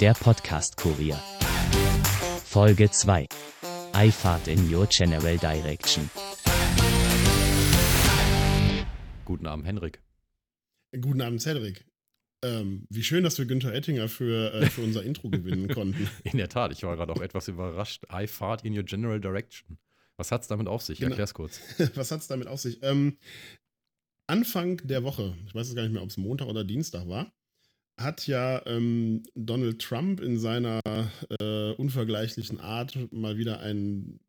Der Podcast-Kurier. Folge 2. I fart in your general direction. Guten Abend, Henrik. Guten Abend, Cedric. Ähm, wie schön, dass wir Günther Ettinger für, äh, für unser Intro gewinnen konnten. In der Tat, ich war gerade auch etwas überrascht. I fart in your general direction. Was hat es damit auf sich? Genau. Erklär's kurz. Was hat es damit auf sich? Ähm, Anfang der Woche, ich weiß jetzt gar nicht mehr, ob es Montag oder Dienstag war, hat ja ähm, Donald Trump in seiner äh, unvergleichlichen Art mal wieder einen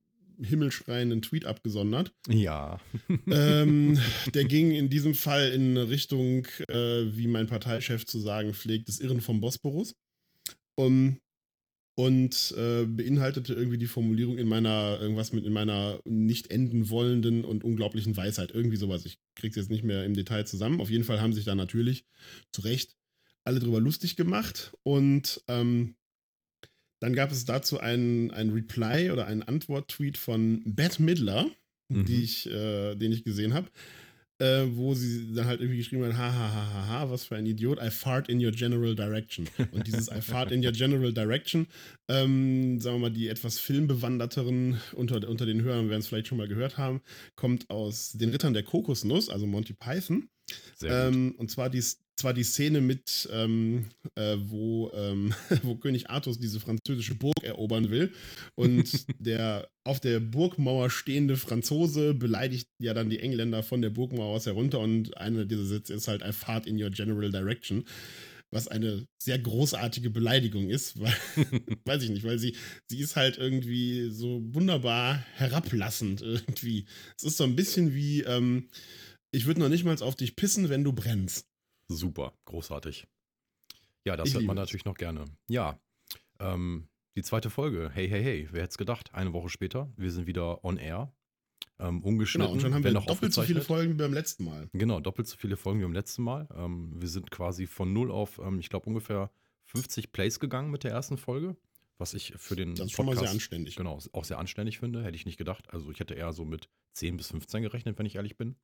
himmelschreienden Tweet abgesondert. Ja. ähm, der ging in diesem Fall in Richtung, äh, wie mein Parteichef zu sagen pflegt, des Irren vom Bosporus. Um, und äh, beinhaltete irgendwie die Formulierung in meiner, irgendwas mit in meiner nicht enden wollenden und unglaublichen Weisheit. Irgendwie sowas. Ich krieg's jetzt nicht mehr im Detail zusammen. Auf jeden Fall haben sich da natürlich zu Recht alle drüber lustig gemacht. Und ähm, dann gab es dazu einen, einen Reply oder einen Antwort-Tweet von Beth Midler, Mhm. die ich, äh, den ich gesehen habe, äh, wo sie dann halt irgendwie geschrieben hat, ha, ha, ha, ha, ha, was für ein Idiot, I fart in your general direction. Und dieses I fart in your general direction, ähm, sagen wir mal, die etwas filmbewanderteren unter, unter den Hörern werden es vielleicht schon mal gehört haben, kommt aus den Rittern der Kokosnuss, also Monty Python. Sehr gut. Ähm, und zwar die, zwar die Szene mit, ähm, äh, wo, ähm, wo König Artus diese französische Burg erobern will. Und der auf der Burgmauer stehende Franzose beleidigt ja dann die Engländer von der Burgmauer aus herunter. Und einer dieser Sätze ist halt, I fart in your general direction. Was eine sehr großartige Beleidigung ist, weil, weiß ich nicht, weil sie, sie ist halt irgendwie so wunderbar herablassend irgendwie. Es ist so ein bisschen wie, ähm, ich würde noch nicht mal auf dich pissen, wenn du brennst. Super, großartig. Ja, das Ich hört man liebe natürlich noch gerne. Ja, ähm, die zweite Folge. Hey, hey, hey, wer hätte es gedacht? Eine Woche später, wir sind wieder on air. Ähm, ungeschnitten, Genau, und schon haben wir doppelt so viele. Folgen wie beim letzten Mal. Genau, doppelt so viele Folgen wie beim letzten Mal. Ähm, wir sind quasi von null auf, ähm, ich glaube, ungefähr 50 Plays gegangen mit der ersten Folge, was ich für den Das ist schon mal sehr anständig. Genau, auch sehr anständig finde, hätte ich nicht gedacht. Also ich hätte eher so mit 10 bis 15 gerechnet, wenn ich ehrlich bin.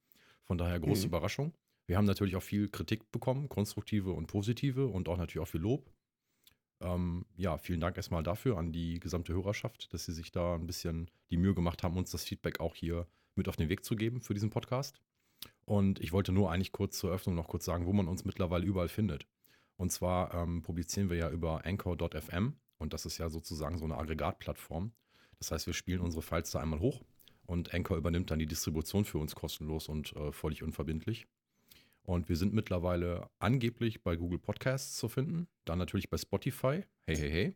Von daher große Mhm. Überraschung. Wir haben natürlich auch viel Kritik bekommen, konstruktive und positive und auch natürlich auch viel Lob. Ähm, ja, vielen Dank erstmal dafür an die gesamte Hörerschaft, dass sie sich da ein bisschen die Mühe gemacht haben, uns das Feedback auch hier mit auf den Weg zu geben für diesen Podcast. Und ich wollte nur eigentlich kurz zur Eröffnung noch kurz sagen, wo man uns mittlerweile überall findet. Und zwar ähm, publizieren wir ja über anchor.fm und das ist ja sozusagen so eine Aggregatplattform. Das heißt, wir spielen unsere Files da einmal hoch und Anchor übernimmt dann die Distribution für uns kostenlos und äh, völlig unverbindlich. Und wir sind mittlerweile angeblich bei Google Podcasts zu finden, dann natürlich bei Spotify, hey, hey, hey,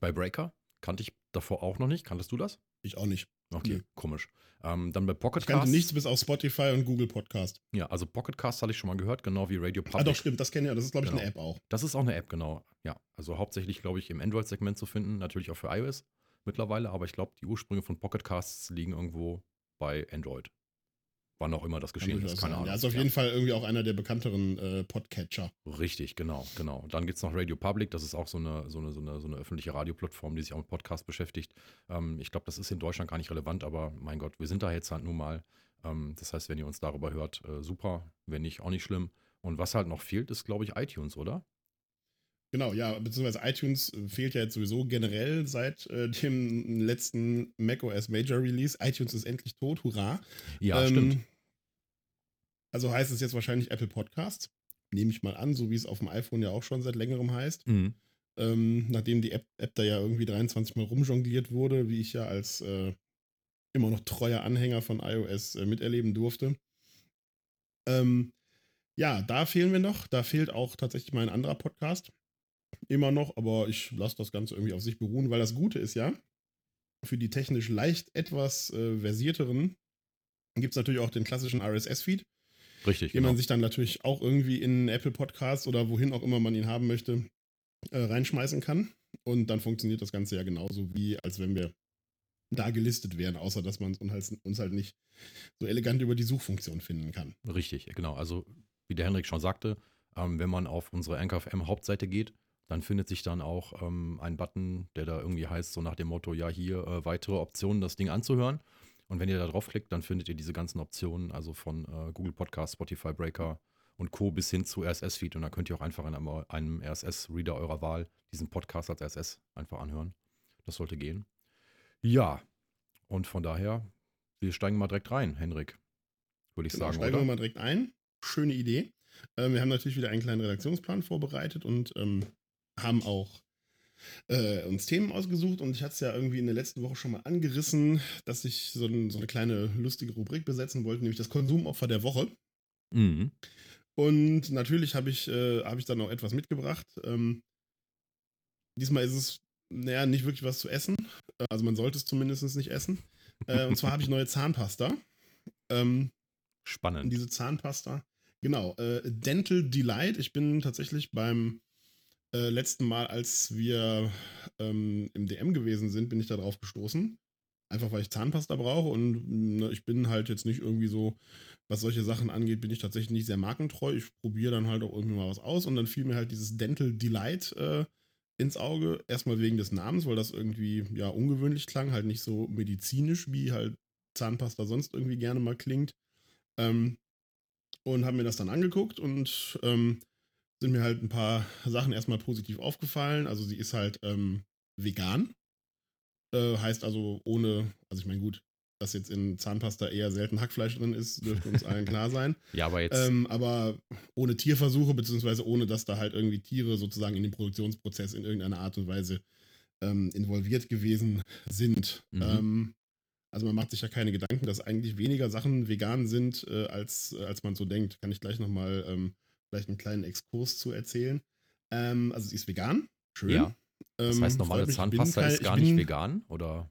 bei Breaker, kannte ich davor auch noch nicht. Kanntest du das? Ich auch nicht. Okay, Nee. komisch. Ähm, dann bei Pocket Ich kannte Casts. nichts bis auf Spotify und Google Podcast. Ja, also Pocket Cast hatte ich schon mal gehört, genau wie Radio Public. Ah, doch, stimmt, das kenne ich ja. Das ist, glaube ich, Genau. eine App auch. Das ist auch eine App, genau. Ja, also hauptsächlich, glaube ich, im Android-Segment zu finden, natürlich auch für iOS mittlerweile, aber ich glaube, die Ursprünge von Pocket Casts liegen irgendwo bei Android. Wann auch immer das geschehen ist, keine. Ahnung. Ja, ist auf jeden Fall irgendwie auch einer der bekannteren äh, Podcatcher. Richtig, genau, genau. Dann gibt es noch Radio Public, das ist auch so eine, so eine, so eine, so eine öffentliche Radioplattform, die sich auch mit Podcast beschäftigt. Ähm, ich glaube, das ist in Deutschland gar nicht relevant, aber mein Gott, wir sind da jetzt halt nun mal. Ähm, das heißt, wenn ihr uns darüber hört, äh, super. Wenn nicht, auch nicht schlimm. Und was halt noch fehlt, ist, glaube ich, iTunes, oder? Genau, ja, beziehungsweise iTunes äh, fehlt ja jetzt sowieso generell seit äh, dem letzten macOS Major Release. iTunes ist endlich tot, hurra. Ja, Ähm, stimmt. Also heißt es jetzt wahrscheinlich Apple Podcasts. Nehme ich mal an, so wie es auf dem iPhone ja auch schon seit längerem heißt. Mhm. Ähm, nachdem die App, App da ja irgendwie 23 Mal rumjongliert wurde, wie ich ja als äh, immer noch treuer Anhänger von iOS äh, miterleben durfte. Ähm, ja, da fehlen wir noch. Da fehlt auch tatsächlich mein anderer Podcast. Immer noch, aber ich lasse das Ganze irgendwie auf sich beruhen, weil das Gute ist ja, für die technisch leicht etwas äh, versierteren gibt es natürlich auch den klassischen RSS-Feed, Richtig, den genau. man sich dann natürlich auch irgendwie in Apple Podcasts oder wohin auch immer man ihn haben möchte, äh, reinschmeißen kann. Und dann funktioniert das Ganze ja genauso, wie als wenn wir da gelistet wären, außer dass man uns halt, uns halt nicht so elegant über die Suchfunktion finden kann. Richtig, genau. Also, wie der Henrik schon sagte, ähm, wenn man auf unsere Anchor FM Hauptseite geht, dann findet sich dann auch ähm, ein Button, der da irgendwie heißt, so nach dem Motto, ja, hier äh, weitere Optionen, das Ding anzuhören. Und wenn ihr da draufklickt, dann findet ihr diese ganzen Optionen, also von äh, Google Podcast, Spotify Breaker und Co. bis hin zu RSS-Feed. Und da könnt ihr auch einfach in einem, einem RSS-Reader eurer Wahl diesen Podcast als RSS einfach anhören. Das sollte gehen. Ja, und von daher, wir steigen mal direkt rein, Henrik. Würde ich Genau, sagen, steigen oder? wir mal direkt ein. Schöne Idee. Ähm, wir haben natürlich wieder einen kleinen Redaktionsplan vorbereitet und ähm, haben auch äh, uns Themen ausgesucht. Und ich hatte es ja irgendwie in der letzten Woche schon mal angerissen, dass ich so, ein, so eine kleine lustige Rubrik besetzen wollte, nämlich das Konsumopfer der Woche. Mhm. Und natürlich habe ich, äh, hab ich dann noch etwas mitgebracht. Ähm, diesmal ist es, naja, nicht wirklich was zu essen. Also man sollte es zumindest nicht essen. Äh, und zwar habe ich neue Zahnpasta. Ähm, Spannend. diese Zahnpasta. Genau, äh, Dental Delight. Ich bin tatsächlich beim äh, letzten Mal, als wir ähm, im DM gewesen sind, bin ich da drauf gestoßen. Einfach weil ich Zahnpasta brauche und mh, ich bin halt jetzt nicht irgendwie so, was solche Sachen angeht, bin ich tatsächlich nicht sehr markentreu. Ich probiere dann halt auch irgendwie mal was aus und dann fiel mir halt dieses Dental Delight äh, ins Auge. Erstmal wegen des Namens, weil das irgendwie ja ungewöhnlich klang, halt nicht so medizinisch, wie halt Zahnpasta sonst irgendwie gerne mal klingt. Ähm, und haben mir das dann angeguckt und ähm, sind mir halt ein paar Sachen erstmal positiv aufgefallen. Also sie ist halt ähm, vegan. Äh, heißt also ohne, also ich meine gut, dass jetzt in Zahnpasta eher selten Hackfleisch drin ist, dürfte uns allen klar sein. Ja, aber jetzt, Ähm, aber ohne Tierversuche, beziehungsweise ohne, dass da halt irgendwie Tiere sozusagen in den Produktionsprozess in irgendeiner Art und Weise ähm, involviert gewesen sind. Mhm. Ähm, also man macht sich ja keine Gedanken, dass eigentlich weniger Sachen vegan sind, äh, als, äh, als man so denkt. Kann ich gleich nochmal ähm, vielleicht einen kleinen Exkurs zu erzählen. Ähm, also sie ist vegan. Schön. Ja. das Ähm, heißt, normale freut mich. Ich bin Zahnpasta kein- ist gar ich nicht bin- vegan, oder?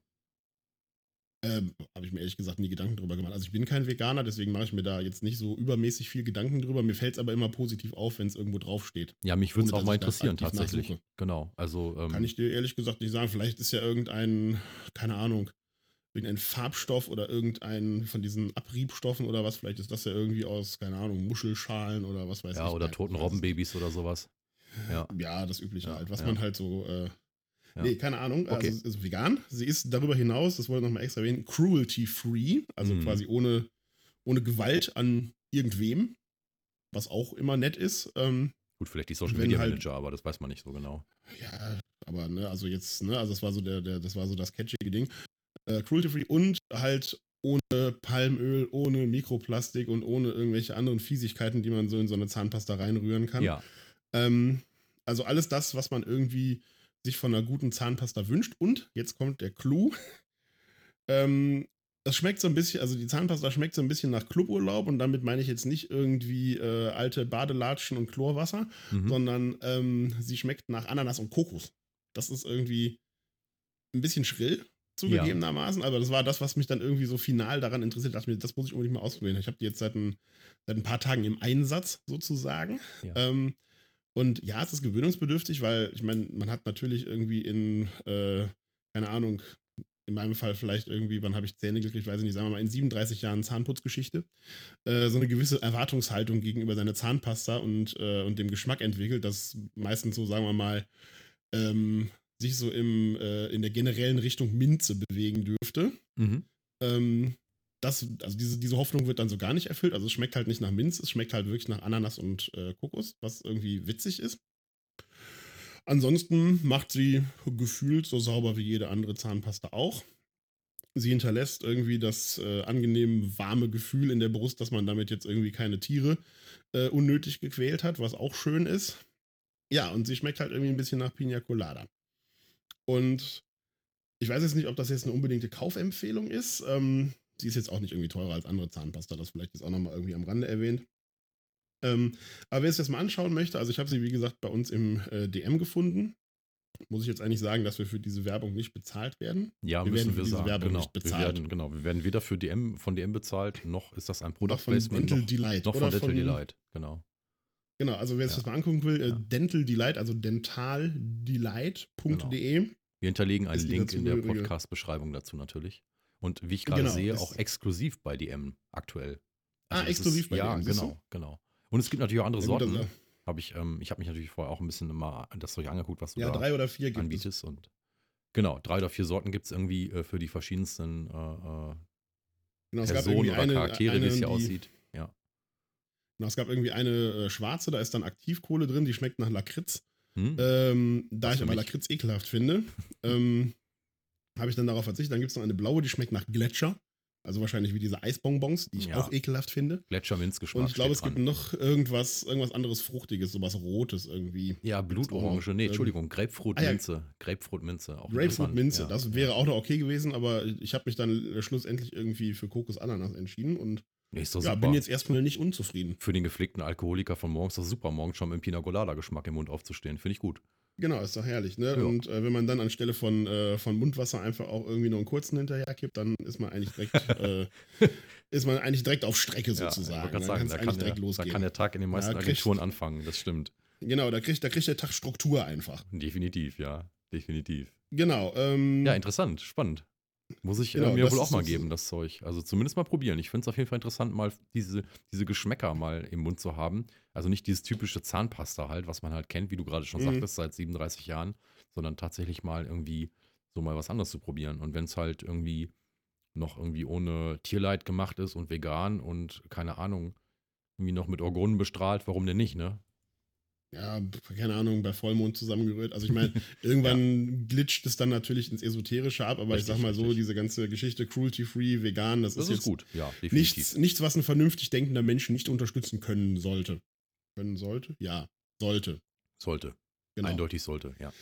Ähm, Habe ich mir ehrlich gesagt nie Gedanken drüber gemacht. Also ich bin kein Veganer, deswegen mache ich mir da jetzt nicht so übermäßig viel Gedanken drüber. Mir fällt es aber immer positiv auf, wenn es irgendwo draufsteht. Ja, mich würde es auch mal interessieren, tatsächlich. nachsuche. Genau. Also, ähm, Kann ich dir ehrlich gesagt nicht sagen. Vielleicht ist ja irgendein, keine Ahnung, irgendein Farbstoff oder irgendein von diesen Abriebstoffen oder was. Vielleicht ist das ja irgendwie aus, keine Ahnung, Muschelschalen oder was weiß ich. ja, oder toten Robbenbabys oder sowas. Ja. Ja, das Übliche Ja, halt, was ja. man halt so. Äh, Ja. Nee, keine Ahnung. Okay. Also, ist vegan. Sie ist darüber hinaus, das wollte ich nochmal extra erwähnen, cruelty-free. Also Mhm. quasi ohne, ohne Gewalt an irgendwem. Was auch immer nett ist. Ähm, Gut, vielleicht die Social Media halt- Manager, aber das weiß man nicht so genau. Ja, aber ne, also jetzt, ne, also das war so der, der das war so das catchige Ding. Äh, Cruelty free und halt ohne Palmöl, ohne Mikroplastik und ohne irgendwelche anderen Fiesigkeiten, die man so in so eine Zahnpasta reinrühren kann. Ja. Ähm, also alles das, was man irgendwie sich von einer guten Zahnpasta wünscht. Und jetzt kommt der Clou. ähm, das schmeckt so ein bisschen, also die Zahnpasta schmeckt so ein bisschen nach Cluburlaub und damit meine ich jetzt nicht irgendwie äh, alte Badelatschen und Chlorwasser, Mhm. sondern ähm, sie schmeckt nach Ananas und Kokos. Das ist irgendwie ein bisschen schrill, zugegebenermaßen, aber das war das, was mich dann irgendwie so final daran interessiert. Ich dachte mir, das muss ich unbedingt mal ausprobieren. Ich habe die jetzt seit ein, seit ein paar Tagen im Einsatz sozusagen. Ja. Ähm, und ja, es ist gewöhnungsbedürftig, weil ich meine, man hat natürlich irgendwie in, äh, keine Ahnung, in meinem Fall vielleicht irgendwie, wann habe ich Zähne gekriegt, weiß ich nicht, sagen wir mal, in 37 Jahren Zahnputzgeschichte, äh, so eine gewisse Erwartungshaltung gegenüber seiner Zahnpasta und, äh, und dem Geschmack entwickelt, das meistens so, sagen wir mal, ähm, sich so im, äh, in der generellen Richtung Minze bewegen dürfte. Mhm. Ähm, das, also diese, diese Hoffnung wird dann so gar nicht erfüllt. Also es schmeckt halt nicht nach Minz, es schmeckt halt wirklich nach Ananas und äh, Kokos, was irgendwie witzig ist. Ansonsten macht sie gefühlt so sauber wie jede andere Zahnpasta auch. Sie hinterlässt irgendwie das äh, angenehm warme Gefühl in der Brust, dass man damit jetzt irgendwie keine Tiere äh, unnötig gequält hat, was auch schön ist. Ja, und sie schmeckt halt irgendwie ein bisschen nach Pina Colada. Und ich weiß jetzt nicht, ob das jetzt eine unbedingte Kaufempfehlung ist. Ähm, sie ist jetzt auch nicht irgendwie teurer als andere Zahnpasta, das vielleicht jetzt auch nochmal irgendwie am Rande erwähnt. Ähm, aber wer es jetzt mal anschauen möchte, also ich habe sie wie gesagt bei uns im äh, DM gefunden. Muss ich jetzt eigentlich sagen, dass wir für diese Werbung nicht bezahlt werden? Ja, Wir müssen werden für wir diese sagen. Werbung genau. nicht Wir bezahlt. werden, genau. Wir werden weder für DM, von DM bezahlt, noch ist das ein Product von Placement. Dental Noch, Delight. noch oder von Dental Delight, genau. Genau, also wer sich Ja. das mal angucken will, äh, Ja. Dental Delight, also dentaldelight.de. Wir hinterlegen einen Link in der Podcast-Beschreibung dazu natürlich. Und wie ich gerade Genau, sehe, auch exklusiv bei DM aktuell. Ah, das exklusiv ist, bei ja, DM, du? genau, genau. Und es gibt natürlich auch andere Ja, gut, Sorten. also- Hab ich ähm, ich habe mich natürlich vorher auch ein bisschen mal das Zeug angeguckt, was du Ja, da drei oder vier gibt es. anbietest. Und genau, drei oder vier Sorten gibt es irgendwie äh, für die verschiedensten äh, äh, Genau, Personen oder eine, Charaktere, eine wie es hier aussieht. Und es gab irgendwie eine äh, schwarze, da ist dann Aktivkohle drin, die schmeckt nach Lakritz. Hm? Ähm, da ich aber mich. Lakritz ekelhaft finde, ähm, habe ich dann darauf verzichtet. Dann gibt es noch eine blaue, die schmeckt nach Gletscher. Also wahrscheinlich wie diese Eisbonbons, die ich Ja. auch ekelhaft finde. Gletscherminzgeschmack. Und ich glaube, es steht gibt dran. noch irgendwas, irgendwas anderes Fruchtiges, sowas Rotes irgendwie. Ja, Blutorange. Nee, Ähm, Entschuldigung, Grapefruit ah ja. Minze. Grapefruit Minze. Auch Grapefruit interessant. Minze, Ja, das wäre auch noch okay gewesen, aber ich habe mich dann schlussendlich irgendwie für Kokos Ananas entschieden und ja. Ist doch ja, super. bin jetzt erstmal nicht unzufrieden. Für den gepflegten Alkoholiker von morgens doch super, morgens schon mit Pina Colada Geschmack im Mund aufzustehen. Finde ich gut. Genau, ist doch herrlich, ne? Ja. Und äh, wenn man dann anstelle von, äh, von Mundwasser einfach auch irgendwie noch einen kurzen hinterher kippt, dann ist man eigentlich direkt, äh, ist man eigentlich direkt auf Strecke Ja, ich sozusagen. gerade Dann sagen, da kann, der, da kann der Tag in den meisten Ja, Agenturen anfangen. Das stimmt. genau, da kriegt, da kriegt der Tag Struktur einfach. Definitiv, ja. Definitiv. Genau. Ähm, Ja, interessant, spannend. Muss ich Genau, äh, mir das wohl auch mal so- geben, das Zeug. Also zumindest mal probieren. Ich finde es auf jeden Fall interessant, mal diese, diese Geschmäcker mal im Mund zu haben. Also nicht dieses typische Zahnpasta halt, was man halt kennt, wie du gerade schon Mhm. sagtest, seit 37 Jahren, sondern tatsächlich mal irgendwie so mal was anderes zu probieren. Und wenn es halt irgendwie noch irgendwie ohne Tierleid gemacht ist und vegan und keine Ahnung, irgendwie noch mit Orgonen bestrahlt, warum denn nicht, ne? Ja, keine Ahnung, bei Vollmond zusammengerührt. Also ich meine, irgendwann glitscht es dann natürlich ins Esoterische ab, aber ich Richtig, sag mal so, richtig. diese ganze Geschichte cruelty-free, vegan, das, Das ist ist jetzt gut, ja, nichts, nichts, was ein vernünftig denkender Mensch nicht unterstützen können sollte. Können sollte? Ja, sollte. Sollte. Genau. Eindeutig sollte, ja.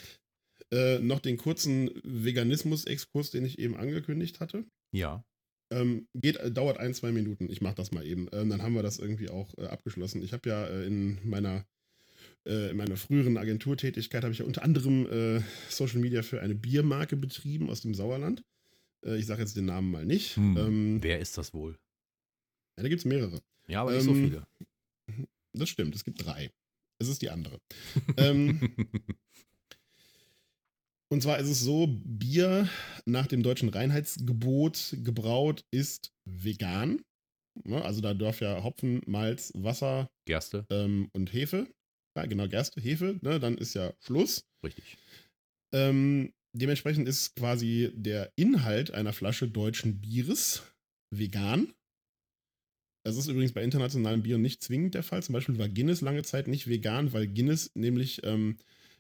Äh, noch den kurzen Veganismus-Exkurs, den ich eben angekündigt hatte. Ja. Ähm, geht, äh, dauert ein, zwei Minuten. Ich mache das mal eben. Ähm, dann haben wir das irgendwie auch äh, abgeschlossen. Ich habe ja äh, in meiner äh, in meiner früheren Agenturtätigkeit habe ich ja unter anderem äh, Social Media für eine Biermarke betrieben aus dem Sauerland. Äh, ich sage jetzt den Namen mal nicht. Hm, Ähm, Wer ist das wohl? ja, da gibt es mehrere. Ja, aber nicht so ähm, viele. Das stimmt, es gibt drei. Es ist die andere. ähm, Und zwar ist es so, Bier nach dem deutschen Reinheitsgebot gebraut ist vegan. Ne, Also da darf ja Hopfen, Malz, Wasser Gerste, ähm, und Hefe. Ja, genau, Gerste, Hefe, ne, dann ist ja Schluss. richtig. Ähm, dementsprechend ist quasi der Inhalt einer Flasche deutschen Bieres vegan. Das ist übrigens bei internationalen Bieren nicht zwingend der Fall. Zum Beispiel war Guinness lange Zeit nicht vegan, weil Guinness nämlich ähm,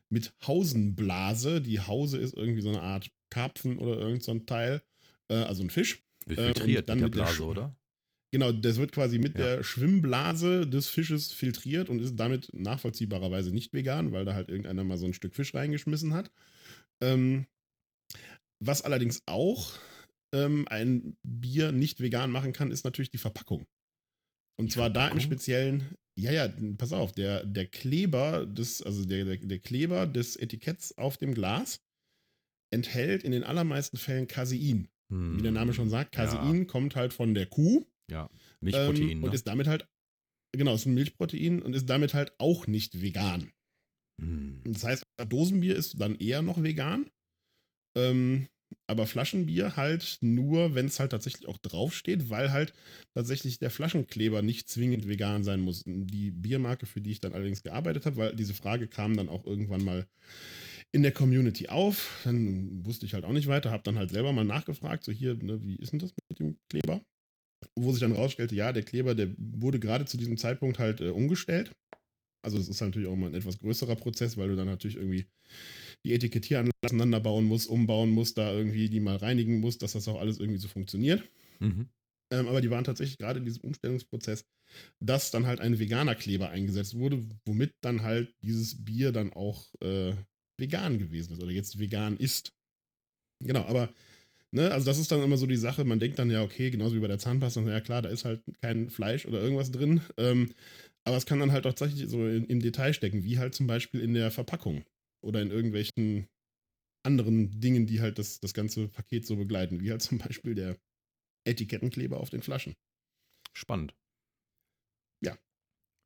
mit Hausenblase, die Hause ist irgendwie so eine Art Karpfen oder irgend so ein Teil, äh, also ein Fisch. Wird Äh, filtriert und dann mit der der Blase, Sch- oder? Genau, das wird quasi mit Ja. der Schwimmblase des Fisches filtriert und ist damit nachvollziehbarerweise nicht vegan, weil da halt irgendeiner mal so ein Stück Fisch reingeschmissen hat. Ähm, was allerdings auch ähm, ein Bier nicht vegan machen kann, ist natürlich die Verpackung. Und Die zwar da im Verpackung? Speziellen, ja, ja, pass auf, der, der Kleber des, also der, der, der Kleber des Etiketts auf dem Glas enthält in den allermeisten Fällen Casein. Wie der Name schon sagt, Casein kommt halt von der Kuh. Ja, Milchprotein, Ähm, ne? und ist damit halt, genau, ist ein Milchprotein und ist damit halt auch nicht vegan. Hm. Das heißt, Dosenbier ist dann eher noch vegan. Ähm, aber Flaschenbier halt nur, wenn es halt tatsächlich auch draufsteht, weil halt tatsächlich der Flaschenkleber nicht zwingend vegan sein muss. Die Biermarke, für die ich dann allerdings gearbeitet habe, weil diese Frage kam dann auch irgendwann mal in der Community auf. Dann wusste ich halt auch nicht weiter, habe dann halt selber mal nachgefragt, so hier, ne, wie ist denn das mit dem Kleber? Wo sich dann rausstellte, ja, der Kleber, der wurde gerade zu diesem Zeitpunkt halt äh, umgestellt. Also es ist natürlich auch mal ein etwas größerer Prozess, weil du dann natürlich irgendwie die Etikettieren auseinanderbauen musst, umbauen musst, da irgendwie die mal reinigen musst, dass das auch alles irgendwie so funktioniert. Mhm. Ähm, aber die waren tatsächlich gerade in diesem Umstellungsprozess, dass dann halt ein veganer Kleber eingesetzt wurde, womit dann halt dieses Bier dann auch äh, vegan gewesen ist oder jetzt vegan ist. Genau, aber ne, also das ist dann immer so die Sache, man denkt dann ja, okay, genauso wie bei der Zahnpasta, ja klar, da ist halt kein Fleisch oder irgendwas drin. Ähm, aber es kann dann halt auch tatsächlich so in, im Detail stecken, wie halt zum Beispiel in der Verpackung oder in irgendwelchen anderen Dingen, die halt das, das ganze Paket so begleiten, wie halt zum Beispiel der Etikettenkleber auf den Flaschen. Spannend. Ja.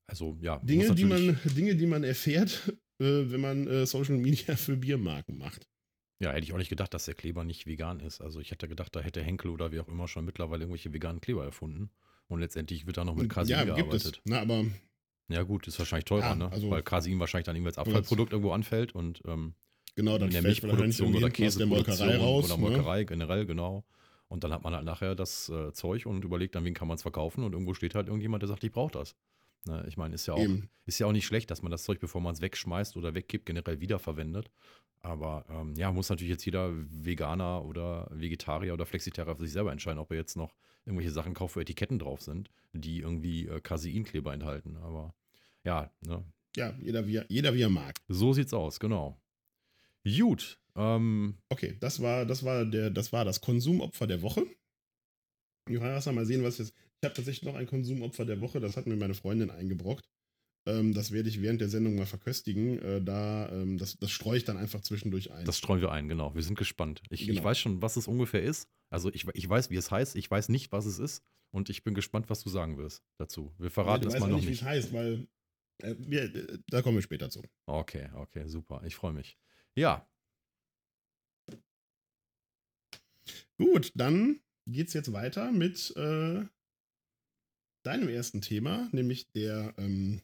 Also, ja. Dinge, die man, Dinge, die man erfährt, äh, wenn man äh, Social Media für Biermarken macht. Ja, hätte ich auch nicht gedacht, dass der Kleber nicht vegan ist. Also, ich hätte gedacht, da hätte Henkel oder wie auch immer schon mittlerweile irgendwelche veganen Kleber erfunden. Und letztendlich wird da noch mit Casein ja, gibt es. gearbeitet. Na, aber Ja, gut, ist wahrscheinlich teurer, Ja, ne? also- Weil Casein wahrscheinlich dann irgendwie als Abfallprodukt irgendwo anfällt und ähm, genau, dann in der Milchproduktion oder Käseproduktion Molkerei raus. oder ne? Molkerei generell, genau. Und dann hat man halt nachher das äh, Zeug und überlegt dann, wen kann man es verkaufen und irgendwo steht halt irgendjemand, der sagt, ich brauche das. Ne? Ich meine, ist ja auch, Eben. ist ja auch nicht schlecht, dass man das Zeug, bevor man es wegschmeißt oder weggibt, generell wiederverwendet. Aber ähm, ja, muss natürlich jetzt jeder Veganer oder Vegetarier oder Flexitarier für sich selber entscheiden, ob er jetzt noch irgendwelche Sachen kauft, wo Etiketten drauf sind, die irgendwie äh, Caseinkleber enthalten. Aber ja, ne? Ja, jeder wie, er- jeder wie er mag. so sieht's aus, genau. Gut. Ähm, Okay, das war, das war der, das war das Konsumopfer der Woche. Johannes, mal sehen, was jetzt. Ich habe tatsächlich noch ein Konsumopfer der Woche, das hat mir meine Freundin eingebrockt. Ähm, das werde ich während der Sendung mal verköstigen. Äh, da, ähm, das, das streue ich dann einfach zwischendurch ein. Das streuen wir ein, genau. Wir sind gespannt. Ich, ich Genau. weiß schon, was es ungefähr ist. Also ich, ich weiß, wie es heißt. Ich weiß nicht, was es ist. Und ich bin gespannt, was du sagen wirst dazu. Wir verraten es mal noch nicht, wie nicht. es heißt, weil äh, wir, äh, da kommen wir später zu. Okay, okay, super. Ich freue mich. Ja, Gut, dann geht's jetzt weiter mit äh, deinem ersten Thema, nämlich der, ähm,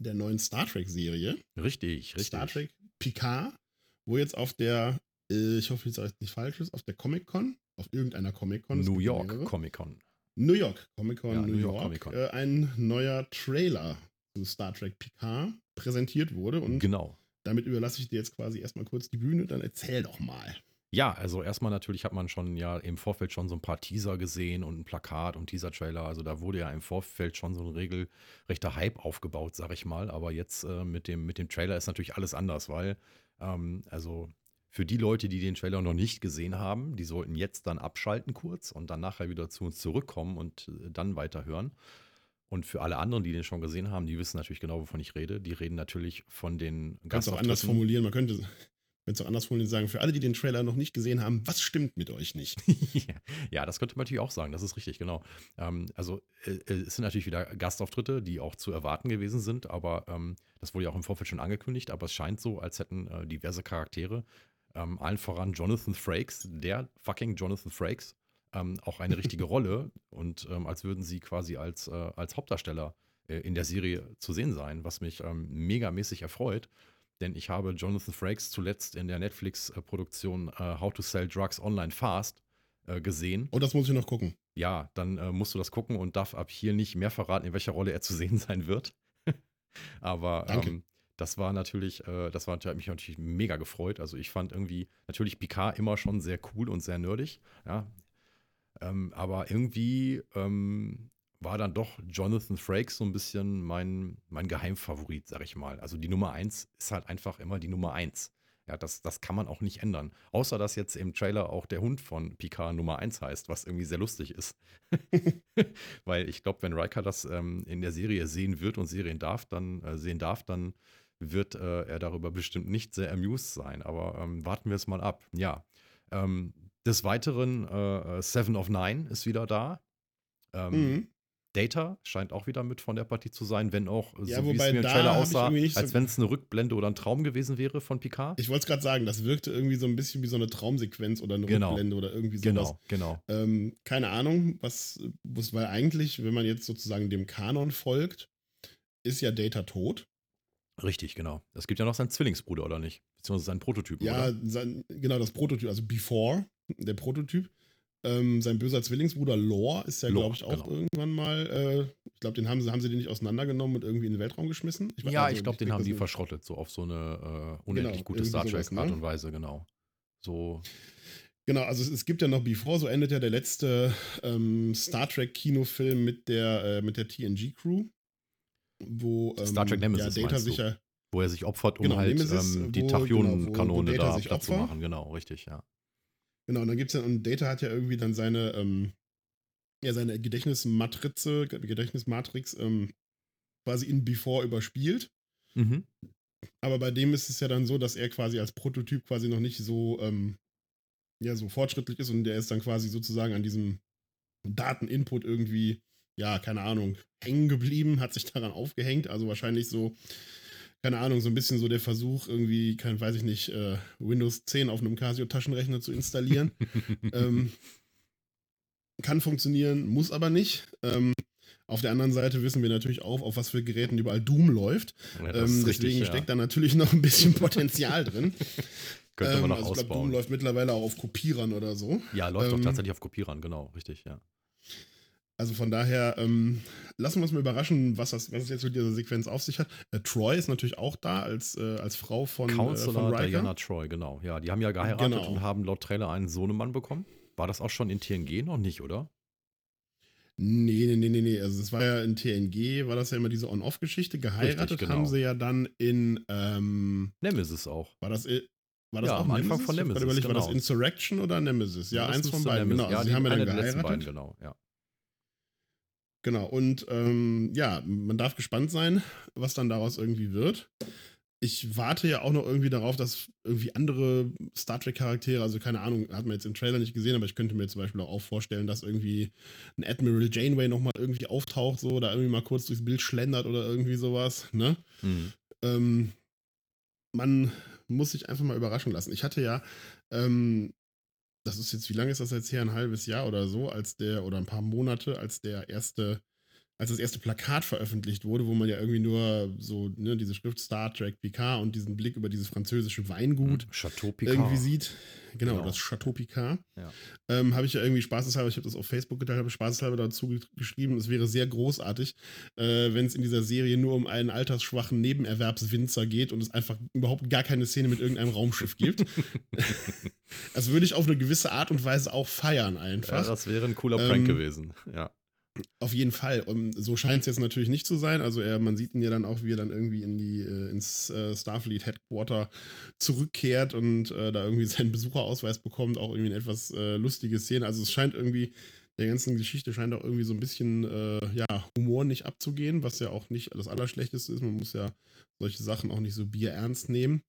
der neuen Star Trek-Serie. richtig, richtig. Star Trek Picard, wo jetzt auf der, äh, ich hoffe, ich sage jetzt nicht falsches, auf der Comic-Con, auf irgendeiner Comic-Con. es New York mehrere. Comic Con. New York Comic-Con, Ja, New, New York York, Comic-Con. Äh, ein neuer Trailer zu Star Trek Picard präsentiert wurde und Genau. damit überlasse ich dir jetzt quasi erstmal kurz die Bühne, dann erzähl doch mal. Ja, also erstmal natürlich hat man schon ja im Vorfeld schon so ein paar Teaser gesehen und ein Plakat und Teaser-Trailer. Also da wurde ja im Vorfeld schon so ein regelrechter Hype aufgebaut, sag ich mal. Aber jetzt äh, mit, dem, mit dem Trailer ist natürlich alles anders, weil ähm, also für die Leute, die den Trailer noch nicht gesehen haben, die sollten jetzt dann abschalten kurz und dann nachher wieder zu uns zurückkommen und äh, dann weiterhören. Und für alle anderen, die den schon gesehen haben, die wissen natürlich genau, wovon ich rede. Die reden natürlich von den Kannst auch anders formulieren, man könnte es auch anders formulieren sagen, für alle, die den Trailer noch nicht gesehen haben, was stimmt mit euch nicht? ja, das könnte man natürlich auch sagen, das ist richtig, genau. Ähm, also äh, äh, es sind natürlich wieder Gastauftritte, die auch zu erwarten gewesen sind, aber ähm, das wurde ja auch im Vorfeld schon angekündigt, aber es scheint so, als hätten äh, diverse Charaktere, ähm, allen voran Jonathan Frakes, der fucking Jonathan Frakes, ähm, auch eine richtige Rolle und ähm, als würden sie quasi als, äh, als Hauptdarsteller äh, in der Serie zu sehen sein, was mich ähm, megamäßig erfreut. Denn ich habe Jonathan Frakes zuletzt in der Netflix-Produktion äh, How to Sell Drugs Online Fast äh, gesehen. Oh, das muss ich noch gucken. Ja, dann äh, musst du das gucken und darf ab hier nicht mehr verraten, in welcher Rolle er zu sehen sein wird. Aber ähm, das war natürlich, äh, das war, hat mich natürlich mega gefreut. Also ich fand irgendwie natürlich Picard immer schon sehr cool und sehr nerdig. Ja. Ähm, aber irgendwie ähm, war dann doch Jonathan Frakes so ein bisschen mein, mein Geheimfavorit, sag ich mal. Also die Nummer eins ist halt einfach immer die Nummer eins. Ja, das, das kann man auch nicht ändern. Außer dass jetzt im Trailer auch der Hund von Picard Nummer 1 heißt, was irgendwie sehr lustig ist. Weil ich glaube, wenn Riker das ähm, in der Serie sehen wird und sehen darf, dann äh, sehen darf, dann wird äh, er darüber bestimmt nicht sehr amused sein. Aber ähm, warten wir es mal ab. Ja. Ähm, des Weiteren, äh, Seven of Nine ist wieder da. Ähm, Mhm. Data scheint auch wieder mit von der Partie zu sein, wenn auch, Ja, so wie es mir im Trailer aussah, so- als wenn es eine Rückblende oder ein Traum gewesen wäre von Picard. Ich wollte es gerade sagen, das wirkte irgendwie so ein bisschen wie so eine Traumsequenz oder eine Genau. Rückblende oder irgendwie sowas. Genau, genau. Ähm, keine Ahnung, was, was, weil eigentlich, wenn man jetzt sozusagen dem Kanon folgt, ist ja Data tot. Richtig, genau. Es gibt ja noch seinen Zwillingsbruder, oder nicht? Beziehungsweise seinen Prototypen, Ja, sein, genau, das Prototyp, also Before, der Prototyp. Ähm, sein böser Zwillingsbruder Lore ist ja, glaube ich, auch genau. irgendwann mal, äh, ich glaube, den haben sie, haben sie den nicht auseinandergenommen und irgendwie in den Weltraum geschmissen. weiß- ja, also, ich glaube, den haben die verschrottet, so auf so eine äh, unendlich Genau, gute Star sowas, Trek-Art ne? und Weise, genau. So, Genau, also es, es gibt ja noch Before, so endet ja der letzte ähm, Star Trek-Kinofilm mit der, äh, mit der TNG-Crew. Wo ähm, Star Trek Nemesis, ja, Data sicher. wo er sich opfert, um Genau, halt Nemesis, ähm, die Tachyonen-Kanone genau, da sich platt zu machen, genau, richtig, ja. Genau, und dann gibt's ja, und Data hat ja irgendwie dann seine, ähm, ja, seine Gedächtnismatrize, Gedächtnismatrix ähm, quasi in Before überspielt. Mhm. Aber bei dem ist es ja dann so, dass er quasi als Prototyp quasi noch nicht so, ähm, ja, so fortschrittlich ist und der ist dann quasi sozusagen an diesem Dateninput irgendwie, ja, keine Ahnung, hängen geblieben, hat sich daran aufgehängt. Also wahrscheinlich so, keine Ahnung, so ein bisschen so der Versuch, irgendwie, kein, weiß ich nicht, äh, Windows 10 auf einem Casio-Taschenrechner zu installieren. ähm, kann funktionieren, muss aber nicht. Ähm, auf der anderen Seite wissen wir natürlich auch, auf was für Geräten überall Doom läuft. Ja, Ähm, ist richtig, deswegen ja. steckt da natürlich noch ein bisschen Potenzial drin. Könnte man Ähm, noch also ich glaube, Doom ausbauen. läuft mittlerweile auch auf Kopierern oder so. ja, läuft doch ähm, tatsächlich auf Kopierern, genau, richtig, ja. Also von daher, ähm, lassen wir uns mal überraschen, was, das, was es jetzt mit dieser Sequenz auf sich hat. Äh, Troy ist natürlich auch da als, äh, als Frau von, äh, Counselor von Riker. Diana Troy, genau. Ja, die haben ja geheiratet Genau. und haben laut Trailer einen Sohnemann bekommen. War das auch schon in TNG noch nicht, oder? Nee, nee, nee, nee, nee. Also das war ja in TNG, war das ja immer diese On-Off-Geschichte. Geheiratet genau. haben sie ja dann in, ähm, Nemesis auch. war das, i- war das Ja, auch am Anfang von Ich Nemesis, grad Überlegt, War das genau. Insurrection oder Nemesis? Ja, das eins von beiden. Nemesis- Genau, also sie haben ja dann geheiratet. beiden, genau. Ja. Genau, und ähm, ja, man darf gespannt sein, was dann daraus irgendwie wird. Ich warte ja auch noch irgendwie darauf, dass irgendwie andere Star Trek-Charaktere, also keine Ahnung, hat man jetzt im Trailer nicht gesehen, aber ich könnte mir zum Beispiel auch vorstellen, dass irgendwie ein Admiral Janeway nochmal irgendwie auftaucht, so, oder irgendwie mal kurz durchs Bild schlendert oder irgendwie sowas, ne? Mhm. ähm, man muss sich einfach mal überraschen lassen. Ich hatte ja, ähm, das ist jetzt, wie lange ist das jetzt her? Ein halbes Jahr oder so, als der, oder ein paar Monate, als der erste, als das erste Plakat veröffentlicht wurde, wo man ja irgendwie nur so, ne, diese Schrift Star Trek PK und diesen Blick über dieses französische Weingut Chateau Picard. irgendwie sieht. Genau, Genau. das Chateau Picard. Ja. Ähm, habe ich ja irgendwie spaßeshalber, ich habe das auf Facebook geteilt, habe spaßeshalber dazu ge- geschrieben, es wäre sehr großartig, äh, wenn es in dieser Serie nur um einen altersschwachen Nebenerwerbswinzer geht und es einfach überhaupt gar keine Szene mit irgendeinem Raumschiff gibt. das würde ich auf eine gewisse Art und Weise auch feiern Ja, einfach. das wäre ein cooler Ähm, Prank gewesen. Ja. Auf jeden Fall. Und so scheint es jetzt natürlich nicht zu sein. Also er, man sieht ihn ja dann auch, wie er dann irgendwie in die, äh, ins äh, Starfleet Headquarter zurückkehrt und äh, da irgendwie seinen Besucherausweis bekommt. Auch irgendwie eine etwas äh, lustige Szene. Also es scheint irgendwie, der ganzen Geschichte scheint auch irgendwie so ein bisschen äh, ja, Humor nicht abzugehen, was ja auch nicht das Allerschlechteste ist. Man muss ja solche Sachen auch nicht so bierernst nehmen.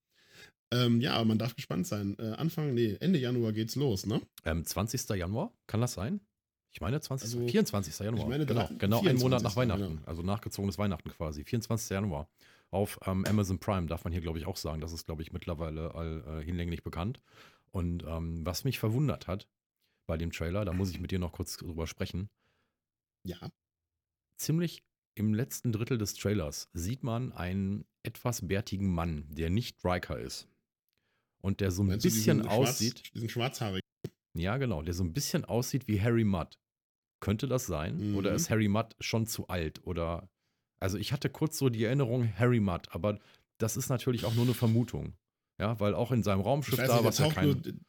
Ähm, ja, aber man darf gespannt sein. Äh, Anfang, nee, Ende Januar geht's los, ne? Ähm, 20. Januar, kann das sein? Ich meine 20. Also, 24. Januar. meine, genau, genau einen Monat nach 24., Weihnachten. genau. Also nachgezogenes Weihnachten quasi. 24. Januar. Auf ähm, Amazon Prime darf man hier, glaube ich, auch sagen. Das ist, glaube ich, mittlerweile all, äh, hinlänglich bekannt. Und ähm, was mich verwundert hat bei dem Trailer, da muss ich mit dir noch kurz drüber sprechen. Ja. Ziemlich im letzten Drittel des Trailers sieht man einen etwas bärtigen Mann, der nicht Riker ist. Und der so ein Meinst bisschen diesen aussieht. Schwarz, diesen schwarzhaarigen. Ja, genau, der so ein bisschen aussieht wie Harry Mudd. Könnte das sein? Mhm. Oder ist Harry Mudd schon zu alt? Oder. Also ich hatte kurz so die Erinnerung Harry Mudd, aber das ist natürlich auch nur eine Vermutung. Ja, weil auch in seinem Raumschiff weiß da, nicht, was der ja nur, kein.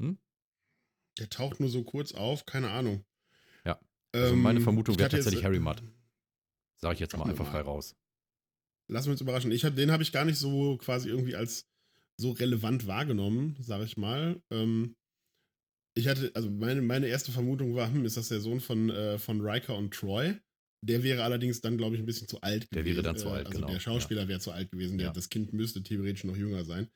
Hm? der taucht nur so kurz auf, keine Ahnung. Ja, also meine Ähm, Vermutung ich wäre hatte jetzt, tatsächlich Harry äh, Mudd. Sag ich jetzt mal einfach mal. frei raus. Lassen wir uns überraschen. Ich hab, den habe ich gar nicht so quasi irgendwie als so relevant wahrgenommen, sage ich mal. Ähm, ich hatte, also meine, meine erste Vermutung war, hm, ist das der Sohn von, äh, von Riker und Troy? Der wäre allerdings dann, glaube ich, ein bisschen zu alt Der wäre dann zu alt, also genau, Der Schauspieler wäre zu alt gewesen. Der, Ja. Das Kind müsste theoretisch noch jünger sein.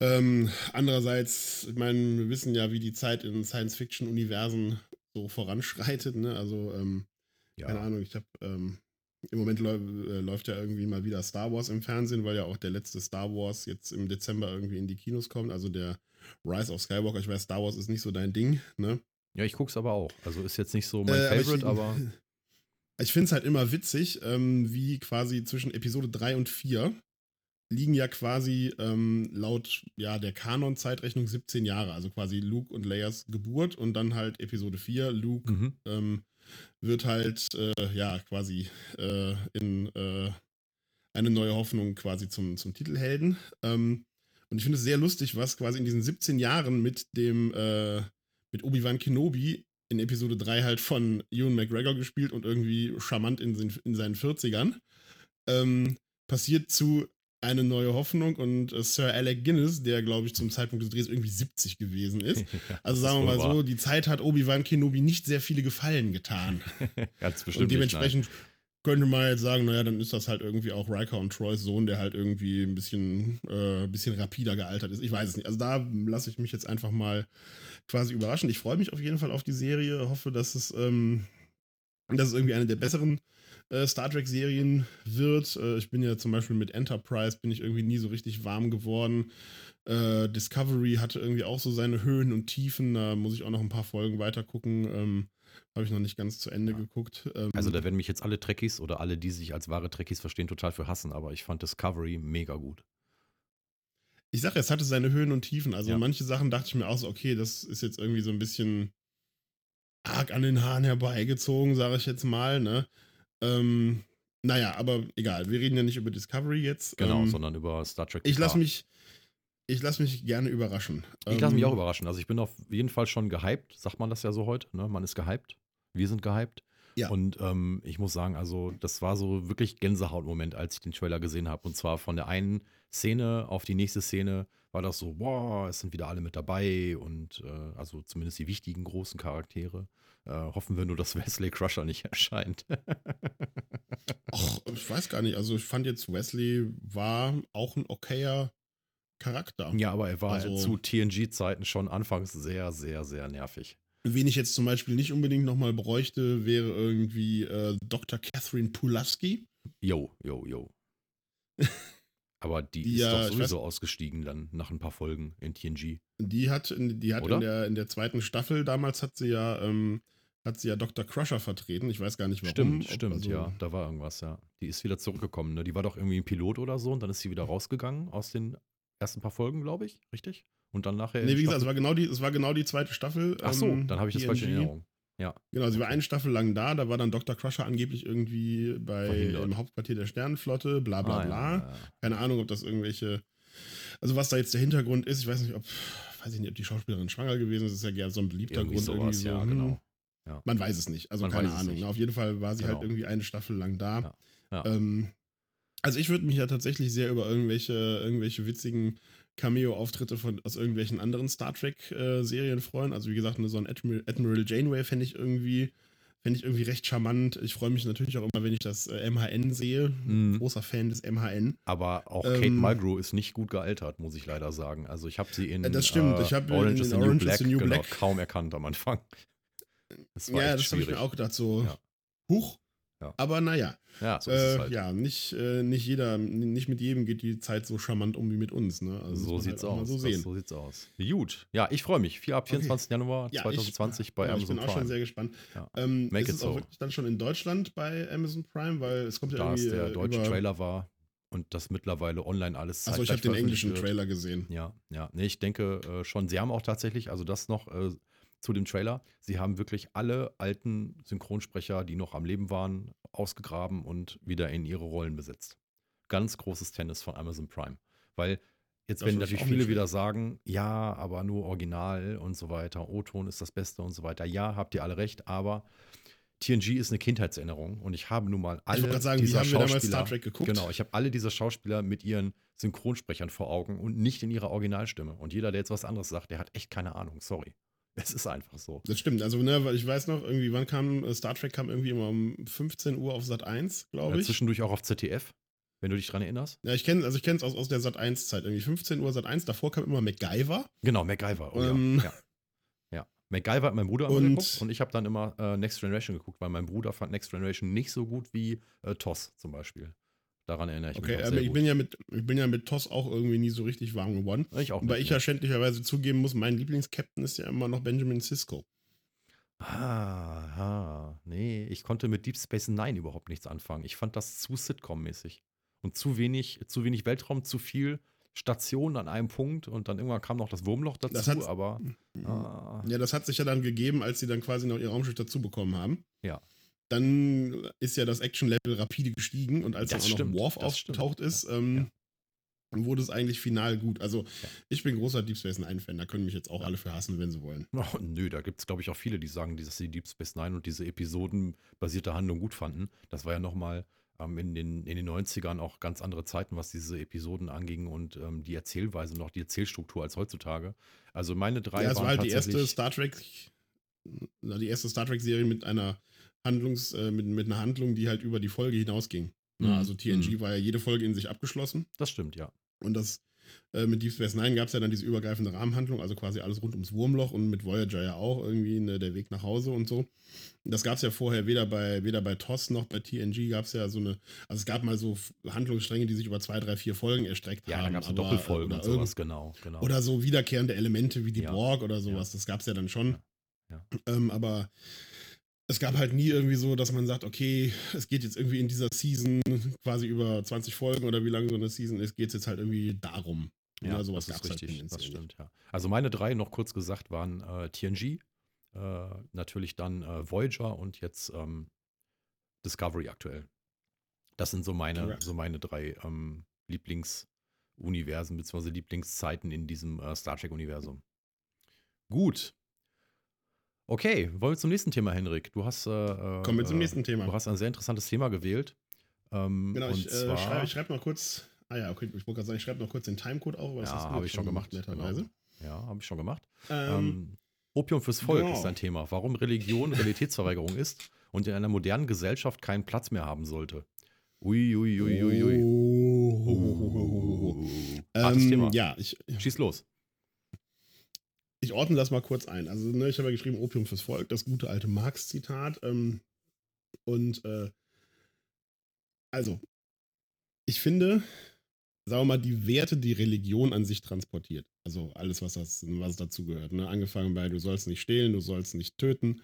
Ähm, andererseits, ich meine, wir wissen ja, wie die Zeit in Science-Fiction-Universen so voranschreitet. Ne? Also, ähm, keine Ja, Ahnung, ich habe ähm, im Moment läu äh, läuft ja irgendwie mal wieder Star Wars im Fernsehen, weil ja auch der letzte Star Wars jetzt im Dezember irgendwie in die Kinos kommt. Also der Rise of Skywalker. Ich weiß, Star Wars ist nicht so dein Ding, ne? ja ich gucke es aber auch. Also ist jetzt nicht so mein Äh, aber Favorite, ich, aber. Ich finde es halt immer witzig, ähm, wie quasi zwischen Episode 3 und 4 liegen ja quasi ähm, laut ja, der Kanon-Zeitrechnung 17 Jahre. Also quasi Luke und Leias Geburt und dann halt Episode 4. Luke Mhm. ähm, wird halt äh, ja quasi äh, in äh, eine neue Hoffnung quasi zum, zum Titelhelden. Ähm, und ich finde es sehr lustig, was quasi in diesen 17 Jahren mit dem äh, mit Obi-Wan Kenobi in Episode 3 halt von Ewan McGregor gespielt und irgendwie charmant in, den, in seinen 40ern. Ähm, passiert zu eine neue Hoffnung und äh, Sir Alec Guinness, der glaube ich zum Zeitpunkt des Drehs irgendwie 70 gewesen ist. Also sagen wir mal so, die Zeit hat Obi-Wan Kenobi nicht sehr viele Gefallen getan. Ganz bestimmt. Und nicht, dementsprechend könnte man jetzt sagen, naja, dann ist das halt irgendwie auch Riker und Troys Sohn, der halt irgendwie ein bisschen, äh, ein bisschen rapider gealtert ist. Ich weiß es nicht. Also da lasse ich mich jetzt einfach mal quasi überraschen. Ich freue mich auf jeden Fall auf die Serie, hoffe, dass es, ähm, dass es irgendwie eine der besseren äh, Star Trek-Serien wird. Äh, ich bin ja zum Beispiel mit Enterprise, bin ich irgendwie nie so richtig warm geworden. Äh, Discovery hatte irgendwie auch so seine Höhen und Tiefen. Da muss ich auch noch ein paar Folgen weiter gucken. Ähm, Habe ich noch nicht ganz zu Ende Ja. geguckt. Ähm, Also da werden mich jetzt alle Trekkies oder alle, die sich als wahre Trekkies verstehen, total für hassen, aber ich fand Discovery mega gut. ich sage, es hatte seine Höhen und Tiefen. Also Ja. manche Sachen dachte ich mir auch so, okay, das ist jetzt irgendwie so ein bisschen, arg an den Haaren herbeigezogen, sage ich jetzt mal. Ne? Ähm, naja, aber egal. Wir reden ja nicht über Discovery jetzt. Genau, ähm, sondern über Star Trek. Ich lasse mich, ich lasse mich gerne überraschen. Ich lasse mich Ähm, auch überraschen. Also ich bin auf jeden Fall schon gehypt, sagt man das ja so heute. Ne? Man ist gehypt. Wir sind gehypt. Ja. Und ähm, ich muss sagen, also das war so wirklich Gänsehautmoment, als ich den Trailer gesehen habe. Und zwar von der einen Szene auf die nächste Szene war das so, boah, es sind wieder alle mit dabei und äh, also zumindest die wichtigen großen Charaktere. Äh, hoffen wir nur, dass Wesley Crusher nicht erscheint. Och, ich weiß gar nicht. Also ich fand jetzt Wesley war auch ein okayer Charakter. ja, aber er war Also- zu TNG-Zeiten schon anfangs sehr, sehr, sehr nervig. Wen ich jetzt zum Beispiel nicht unbedingt nochmal bräuchte, wäre irgendwie äh, Dr. Catherine Pulaski. Jo, jo, jo. Aber die Die ist ja, doch sowieso ausgestiegen dann nach ein paar Folgen in TNG. Die hat, in, die hat Oder? in der, in der zweiten Staffel, damals hat sie ja, ähm, hat sie ja Dr. Crusher vertreten. Ich weiß gar nicht warum. Stimmt, ob- stimmt, also- ja. Da war irgendwas, ja. Die ist wieder zurückgekommen, ne? Die war doch irgendwie ein Pilot oder so und dann ist sie wieder rausgegangen aus den ersten paar Folgen, glaube ich, richtig? Und dann nachher. Nee, wie gesagt, es war genau die, es war genau die zweite Staffel. Ach so, ähm, dann habe ich das falsch in. Erinnerung. Ja, Genau, sie war eine Staffel lang da, da war dann Dr. Crusher angeblich irgendwie bei Verhindert. im Hauptquartier der Sternenflotte, bla bla Ah, ja, bla. ja, ja. Keine Ahnung, ob das irgendwelche, also was da jetzt der Hintergrund ist, ich weiß nicht, ob, weiß ich nicht, ob die Schauspielerin schwanger gewesen ist, das ist ja gerne so ein beliebter Irgendwie Grund sowas, irgendwie so. ja, hm, genau. Man weiß es nicht, also Man keine Ahnung. nicht. Auf jeden Fall war sie halt Genau. irgendwie eine Staffel lang da. Ja, ja. Ähm, also ich würde mich ja tatsächlich sehr über irgendwelche, irgendwelche witzigen Cameo-Auftritte von aus irgendwelchen anderen Star Trek-Serien freuen. Also wie gesagt, so ein Admiral, Admiral Janeway fände ich irgendwie, fände ich irgendwie recht charmant. Ich freue mich natürlich auch immer, wenn ich das äh, MHN sehe. Mhm. Großer Fan des MHN. Aber auch Ähm, Kate Mulgrew ist nicht gut gealtert, muss ich leider sagen. Also ich habe sie in Äh, das stimmt. äh, Ich habe Orange in is the Orange New is Black, the New genau, Black- kaum erkannt am Anfang. Das ja, das habe ich mir auch gedacht, so, Ja. huch. Ja. Aber naja, ja, so äh, halt. ja, nicht, äh, nicht jeder, nicht mit jedem geht die Zeit so charmant um wie mit uns. Ne? Also so sieht's halt auch aus. So das, so sieht's aus. Gut. Ja, ich freue mich. Vier, ab Okay. 24. Januar Ja, 2020 bei Amazon Ich bin auch Prime. schon sehr gespannt. Ja. Ähm, Make ist es auch so. wirklich dann schon in Deutschland bei Amazon Prime, weil es kommt ja da irgendwie es der äh, deutsche Trailer war und das mittlerweile online alles Achso, ich habe den englischen. Trailer gesehen. Ja, ja. Nee, ich denke äh, schon, sie haben auch tatsächlich, also das noch äh, zu dem Trailer, sie haben wirklich alle alten Synchronsprecher, die noch am Leben waren, ausgegraben und wieder in ihre Rollen besetzt. Ganz großes Tennis von Amazon Prime. Weil jetzt Das werden natürlich viele wieder sagen, ja, aber nur Original und so weiter, O-Ton ist das Beste und so weiter. Ja, habt ihr alle recht, aber TNG ist eine Kindheitserinnerung und ich habe nun mal alle ich sagen, dieser Schauspieler- Star Trek geguckt? Genau, ich habe alle diese Schauspieler mit ihren Synchronsprechern vor Augen und nicht in ihrer Originalstimme. Und jeder, der jetzt was anderes sagt, der hat echt keine Ahnung. Sorry. Es ist einfach so. Das stimmt. Also, ne, weil ich weiß noch, irgendwie, wann kam äh, Star Trek kam irgendwie immer um 15 Uhr auf Sat 1, glaube Ja, ich. zwischendurch auch auf ZDF, wenn du dich dran erinnerst. Ja, ich kenne also ich kenne es aus, aus der Sat 1 Zeit. Irgendwie 15 Uhr Sat 1, davor kam immer MacGyver. Genau, MacGyver. Oh, Ähm. ja. ja. ja. MacGyver hat mein Bruder immer Und- geguckt und ich habe dann immer äh, Next Generation geguckt, weil mein Bruder fand Next Generation nicht so gut wie äh, TOS zum Beispiel. Daran erinnere ich Okay, mich aber sehr ich gut. bin ja mit ich bin ja mit TOS auch irgendwie nie so richtig warm geworden. ich auch Weil ich ja schändlicherweise zugeben muss, mein Lieblingscaptain ist ja immer noch Benjamin Sisko. Ah, ah, nee, ich konnte mit Deep Space Nine überhaupt nichts anfangen. Ich fand das zu Sitcom-mäßig. Und zu wenig, zu wenig Weltraum, zu viel Station an einem Punkt und dann irgendwann kam noch das Wurmloch dazu, Das aber ah, Ja, das hat sich ja dann gegeben, als sie dann quasi noch ihr Raumschiff dazu bekommen haben. Ja. Dann ist ja das Action-Level rapide gestiegen und als Das dann auch stimmt, noch Worf stimmt, aufgetaucht ist, ähm, wurde es eigentlich final gut. Also ich bin großer Deep Space Nine-Fan, da können mich jetzt auch alle für hassen, wenn sie wollen. oh, nö, da gibt es glaube ich auch viele, die sagen, dass sie Deep Space Nine und diese episodenbasierte Handlung gut fanden. Das war ja nochmal ähm, in, den, in den 90ern auch ganz andere Zeiten, was diese Episoden anging und ähm, die Erzählweise noch, die Erzählstruktur als heutzutage. Also meine drei Ja, es waren war halt die erste Star Trek, die erste Star Trek-Serie mit einer Handlungs, äh, mit, mit einer Handlung, die halt über die Folge hinausging. Na, Mhm, Also TNG war ja jede Folge in sich abgeschlossen. Das stimmt, ja. Und das äh, mit Deep Space Nine gab es ja dann diese übergreifende Rahmenhandlung, also quasi alles rund ums Wurmloch und mit Voyager ja auch irgendwie ne, der Weg nach Hause und so. Das gab es ja vorher weder bei, weder bei TOS noch bei TNG gab es ja so eine, also es gab mal so Handlungsstränge, die sich über zwei, drei, vier Folgen erstreckt Ja, da haben. gab es so aber, Doppelfolgen oder und sowas, genau, genau. Oder so wiederkehrende Elemente wie die Ja. Borg oder sowas, das gab es ja dann schon. Ja. Ähm, aber es gab halt nie irgendwie so, dass man sagt, okay, es geht jetzt irgendwie in dieser Season quasi über 20 Folgen oder wie lange so eine Season ist, geht es jetzt halt irgendwie darum. ja, Oder sowas das ist halt richtig, das tendenziell nicht. stimmt, ja. Also meine drei, noch kurz gesagt, waren äh, TNG, äh, natürlich dann äh, Voyager und jetzt ähm, Discovery aktuell. Das sind so meine, Okay. so meine drei ähm, Lieblingsuniversen bzw. Lieblingszeiten in diesem äh, Star Trek-Universum. Gut. Okay, wollen wir zum nächsten Thema, Henrik. Du hast, äh, äh, Kommen wir zum äh, nächsten Thema. Du hast ein sehr interessantes Thema gewählt. Ähm, Genau, ich äh, schreibe schreib noch kurz. Ah ja, okay, ich wollte gerade sagen, ich schreibe noch kurz den Timecode auf. aber das Ja, du habe ich schon gemacht, Netterweise. ja, habe ich schon gemacht. Ähm, Ähm, Opium fürs Volk genau. ist ein Thema. Warum Religion Realitätsverweigerung ist und in einer modernen Gesellschaft keinen Platz mehr haben sollte. Ui, ui, ui, ui, ui. Oh. Hartes Ähm, Thema. Ja, ich, Schieß los. Ich ordne das mal kurz ein. Also, ne, ich habe ja geschrieben, Opium fürs Volk, das gute alte Marx-Zitat. Ähm, und äh, also, ich finde, sagen wir mal, die Werte, die Religion an sich transportiert. Also alles, was, das, was dazu gehört. Ne? Angefangen bei, du sollst nicht stehlen, du sollst nicht töten,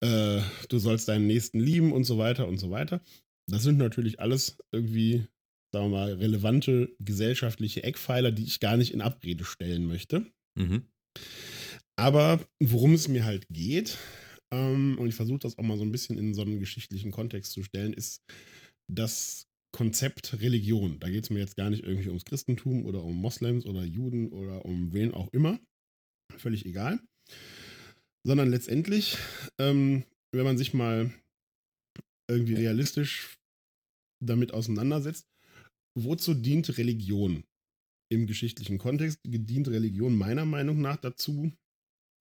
äh, du sollst deinen Nächsten lieben und so weiter und so weiter. Das sind natürlich alles irgendwie, sagen wir mal, relevante gesellschaftliche Eckpfeiler, die ich gar nicht in Abrede stellen möchte. Mhm. Aber worum es mir halt geht, ähm, und ich versuche das auch mal so ein bisschen in so einen geschichtlichen Kontext zu stellen, ist das Konzept Religion. Da geht es mir jetzt gar nicht irgendwie ums Christentum oder um Moslems oder Juden oder um wen auch immer. Völlig egal. Sondern letztendlich, ähm, wenn man sich mal irgendwie realistisch damit auseinandersetzt, wozu dient Religion? Im geschichtlichen Kontext dient Religion meiner Meinung nach dazu,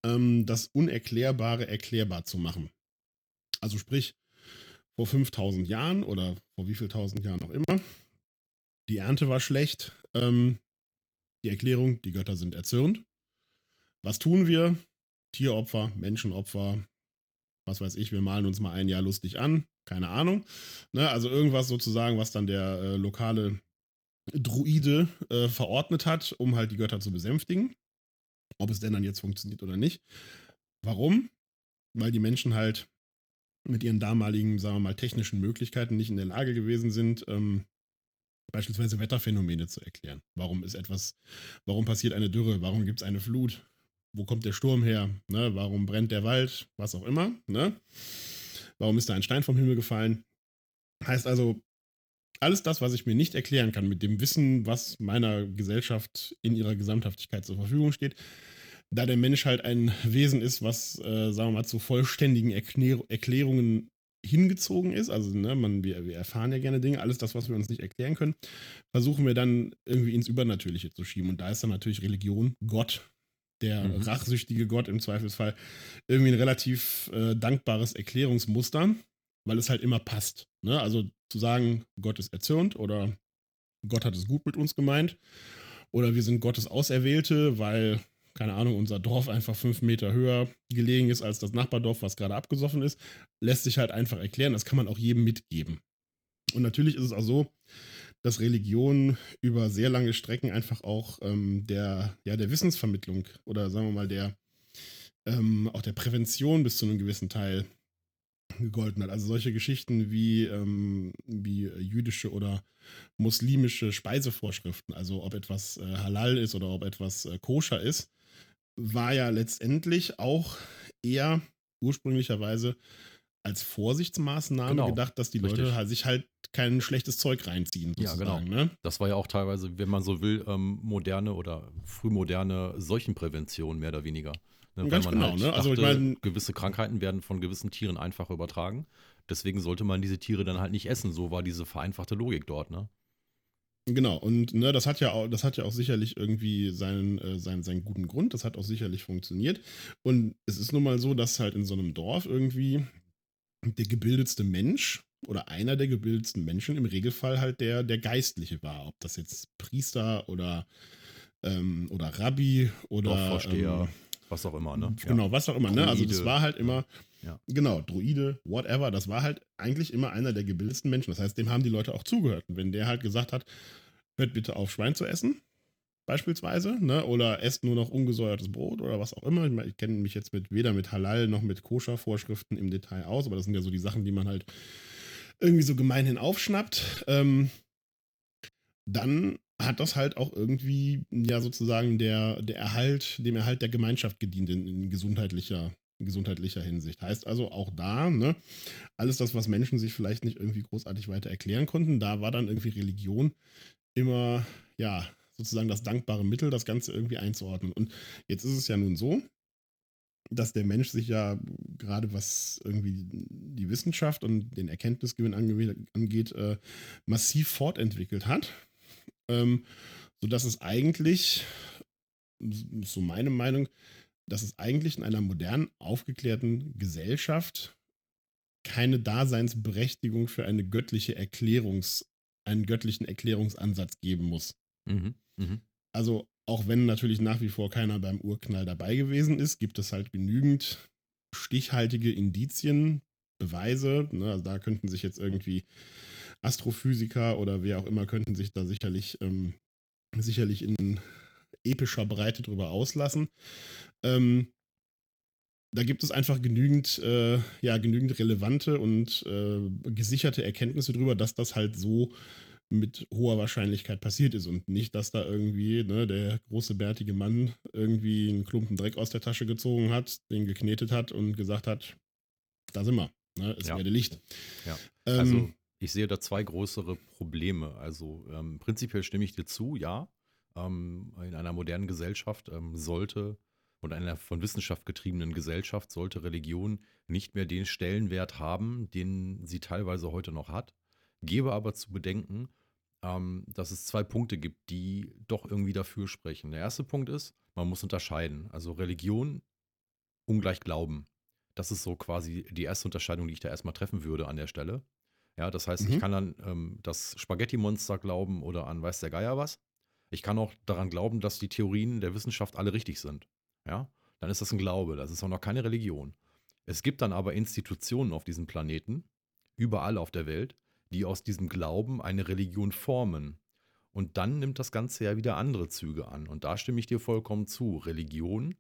ähm, das Unerklärbare erklärbar zu machen. Also sprich, vor 5000 Jahren oder vor wie viel tausend Jahren auch immer, die Ernte war schlecht, ähm, die Erklärung, die Götter sind erzürnt. Was tun wir? Tieropfer, Menschenopfer, was weiß ich, wir malen uns mal ein Jahr lustig an, keine Ahnung. Ne, also irgendwas sozusagen, was dann der äh, lokale Druide äh, verordnet hat, um halt die Götter zu besänftigen. Ob es denn dann jetzt funktioniert oder nicht. Warum? Weil die Menschen halt mit ihren damaligen, sagen wir mal, technischen Möglichkeiten nicht in der Lage gewesen sind, ähm, beispielsweise Wetterphänomene zu erklären. Warum ist etwas, warum passiert eine Dürre, warum gibt es eine Flut, wo kommt der Sturm her, ne? warum brennt der Wald, was auch immer, ne? warum ist da ein Stein vom Himmel gefallen. Heißt also, alles das, was ich mir nicht erklären kann, mit dem Wissen, was meiner Gesellschaft in ihrer Gesamthaftigkeit zur Verfügung steht, da der Mensch halt ein Wesen ist, was, äh, sagen wir mal, zu vollständigen Erklär Erklärungen hingezogen ist, also ne, man, wir, wir erfahren ja gerne Dinge, alles das, was wir uns nicht erklären können, versuchen wir dann irgendwie ins Übernatürliche zu schieben. Und da ist dann natürlich Religion, Gott, der Mhm. rachsüchtige Gott im Zweifelsfall, irgendwie ein relativ äh, dankbares Erklärungsmuster, weil es halt immer passt. Ne? Also zu sagen, Gott ist erzürnt oder Gott hat es gut mit uns gemeint oder wir sind Gottes Auserwählte, weil, keine Ahnung, unser Dorf einfach fünf Meter höher gelegen ist als das Nachbardorf, was gerade abgesoffen ist, lässt sich halt einfach erklären. Das kann man auch jedem mitgeben. Und natürlich ist es auch so, dass Religion über sehr lange Strecken einfach auch ähm, der, ja, der Wissensvermittlung oder sagen wir mal der ähm, auch der Prävention bis zu einem gewissen Teil gegolten hat. Also solche Geschichten wie, ähm, wie jüdische oder muslimische Speisevorschriften, also ob etwas äh, halal ist oder ob etwas äh, koscher ist, war ja letztendlich auch eher ursprünglicherweise als Vorsichtsmaßnahme Genau, gedacht, dass die richtig. Leute halt sich halt kein schlechtes Zeug reinziehen. Ja, genau. sozusagen, Ne? Das war ja auch teilweise, wenn man so will, ähm, moderne oder frühmoderne Seuchenprävention mehr oder weniger. Ne, Ganz man genau, halt ne? Also ich dachte, mein- gewisse Krankheiten werden von gewissen Tieren einfach übertragen. Deswegen sollte man diese Tiere dann halt nicht essen. So war diese vereinfachte Logik dort, ne? Genau, und ne, das hat ja auch, das hat ja auch sicherlich irgendwie seinen, äh, seinen, seinen guten Grund, das hat auch sicherlich funktioniert. Und es ist nun mal so, dass halt in so einem Dorf irgendwie der gebildetste Mensch oder einer der gebildetsten Menschen im Regelfall halt der, der Geistliche war. Ob das jetzt Priester oder, ähm, oder Rabbi oder Dorfvorsteher, ähm, was auch immer, ne? Genau, was auch immer, ne? Also das war halt immer, Ja. genau, Druide, whatever, das war halt eigentlich immer einer der gebildetsten Menschen. Das heißt, dem haben die Leute auch zugehört. Und wenn der halt gesagt hat, hört bitte auf, Schwein zu essen, beispielsweise, ne? Oder esst nur noch ungesäuertes Brot oder was auch immer. Ich, ich kenne mich jetzt mit weder mit Halal noch mit Koscher-Vorschriften im Detail aus, aber das sind ja so die Sachen, die man halt irgendwie so gemeinhin aufschnappt. Ähm, dann hat das halt auch irgendwie ja sozusagen der, der Erhalt, dem Erhalt der Gemeinschaft gedient in, in gesundheitlicher gesundheitlicher Hinsicht. Heißt also auch da, ne, alles das, was Menschen sich vielleicht nicht irgendwie großartig weiter erklären konnten, da war dann irgendwie Religion immer, ja, sozusagen das dankbare Mittel, das Ganze irgendwie einzuordnen. Und jetzt ist es ja nun so, dass der Mensch sich ja gerade was irgendwie die Wissenschaft und den Erkenntnisgewinn angeht, äh, massiv fortentwickelt hat. Ähm, sodass es eigentlich, so meine Meinung, dass es eigentlich in einer modernen, aufgeklärten Gesellschaft keine Daseinsberechtigung für eine göttliche Erklärungs, einen göttlichen Erklärungsansatz geben muss. Mhm. Mhm. Also auch wenn natürlich nach wie vor keiner beim Urknall dabei gewesen ist, gibt es halt genügend stichhaltige Indizien, Beweise. Ne? Also da könnten sich jetzt irgendwie Astrophysiker oder wer auch immer könnten sich da sicherlich, ähm, sicherlich in epischer Breite drüber auslassen. Ähm, da gibt es einfach genügend, äh, ja, genügend relevante und äh, gesicherte Erkenntnisse darüber, dass das halt so mit hoher Wahrscheinlichkeit passiert ist und nicht, dass da irgendwie ne, der große bärtige Mann irgendwie einen Klumpen Dreck aus der Tasche gezogen hat, den geknetet hat und gesagt hat, da sind wir, ne, es ja. werde Licht. Ja. Ähm, also ich sehe da zwei größere Probleme. Also ähm, prinzipiell stimme ich dir zu, ja. Ähm, in einer modernen Gesellschaft ähm, sollte und einer von Wissenschaft getriebenen Gesellschaft sollte Religion nicht mehr den Stellenwert haben, den sie teilweise heute noch hat. Gebe aber zu bedenken, ähm, dass es zwei Punkte gibt, die doch irgendwie dafür sprechen. Der erste Punkt ist, man muss unterscheiden. Also Religion ungleich Glauben. Das ist so quasi die erste Unterscheidung, die ich da erstmal treffen würde an der Stelle. Ja, das heißt, mhm. ich kann an ähm, das Spaghetti-Monster glauben oder an weiß der Geier was. Ich kann auch daran glauben, dass die Theorien der Wissenschaft alle richtig sind. Ja, dann ist das ein Glaube, das ist auch noch keine Religion. Es gibt dann aber Institutionen auf diesem Planeten, überall auf der Welt, die aus diesem Glauben eine Religion formen. Und dann nimmt das Ganze ja wieder andere Züge an. Und da stimme ich dir vollkommen zu. Religion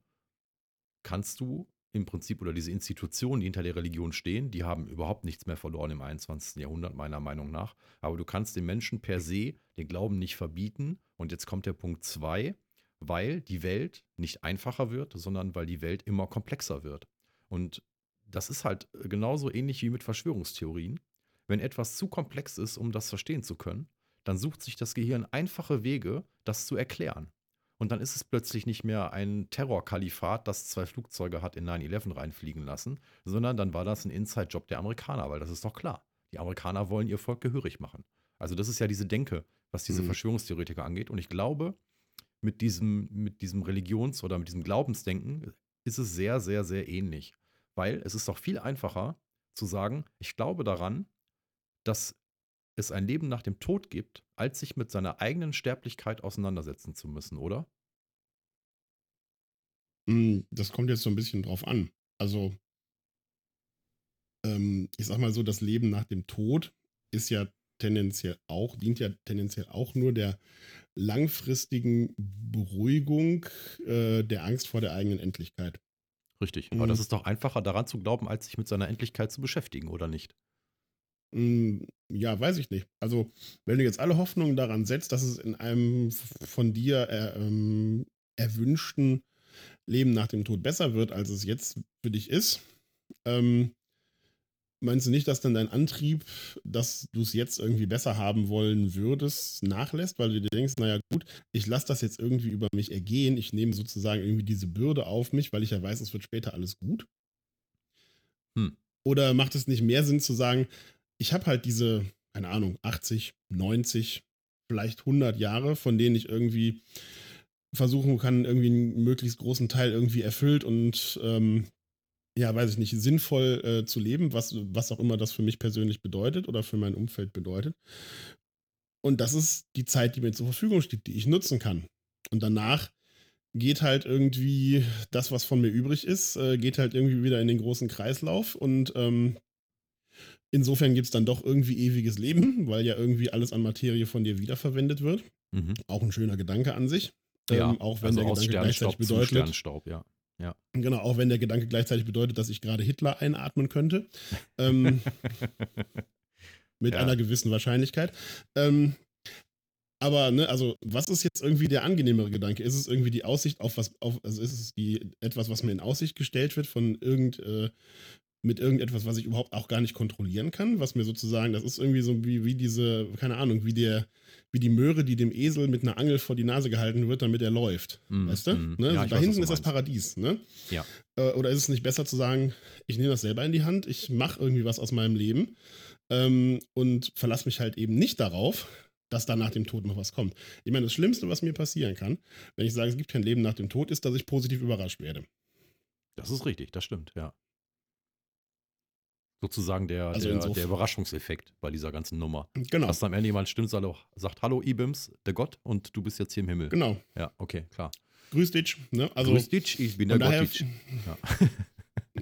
kannst du im Prinzip oder diese Institutionen, die hinter der Religion stehen, die haben überhaupt nichts mehr verloren im 21. Jahrhundert, meiner Meinung nach. Aber du kannst den Menschen per se den Glauben nicht verbieten. Und jetzt kommt der Punkt 2, weil die Welt nicht einfacher wird, sondern weil die Welt immer komplexer wird. Und das ist halt genauso ähnlich wie mit Verschwörungstheorien. Wenn etwas zu komplex ist, um das verstehen zu können, dann sucht sich das Gehirn einfache Wege, das zu erklären. Und dann ist es plötzlich nicht mehr ein Terrorkalifat, das zwei Flugzeuge hat in 9-11 reinfliegen lassen, sondern dann war das ein Inside-Job der Amerikaner, weil das ist doch klar. Die Amerikaner wollen ihr Volk gehörig machen. Also das ist ja diese Denke, was diese mhm. Verschwörungstheoretiker angeht. Und ich glaube, mit diesem, mit diesem Religions- oder mit diesem Glaubensdenken ist es sehr, sehr, sehr ähnlich. Weil es ist doch viel einfacher zu sagen, ich glaube daran, dass es ein Leben nach dem Tod gibt, als sich mit seiner eigenen Sterblichkeit auseinandersetzen zu müssen, oder? Hm, das kommt jetzt so ein bisschen drauf an. Also, ähm, ich sag mal so, das Leben nach dem Tod ist ja tendenziell auch, dient ja tendenziell auch nur der langfristigen Beruhigung äh, der Angst vor der eigenen Endlichkeit. Richtig. Aber mhm. das ist doch einfacher daran zu glauben, als sich mit seiner Endlichkeit zu beschäftigen, oder nicht? Hm, ja, weiß ich nicht. Also, wenn du jetzt alle Hoffnungen daran setzt, dass es in einem von dir er, ähm, erwünschten Leben nach dem Tod besser wird, als es jetzt für dich ist, ähm, meinst du nicht, dass dann dein Antrieb, dass du es jetzt irgendwie besser haben wollen würdest, nachlässt, weil du dir denkst, naja gut, ich lasse das jetzt irgendwie über mich ergehen, ich nehme sozusagen irgendwie diese Bürde auf mich, weil ich ja weiß, es wird später alles gut? Hm. Oder macht es nicht mehr Sinn zu sagen, ich habe halt diese, keine Ahnung, 80, 90, vielleicht 100 Jahre, von denen ich irgendwie versuchen kann, irgendwie einen möglichst großen Teil irgendwie erfüllt und ähm, ja, weiß ich nicht, sinnvoll äh, zu leben, was, was auch immer das für mich persönlich bedeutet oder für mein Umfeld bedeutet. Und das ist die Zeit, die mir zur Verfügung steht, die ich nutzen kann. Und danach geht halt irgendwie das, was von mir übrig ist, äh, geht halt irgendwie wieder in den großen Kreislauf und ähm, Insofern gibt es dann doch irgendwie ewiges Leben, weil ja irgendwie alles an Materie von dir wiederverwendet wird. Mhm. Auch ein schöner Gedanke an sich. Ja, ähm, auch wenn also der Gedanke gleichzeitig bedeutet. Ja. ja. Genau, auch wenn der Gedanke gleichzeitig bedeutet, dass ich gerade Hitler einatmen könnte. ähm, mit einer gewissen Wahrscheinlichkeit. Ähm, Aber, ne, also, was ist jetzt irgendwie der angenehmere Gedanke? Ist es irgendwie die Aussicht auf was, auf, also ist es die etwas, was mir in Aussicht gestellt wird von irgend, äh, mit irgendetwas, was ich überhaupt auch gar nicht kontrollieren kann, was mir sozusagen, das ist irgendwie so wie, wie diese, keine Ahnung, wie der, wie die Möhre, die dem Esel mit einer Angel vor die Nase gehalten wird, damit er läuft. Mm, weißt du? mm. Ne? Ja, ich da weiß, hinten ist das. Paradies, ne? Ja. Äh, Oder ist es nicht besser zu sagen, ich nehme das selber in die Hand, ich mache irgendwie was aus meinem Leben ähm, und verlasse mich halt eben nicht darauf, dass da nach dem Tod noch was kommt. Ich meine, das Schlimmste, was mir passieren kann, wenn ich sage, es gibt kein Leben nach dem Tod, ist, dass ich positiv überrascht werde. Das ist richtig, das stimmt, ja. Sozusagen der, Also der, der Überraschungseffekt bei dieser ganzen Nummer. Genau. Dass am Ende jemand stimmt, sagt, Hallo Ibims, der Gott, und du bist jetzt hier im Himmel. Genau. Ja, okay, klar. Grüß dich. Ne? Also, Grüß dich, ich bin der daher, Gottitsch. Ja.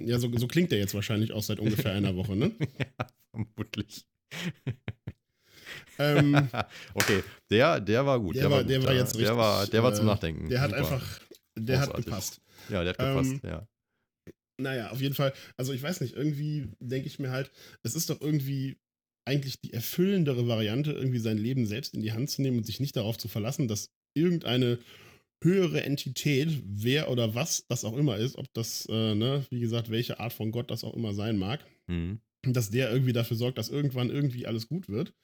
ja, so, so klingt der jetzt wahrscheinlich auch seit ungefähr einer Woche, ne? ja, vermutlich. Ähm, okay, der, der war gut. Der war- der gut, war jetzt Der richtig, war, der war zum äh, Nachdenken. der hat Super. einfach, der hat Großartig. gepasst. Ja, der hat gepasst, ähm, ja. Naja, auf jeden Fall. Also ich weiß nicht, irgendwie denke ich mir halt, es ist doch irgendwie eigentlich die erfüllendere Variante, irgendwie sein Leben selbst in die Hand zu nehmen und sich nicht darauf zu verlassen, dass irgendeine höhere Entität, wer oder was das auch immer ist, ob das, äh, ne, wie gesagt, welche Art von Gott das auch immer sein mag, Mhm. dass der irgendwie dafür sorgt, dass irgendwann irgendwie alles gut wird.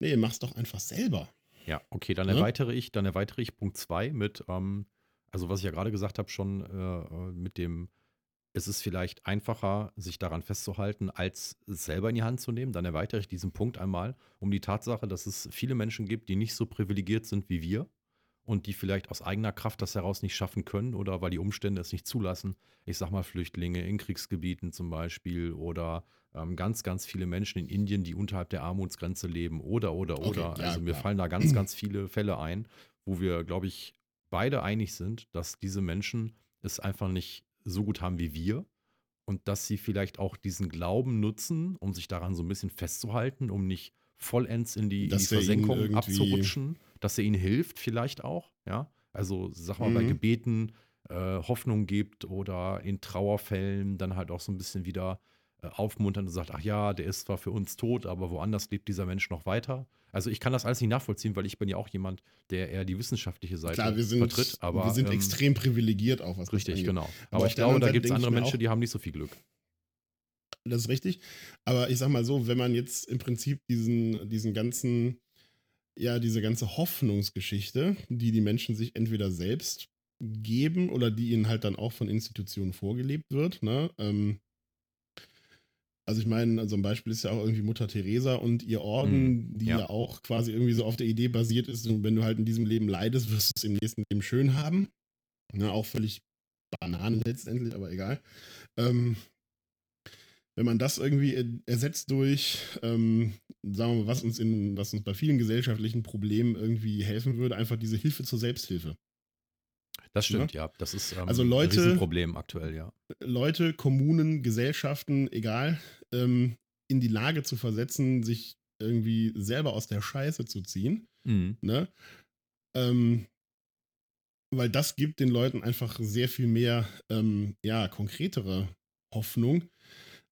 Nee, mach's doch einfach selber. Ja, okay, dann Ne? erweitere ich, dann erweitere ich Punkt 2 mit, ähm, also was ich ja gerade gesagt habe, schon äh, äh, mit dem, es ist vielleicht einfacher, sich daran festzuhalten, als es selber in die Hand zu nehmen. Dann erweitere ich diesen Punkt einmal um die Tatsache, dass es viele Menschen gibt, die nicht so privilegiert sind wie wir und die vielleicht aus eigener Kraft das heraus nicht schaffen können oder weil die Umstände es nicht zulassen. Ich sag mal Flüchtlinge in Kriegsgebieten zum Beispiel oder ähm, ganz, ganz viele Menschen in Indien, die unterhalb der Armutsgrenze leben oder, oder, Okay, oder. ja, also mir klar. fallen da ganz, ganz viele Fälle ein, wo wir, glaube ich, beide einig sind, dass diese Menschen es einfach nicht so gut haben wie wir und dass sie vielleicht auch diesen Glauben nutzen, um sich daran so ein bisschen festzuhalten, um nicht vollends in die, in die er Versenkung abzurutschen, dass er ihnen hilft vielleicht auch, ja. Also sag mal, bei Mhm. Gebeten äh, Hoffnung gibt oder in Trauerfällen dann halt auch so ein bisschen wieder äh, aufmunternd und sagt, ach ja, der ist zwar für uns tot, aber woanders lebt dieser Mensch noch weiter. Also ich kann das alles nicht nachvollziehen, weil ich bin ja auch jemand, der eher die wissenschaftliche Seite Klar, wir sind, vertritt. Aber, wir sind ähm, extrem privilegiert auch, was Richtig, genau. Aber Aber, ich glaube, da gibt es andere Menschen, die haben nicht so viel Glück. Das ist richtig. Aber ich sag mal so, wenn man jetzt im Prinzip diesen, diesen ganzen, ja, diese ganze Hoffnungsgeschichte, die die Menschen sich entweder selbst geben oder die ihnen halt dann auch von Institutionen vorgelebt wird, ne? Ähm, also ich meine, so ein Beispiel ist ja auch irgendwie Mutter Teresa und ihr Orden, Mm, die ja. ja. auch quasi irgendwie so auf der Idee basiert ist, wenn du halt in diesem Leben leidest, wirst du es im nächsten Leben schön haben. Ne, auch völlig Bananen letztendlich, aber egal. Ähm, wenn man das irgendwie er- ersetzt durch, ähm, sagen wir mal, was uns in, was uns bei vielen gesellschaftlichen Problemen irgendwie helfen würde, einfach diese Hilfe zur Selbsthilfe. Das stimmt, ja. Das ist ähm, Also ein Leute- Riesenproblem aktuell, ja. Leute, Kommunen, Gesellschaften, egal, ähm, in die Lage zu versetzen, sich irgendwie selber aus der Scheiße zu ziehen. Mhm. Ne? Ähm, weil das gibt den Leuten einfach sehr viel mehr, ähm, ja, konkretere Hoffnung,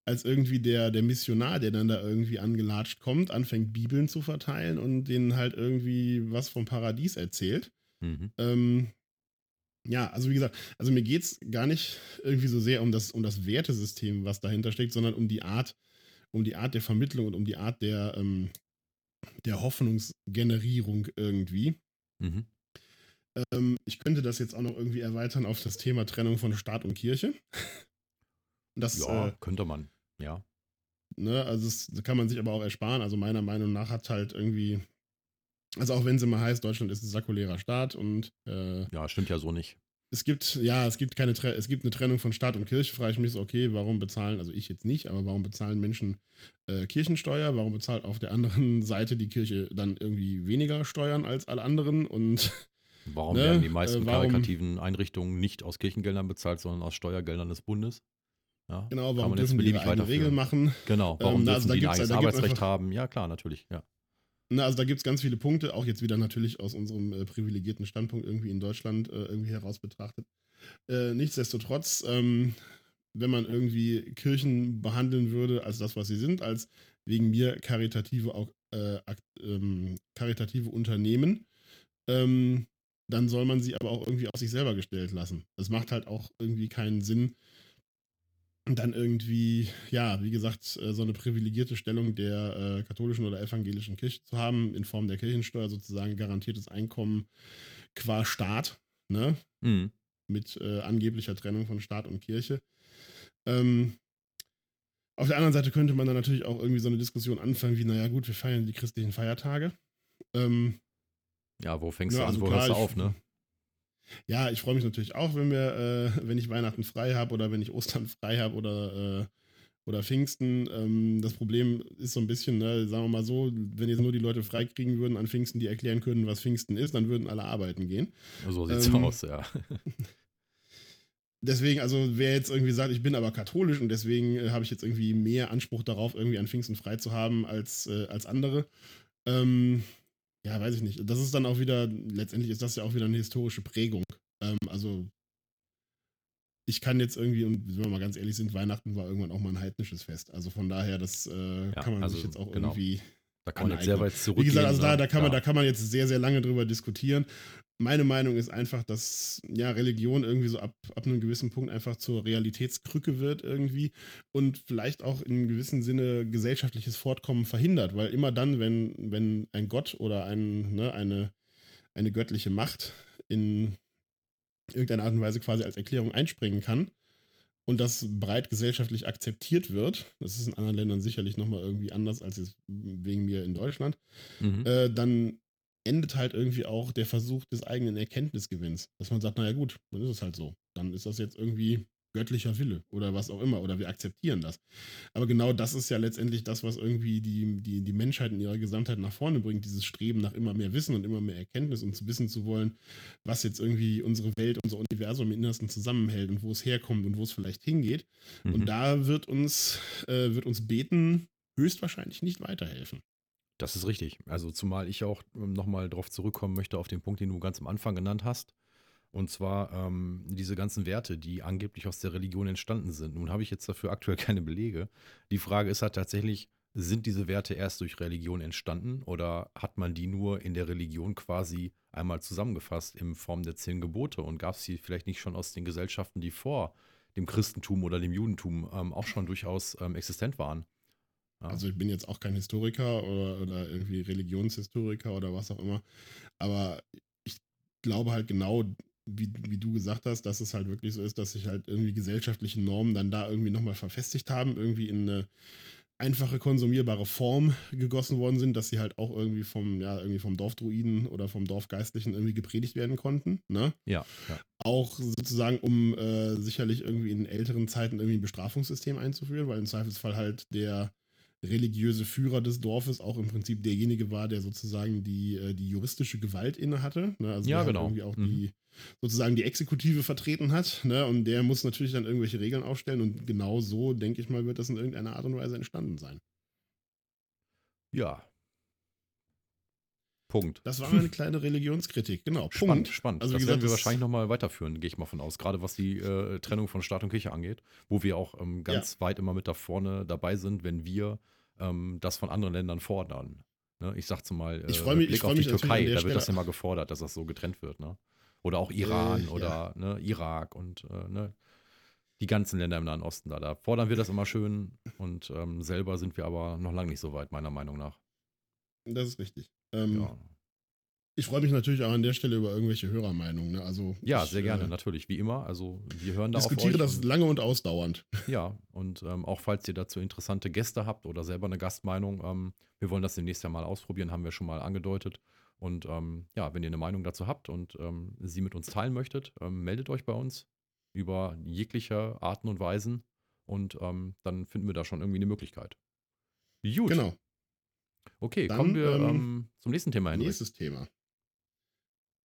als irgendwie der, der Missionar, der dann da irgendwie angelatscht kommt, anfängt Bibeln zu verteilen und denen halt irgendwie was vom Paradies erzählt. Mhm. Ähm, ja, also wie gesagt, also mir geht es gar nicht irgendwie so sehr um das, um das Wertesystem, was dahinter steckt, sondern um die Art, um die Art der Vermittlung und um die Art der, ähm, der Hoffnungsgenerierung irgendwie. Mhm. Ähm, ich könnte das jetzt auch noch irgendwie erweitern auf das Thema Trennung von Staat und Kirche. Das, Ja, äh, könnte man. Ja. ne, also das kann man sich aber auch ersparen. Also meiner Meinung nach hat halt irgendwie, also auch wenn es immer heißt, Deutschland ist ein säkulärer Staat und äh, Ja, stimmt ja so nicht. es gibt, ja, es gibt keine, es gibt eine Trennung von Staat und Kirche, frage ich mich so, okay, warum bezahlen, also ich jetzt nicht, aber warum bezahlen Menschen äh, Kirchensteuer? Warum bezahlt auf der anderen Seite die Kirche dann irgendwie weniger Steuern als alle anderen? Und Warum Ne, werden die meisten äh, warum- karitativen Einrichtungen nicht aus Kirchengeldern bezahlt, sondern aus Steuergeldern des Bundes? Ja, genau, kann warum man jetzt dürfen die ihre Regeln weiterführen. machen? Genau, warum Ähm, na, also dürfen da die ein eigenes Arbeitsrecht einfach- haben? Ja, klar, natürlich, ja. Na, also da gibt es ganz viele Punkte, auch jetzt wieder natürlich aus unserem äh, privilegierten Standpunkt irgendwie in Deutschland äh, irgendwie heraus betrachtet. Äh, nichtsdestotrotz, ähm, wenn man irgendwie Kirchen behandeln würde als das, was sie sind, als wegen mir karitative, auch, äh, akt, ähm, karitative Unternehmen, ähm, dann soll man sie aber auch irgendwie auf sich selber gestellt lassen. Das macht halt auch irgendwie keinen Sinn, dann irgendwie, ja, wie gesagt, äh, so eine privilegierte Stellung der äh, katholischen oder evangelischen Kirche zu haben, in Form der Kirchensteuer sozusagen garantiertes Einkommen qua Staat, ne? Mhm. Mit äh, angeblicher Trennung von Staat und Kirche. Ähm, auf der anderen Seite könnte man dann natürlich auch irgendwie so eine Diskussion anfangen, wie, naja, gut, wir feiern die christlichen Feiertage. Ähm, ja, wo fängst ja, du an, also wo klar, hörst du auf, ne? Ja, ich freue mich natürlich auch, wenn wir, äh, wenn ich Weihnachten frei habe oder wenn ich Ostern frei habe oder, äh, oder Pfingsten. Ähm, das Problem ist so ein bisschen, ne, sagen wir mal so, wenn jetzt nur die Leute frei kriegen würden an Pfingsten, die erklären können, was Pfingsten ist, dann würden alle arbeiten gehen. So sieht's Ähm, aus, ja. Deswegen, also wer jetzt irgendwie sagt, ich bin aber katholisch und deswegen äh, habe ich jetzt irgendwie mehr Anspruch darauf, irgendwie an Pfingsten frei zu haben als, äh, als andere. Ähm, ja, weiß ich nicht. Das ist dann auch wieder, letztendlich ist das ja auch wieder eine historische Prägung. Ähm, also ich kann jetzt irgendwie, und wenn wir mal ganz ehrlich sind, Weihnachten war irgendwann auch mal ein heidnisches Fest. Also von daher, das äh, kann man also sich jetzt auch genau. irgendwie Da kann man jetzt sehr weit zurückgehen. Wie gesagt, also da, ne? da, kann man, ja. da kann man jetzt sehr, sehr lange drüber diskutieren. Meine Meinung ist einfach, dass ja, Religion irgendwie so ab, ab einem gewissen Punkt einfach zur Realitätskrücke wird irgendwie und vielleicht auch in gewissem Sinne gesellschaftliches Fortkommen verhindert, weil immer dann, wenn, wenn ein Gott oder ein, ne, eine, eine göttliche Macht in irgendeiner Art und Weise quasi als Erklärung einspringen kann und das breit gesellschaftlich akzeptiert wird, das ist in anderen Ländern sicherlich nochmal irgendwie anders als jetzt wegen mir in Deutschland, Mhm. äh, dann endet halt irgendwie auch der Versuch des eigenen Erkenntnisgewinns. Dass man sagt, naja gut, dann ist es halt so. Dann ist das jetzt irgendwie göttlicher Wille oder was auch immer. Oder wir akzeptieren das. Aber genau das ist ja letztendlich das, was irgendwie die, die, die Menschheit in ihrer Gesamtheit nach vorne bringt. Dieses Streben nach immer mehr Wissen und immer mehr Erkenntnis und zu wissen zu wollen, was jetzt irgendwie unsere Welt, unser Universum im Innersten zusammenhält und wo es herkommt und wo es vielleicht hingeht. Mhm. Und da wird uns, äh, wird uns Beten höchstwahrscheinlich nicht weiterhelfen. Das ist richtig. Also zumal ich auch nochmal darauf zurückkommen möchte, auf den Punkt, den du ganz am Anfang genannt hast. Und zwar ähm, diese ganzen Werte, die angeblich aus der Religion entstanden sind. Nun habe ich jetzt dafür aktuell keine Belege. Die Frage ist halt tatsächlich, sind diese Werte erst durch Religion entstanden oder hat man die nur in der Religion quasi einmal zusammengefasst in Form der zehn Gebote und gab es sie vielleicht nicht schon aus den Gesellschaften, die vor dem Christentum oder dem Judentum ähm, auch schon durchaus ähm, existent waren? Ja. Also ich bin jetzt auch kein Historiker oder, oder irgendwie Religionshistoriker oder was auch immer. Aber ich glaube halt genau, wie, wie du gesagt hast, dass es halt wirklich so ist, dass sich halt irgendwie gesellschaftliche Normen dann da irgendwie nochmal verfestigt haben, irgendwie in eine einfache konsumierbare Form gegossen worden sind, dass sie halt auch irgendwie vom, ja, irgendwie vom Dorfdruiden oder vom Dorfgeistlichen irgendwie gepredigt werden konnten. Ne? ja, ja. Auch sozusagen, um äh, sicherlich irgendwie in älteren Zeiten irgendwie ein Bestrafungssystem einzuführen, weil im Zweifelsfall halt der religiöse Führer des Dorfes auch im Prinzip derjenige war, der sozusagen die, äh, die juristische Gewalt inne hatte. Ne? Also Ja, halt genau. irgendwie auch Mhm. die sozusagen die Exekutive vertreten hat. Ne? Und der muss natürlich dann irgendwelche Regeln aufstellen und genau so, denke ich mal, wird das in irgendeiner Art und Weise entstanden sein. Ja. Punkt. Das war eine kleine Religionskritik, genau. Spannend, Punkt. spannend. Also, das wie werden gesagt, wir wahrscheinlich nochmal weiterführen, gehe ich mal von aus. Gerade was die äh, Trennung von Staat und Kirche angeht, wo wir auch ähm, ganz weit immer mit da vorne dabei sind, wenn wir ähm, das von anderen Ländern fordern. Ne? Ich sag zumal, äh, Ich freu mich- Blick ich freu auf die Türkei, da wird das immer gefordert, dass das so getrennt wird. Ne? Oder auch Iran Äh, oder ne, Irak und äh, ne, die ganzen Länder im Nahen Osten da. Da fordern wir das immer schön und ähm, selber sind wir aber noch lange nicht so weit, meiner Meinung nach. Das ist richtig. Ähm, Ja, Ich freue mich natürlich auch an der Stelle über irgendwelche Hörermeinungen. Ne? Also ja ich, sehr gerne, äh, natürlich, wie immer. Also wir hören da Diskutiere das und- lange und ausdauernd. Ja, und ähm, auch falls ihr dazu interessante Gäste habt oder selber eine Gastmeinung, ähm, wir wollen das demnächst ja mal ausprobieren, haben wir schon mal angedeutet. Und ähm, ja, wenn ihr eine Meinung dazu habt und ähm, sie mit uns teilen möchtet, ähm, meldet euch bei uns über jegliche Arten und Weisen und ähm, dann finden wir da schon irgendwie eine Möglichkeit. Gut, Genau. Okay, Dann, kommen wir ähm, ähm, zum nächsten Thema, Henrik. Nächstes Thema.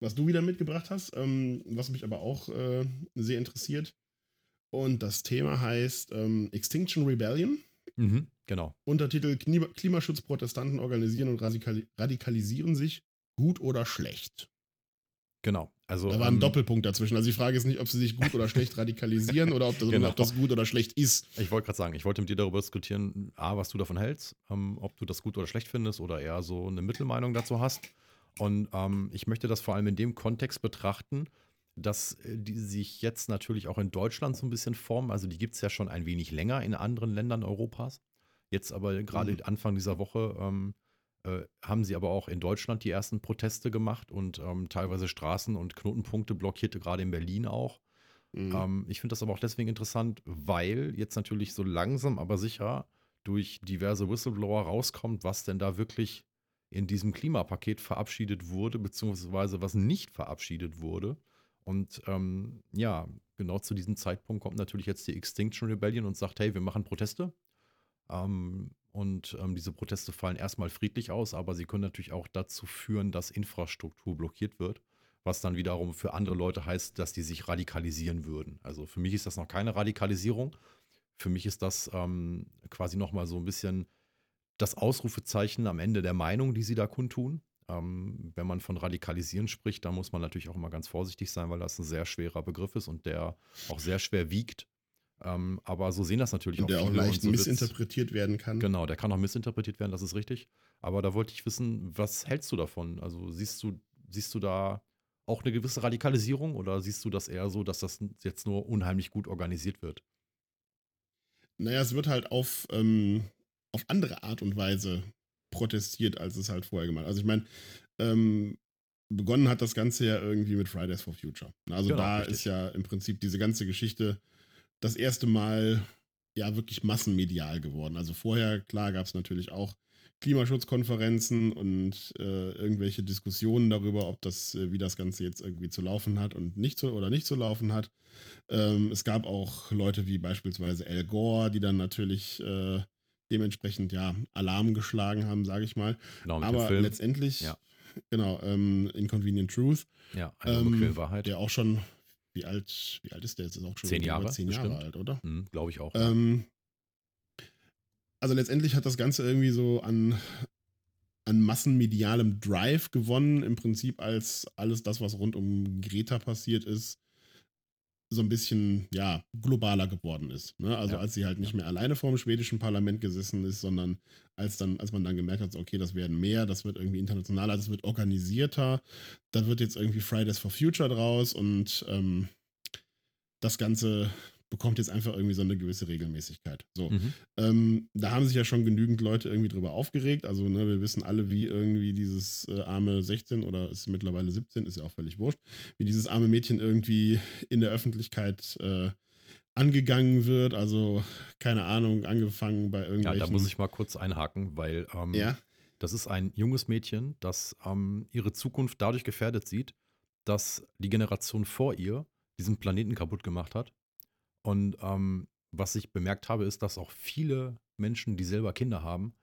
Was du wieder mitgebracht hast, ähm, was mich aber auch äh, sehr interessiert. Und das Thema heißt ähm, Extinction Rebellion. Mhm, genau. Untertitel Klima Klimaschutzprotestanten organisieren und radikali radikalisieren sich. Gut oder schlecht? Genau. Also, Da war ein ähm, Doppelpunkt dazwischen. Also die Frage ist nicht, ob sie sich gut oder schlecht radikalisieren oder ob das, Genau. ob das gut oder schlecht ist. Ich wollte gerade sagen, ich wollte mit dir darüber diskutieren, A, was du davon hältst, ähm, ob du das gut oder schlecht findest oder eher so eine Mittelmeinung dazu hast. Und ähm, ich möchte das vor allem in dem Kontext betrachten, dass äh, die sich jetzt natürlich auch in Deutschland so ein bisschen formen. Also die gibt es ja schon ein wenig länger in anderen Ländern Europas. Jetzt aber gerade Mhm. Anfang dieser Woche ähm, äh, haben sie aber auch in Deutschland die ersten Proteste gemacht und ähm, teilweise Straßen und Knotenpunkte blockierte, gerade in Berlin auch. Mhm. Ähm, ich finde das aber auch deswegen interessant, weil jetzt natürlich so langsam, aber sicher durch diverse Whistleblower rauskommt, was denn da wirklich in diesem Klimapaket verabschiedet wurde, beziehungsweise was nicht verabschiedet wurde. Und ähm, ja, genau zu diesem Zeitpunkt kommt natürlich jetzt die Extinction Rebellion und sagt, hey, wir machen Proteste. Ähm, und ähm, diese Proteste fallen erstmal friedlich aus, aber sie können natürlich auch dazu führen, dass Infrastruktur blockiert wird, was dann wiederum für andere Leute heißt, dass die sich radikalisieren würden. Also für mich ist das noch keine Radikalisierung. Für mich ist das ähm, quasi nochmal so ein bisschen das Ausrufezeichen am Ende der Meinung, die sie da kundtun. Ähm, wenn man von Radikalisieren spricht, dann muss man natürlich auch immer ganz vorsichtig sein, weil das ein sehr schwerer Begriff ist und der auch sehr schwer wiegt. Ähm, aber so sehen das natürlich Und der auch viele und leicht so missinterpretiert werden kann. Genau, der kann auch missinterpretiert werden, das ist richtig. Aber da wollte ich wissen, was hältst du davon? Also siehst du, siehst du da auch eine gewisse Radikalisierung oder siehst du das eher so, dass das jetzt nur unheimlich gut organisiert wird? Naja, es wird halt auf, ähm, auf andere Art und Weise protestiert, als es halt vorher gemacht. Also ich meine, ähm, begonnen hat das Ganze ja irgendwie mit Fridays for Future. Also Genau, da richtig. ist ja im Prinzip diese ganze Geschichte das erste Mal ja wirklich massenmedial geworden. Also vorher, klar, gab es natürlich auch Klimaschutzkonferenzen und äh, irgendwelche Diskussionen darüber, ob das, äh, wie das Ganze jetzt irgendwie zu laufen hat und nicht zu oder nicht zu laufen hat. Ähm, es gab auch Leute wie beispielsweise Al Gore, die dann natürlich äh, dementsprechend ja Alarm geschlagen haben, sage ich mal. Genau, Aber letztendlich, Ja. genau, ähm, Inconvenient Truth, ja, eine ähm, Wahrheit. der auch schon, wie alt, wie alt ist der jetzt? Ist auch schon Zehn Jahre, zehn Jahre bestimmt. alt, oder? Hm, Glaube ich auch. Ähm, also letztendlich hat das Ganze irgendwie so an, an massenmedialem Drive gewonnen, im Prinzip als alles das, was rund um Greta passiert ist, so ein bisschen, ja, globaler geworden ist. Ne? Also Ja. als sie halt nicht mehr alleine vor dem schwedischen Parlament gesessen ist, sondern als dann, als man dann gemerkt hat, okay, das werden mehr, das wird irgendwie internationaler, das wird organisierter, da wird jetzt irgendwie Fridays for Future draus und ähm, das Ganze bekommt jetzt einfach irgendwie so eine gewisse Regelmäßigkeit. So. Mhm. Ähm, da haben sich ja schon genügend Leute irgendwie drüber aufgeregt. Also, ne, wir wissen alle, wie irgendwie dieses äh, arme 16 oder ist mittlerweile 17, ist ja auch völlig wurscht, wie dieses arme Mädchen irgendwie in der Öffentlichkeit äh, angegangen wird. Also, keine Ahnung, angefangen bei Ja, irgendwelchen. da muss ich mal kurz einhaken, weil ähm, Ja, das ist ein junges Mädchen, das ähm, ihre Zukunft dadurch gefährdet sieht, dass die Generation vor ihr diesen Planeten kaputt gemacht hat. Und ähm, was ich bemerkt habe, ist, dass auch viele Menschen, die selber Kinder haben,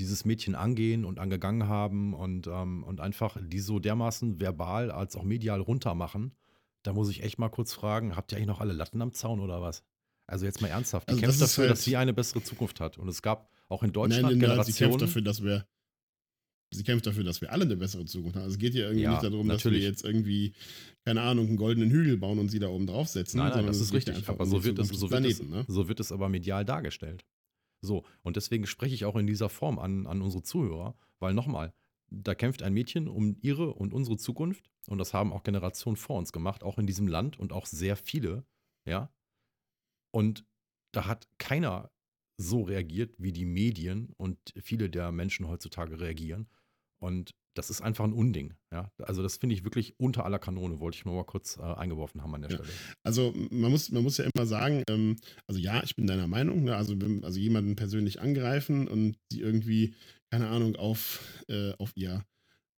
dieses Mädchen angehen und angegangen haben und, ähm, und einfach die so dermaßen verbal als auch medial runtermachen. Da muss ich echt mal kurz fragen, habt ihr eigentlich noch alle Latten am Zaun oder was? Also jetzt mal ernsthaft, die Also kämpft das dafür, halt- dass sie eine bessere Zukunft hat. Und es gab auch in nein, Deutschland nein, nein, sie Generationen. kämpft dafür, dass wir. Sie kämpft dafür, dass wir alle eine bessere Zukunft haben. Also es geht ja irgendwie Ja, nicht darum, dass natürlich. wir jetzt irgendwie, keine Ahnung, einen goldenen Hügel bauen und sie da oben draufsetzen. Nein, nein, das es ist richtig. Aber so wird, es, so, wird es, Planeten, ne? so wird es aber medial dargestellt. So, und deswegen spreche ich auch in dieser Form an, an unsere Zuhörer, weil nochmal, da kämpft ein Mädchen um ihre und unsere Zukunft und das haben auch Generationen vor uns gemacht, auch in diesem Land und auch sehr viele, ja. Und da hat keiner so reagiert, wie die Medien und viele der Menschen heutzutage reagieren. Und das ist einfach ein Unding. Ja? Also das finde ich wirklich unter aller Kanone, wollte ich nur mal kurz äh, eingeworfen haben an der Ja. Stelle. Also man muss, man muss ja immer sagen, ähm, also ja, ich bin deiner Meinung, ne? also, also jemanden persönlich angreifen und die irgendwie, keine Ahnung, auf, äh, auf ihr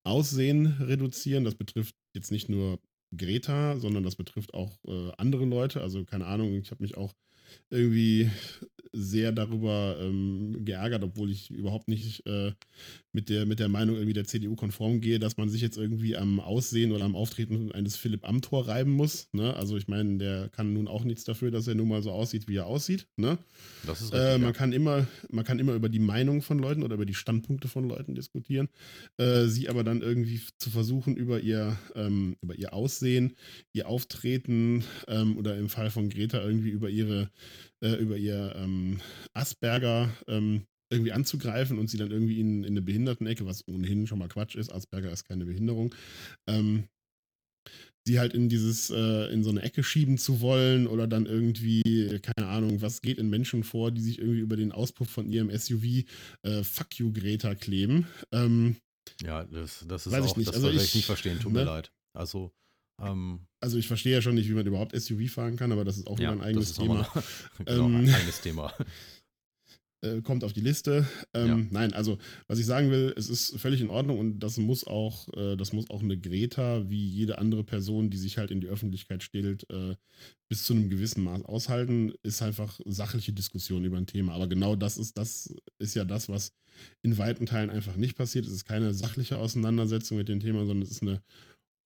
Aussehen reduzieren, das betrifft jetzt nicht nur Greta, sondern das betrifft auch äh, andere Leute. Also keine Ahnung, ich habe mich auch irgendwie sehr darüber ähm, geärgert, obwohl ich überhaupt nicht äh, mit, der, mit der Meinung irgendwie der CDU konform gehe, dass man sich jetzt irgendwie am Aussehen oder am Auftreten eines Philipp Amthor reiben muss. Ne? Also ich meine, der kann nun auch nichts dafür, dass er nun mal so aussieht, wie er aussieht. Ne? Das ist Äh, richtig. man, ja. kann immer, man kann immer über die Meinung von Leuten oder über die Standpunkte von Leuten diskutieren. Äh, sie aber dann irgendwie zu versuchen, über ihr, ähm, über ihr Aussehen, ihr Auftreten ähm, oder im Fall von Greta irgendwie über ihre, äh, über ihr ähm, Asperger, ähm, irgendwie anzugreifen und sie dann irgendwie in, in eine Behindertenecke, was ohnehin schon mal Quatsch ist, Asperger ist keine Behinderung, ähm, die halt in dieses, äh, in so eine Ecke schieben zu wollen oder dann irgendwie, keine Ahnung, was geht in Menschen vor, die sich irgendwie über den Auspuff von ihrem SUV äh, Fuck you Greta kleben. Ähm, ja, das, das ist Weiß auch, ich nicht. das Also ich- ich nicht verstehen, tut ne? mir leid. Also, ähm, also ich verstehe ja schon nicht, wie man überhaupt SUV fahren kann, aber das ist auch ja, wieder ein eigenes das ist nochmal Thema. genau, Ähm, ein eigenes Thema. äh, kommt auf die Liste. Ähm, Ja. Nein, also was ich sagen will, es ist völlig in Ordnung und das muss auch, äh, das muss auch eine Greta wie jede andere Person, die sich halt in die Öffentlichkeit stellt, äh, bis zu einem gewissen Maß aushalten, ist einfach sachliche Diskussion über ein Thema. Aber genau das ist, das ist ja das, was in weiten Teilen einfach nicht passiert. Es ist keine sachliche Auseinandersetzung mit dem Thema, sondern es ist eine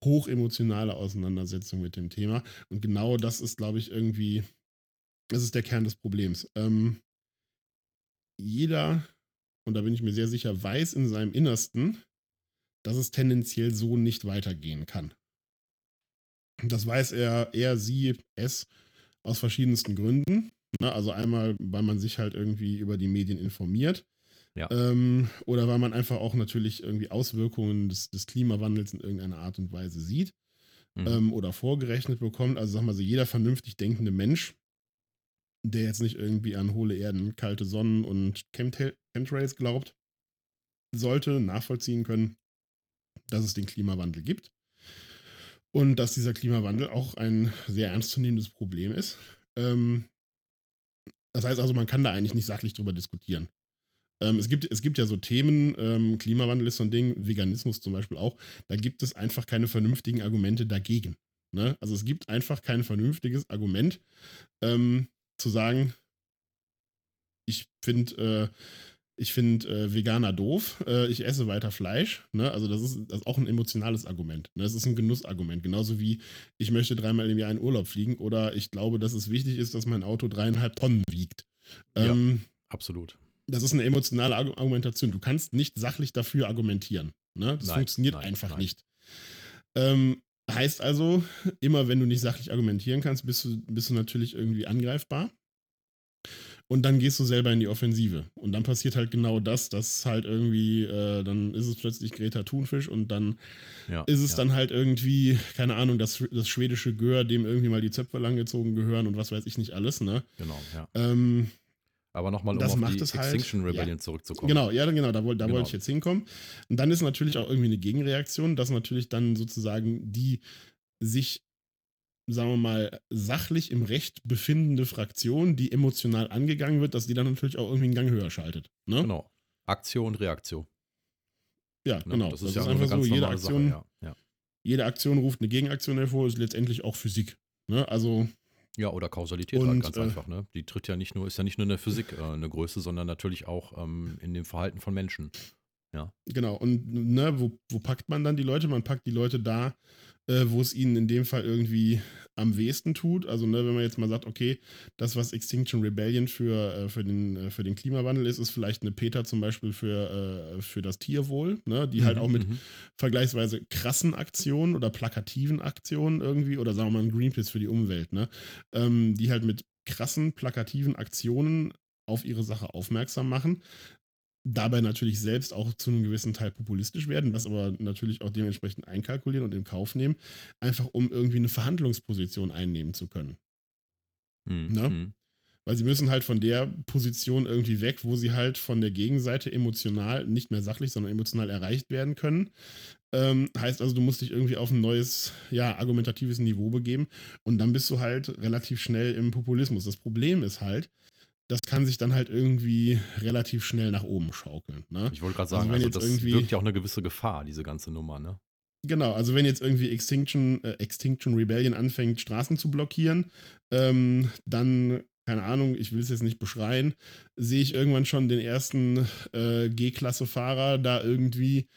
hochemotionale Auseinandersetzung mit dem Thema. Und genau das ist, glaube ich, irgendwie, das ist der Kern des Problems. Ähm, jeder, und da bin ich mir sehr sicher, weiß in seinem Innersten, dass es tendenziell so nicht weitergehen kann. Das weiß er, er, sie, es aus verschiedensten Gründen. Ne? Also einmal, weil man sich halt irgendwie über die Medien informiert. Ja. Ähm, oder weil man einfach auch natürlich irgendwie Auswirkungen des, des Klimawandels in irgendeiner Art und Weise sieht Mhm. ähm, oder vorgerechnet bekommt. Also sag mal so, jeder vernünftig denkende Mensch, der jetzt nicht irgendwie an hohle Erden, kalte Sonnen und Chemtra- Chemtrails glaubt, sollte nachvollziehen können, dass es den Klimawandel gibt und dass dieser Klimawandel auch ein sehr ernstzunehmendes Problem ist. Ähm, das heißt also, man kann da eigentlich nicht sachlich drüber diskutieren. Ähm, es, gibt, es gibt ja so Themen, ähm, Klimawandel ist so ein Ding, Veganismus zum Beispiel auch, da gibt es einfach keine vernünftigen Argumente dagegen. Ne? Also es gibt einfach kein vernünftiges Argument ähm, zu sagen, ich finde äh, ich äh, Veganer doof, äh, ich esse weiter Fleisch. Ne? Also das ist, das ist auch ein emotionales Argument. Ne? Das ist ein Genussargument. Genauso wie ich möchte dreimal im Jahr in Urlaub fliegen oder ich glaube, dass es wichtig ist, dass mein Auto dreieinhalb Tonnen wiegt. Ja. Ähm, Absolut. Das ist eine emotionale Argu- Argumentation. Du kannst nicht sachlich dafür argumentieren. Ne? Das Nein, funktioniert nein, einfach nein. nicht. Ähm, heißt also, immer wenn du nicht sachlich argumentieren kannst, bist du, bist du natürlich irgendwie angreifbar. Und dann gehst du selber in die Offensive. Und dann passiert halt genau das, dass halt irgendwie, äh, dann ist es plötzlich Greta Thunfisch und dann Ja, ist es ja. dann halt irgendwie, keine Ahnung, das, das schwedische Gör, dem irgendwie mal die Zöpfe langgezogen gehören und was weiß ich nicht alles, ne? Genau, ja. Ähm, Aber nochmal, um Das auf die halt, Extinction ja. Rebellion zurückzukommen. Genau, ja, genau, da, wollte da Genau. wollte ich jetzt hinkommen. Und dann ist natürlich auch irgendwie eine Gegenreaktion, dass natürlich dann sozusagen die sich, sagen wir mal, sachlich im Recht befindende Fraktion, die emotional angegangen wird, dass die dann natürlich auch irgendwie einen Gang höher schaltet. Ne? Genau. Aktion, Reaktion. Ja, Ne? genau. Das ist ja eine einfach ganz so, jede Aktion, Sache. Ja. Ja. jede Aktion ruft eine Gegenaktion hervor, ist letztendlich auch Physik. Ne? Also, ja, oder Kausalität Und, halt ganz äh, einfach. Ne? Die tritt ja nicht nur, ist ja nicht nur in der Physik äh, eine Größe, sondern natürlich auch ähm, in dem Verhalten von Menschen. Genau, und ne, wo, wo packt man dann die Leute? Man packt die Leute da, äh, wo es ihnen in dem Fall irgendwie am wehesten tut. Also, ne, wenn man jetzt mal sagt, okay, das, was Extinction Rebellion für, äh, für, den, äh, für den Klimawandel ist, ist vielleicht eine PETA zum Beispiel für, äh, für das Tierwohl, ne, die halt Mhm, auch mit mhm. vergleichsweise krassen Aktionen oder plakativen Aktionen irgendwie, oder sagen wir mal ein Greenpeace für die Umwelt, ne, ähm, die halt mit krassen, plakativen Aktionen auf ihre Sache aufmerksam machen dabei natürlich selbst auch zu einem gewissen Teil populistisch werden, das aber natürlich auch dementsprechend einkalkulieren und in Kauf nehmen, einfach um irgendwie eine Verhandlungsposition einnehmen zu können. Mhm, Ne? mhm. Weil sie müssen halt von der Position irgendwie weg, wo sie halt von der Gegenseite emotional, nicht mehr sachlich, sondern emotional erreicht werden können. Ähm, heißt also, du musst dich irgendwie auf ein neues, ja, argumentatives Niveau begeben und dann bist du halt relativ schnell im Populismus. Das Problem ist halt, das kann sich dann halt irgendwie relativ schnell nach oben schaukeln. Ne? Ich wollte gerade Also sagen, also, jetzt das birgt ja auch eine gewisse Gefahr, diese ganze Nummer, ne? Genau, also wenn jetzt irgendwie Extinction, äh, Extinction Rebellion anfängt, Straßen zu blockieren, ähm, dann, keine Ahnung, ich will es jetzt nicht beschreien, sehe ich irgendwann schon den ersten äh, G-Klasse-Fahrer da irgendwie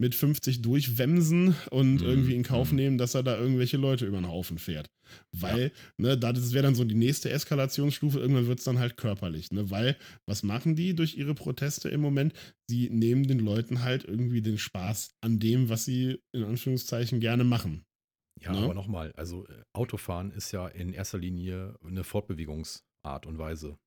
mit 50 durchwemsen und Mhm, irgendwie in Kauf mhm. nehmen, dass er da irgendwelche Leute über den Haufen fährt. Weil, ne, da- das wäre dann so die nächste Eskalationsstufe, irgendwann wird es dann halt körperlich, ne? Weil, was machen die durch ihre Proteste im Moment? Sie nehmen den Leuten halt irgendwie den Spaß an dem, was sie in Anführungszeichen gerne machen. Ja, Ne? aber nochmal, also äh, Autofahren ist ja in erster Linie eine Fortbewegungsart und Weise.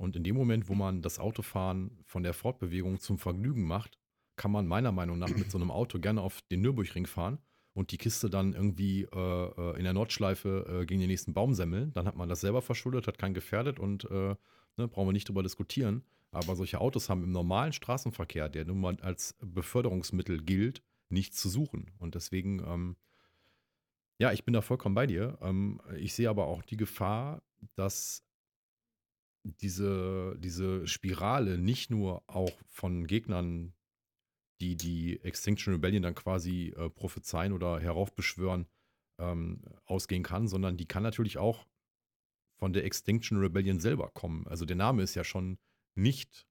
Und in dem Moment, wo man das Autofahren von der Fortbewegung zum Vergnügen macht, kann man meiner Meinung nach mit so einem Auto gerne auf den Nürburgring fahren und die Kiste dann irgendwie äh, äh, in der Nordschleife äh, gegen den nächsten Baum semmeln. Dann hat man das selber verschuldet, hat keinen gefährdet und äh, ne, brauchen wir nicht drüber diskutieren. Aber solche Autos haben im normalen Straßenverkehr, der nun mal als Beförderungsmittel gilt, nichts zu suchen. Und deswegen, ähm, ja, ich bin da vollkommen bei dir. Ähm, ich sehe aber auch die Gefahr, dass diese, diese Spirale nicht nur auch von Gegnern, die die Extinction Rebellion dann quasi äh, prophezeien oder heraufbeschwören, ähm, ausgehen kann, sondern die kann natürlich auch von der Extinction Rebellion selber kommen. Also der Name ist ja schon nicht,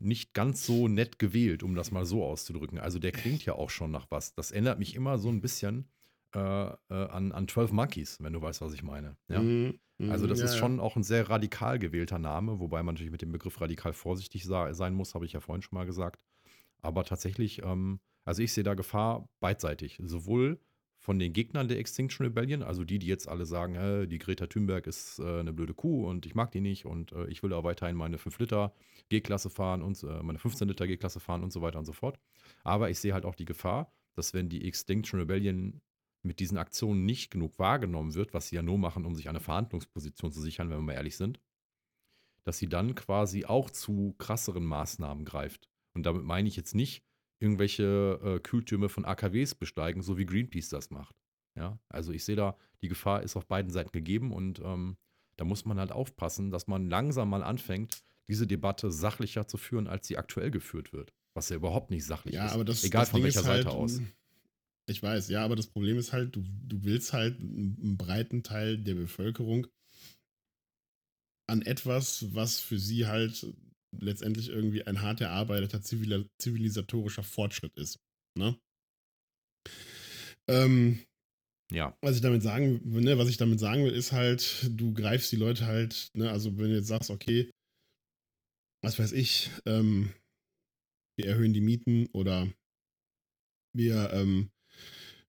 nicht ganz so nett gewählt, um das mal so auszudrücken. Also der klingt ja auch schon nach was. Das erinnert mich immer so ein bisschen äh, äh, an, an 12 Monkeys, wenn du weißt, was ich meine. Ja? Mhm, Also mhm, das ja, ist ja. schon auch ein sehr radikal gewählter Name, wobei man natürlich mit dem Begriff radikal vorsichtig sein muss, habe ich ja vorhin schon mal gesagt. Aber tatsächlich, ähm, also ich sehe da Gefahr beidseitig. Sowohl von den Gegnern der Extinction Rebellion, also die, die jetzt alle sagen, äh, die Greta Thunberg ist äh, eine blöde Kuh und ich mag die nicht und äh, ich will auch weiterhin meine 5 Liter G-Klasse fahren und äh, meine 15 Liter G-Klasse fahren und so weiter und so fort. Aber ich sehe halt auch die Gefahr, dass wenn die Extinction Rebellion mit diesen Aktionen nicht genug wahrgenommen wird, was sie ja nur machen, um sich eine Verhandlungsposition zu sichern, wenn wir mal ehrlich sind, dass sie dann quasi auch zu krasseren Maßnahmen greift. Und damit meine ich jetzt nicht irgendwelche äh, Kühltürme von AKWs besteigen, so wie Greenpeace das macht. Ja, also ich sehe da, die Gefahr ist auf beiden Seiten gegeben und ähm, da muss man halt aufpassen, dass man langsam mal anfängt, diese Debatte sachlicher zu führen, als sie aktuell geführt wird. Was ja überhaupt nicht sachlich Ja, ist. aber das, Egal das von Ding welcher ist halt, Seite aus. Ich weiß, ja, aber das Problem ist halt, du, du willst halt einen breiten Teil der Bevölkerung an etwas, was für sie halt letztendlich irgendwie ein hart erarbeiteter zivil zivilisatorischer Fortschritt ist. Ne? Ähm, Ja, was ich damit sagen, ne, was ich damit sagen will, ist halt, du greifst die Leute halt, ne, also wenn du jetzt sagst, okay, was weiß ich, ähm, wir erhöhen die Mieten oder wir ähm,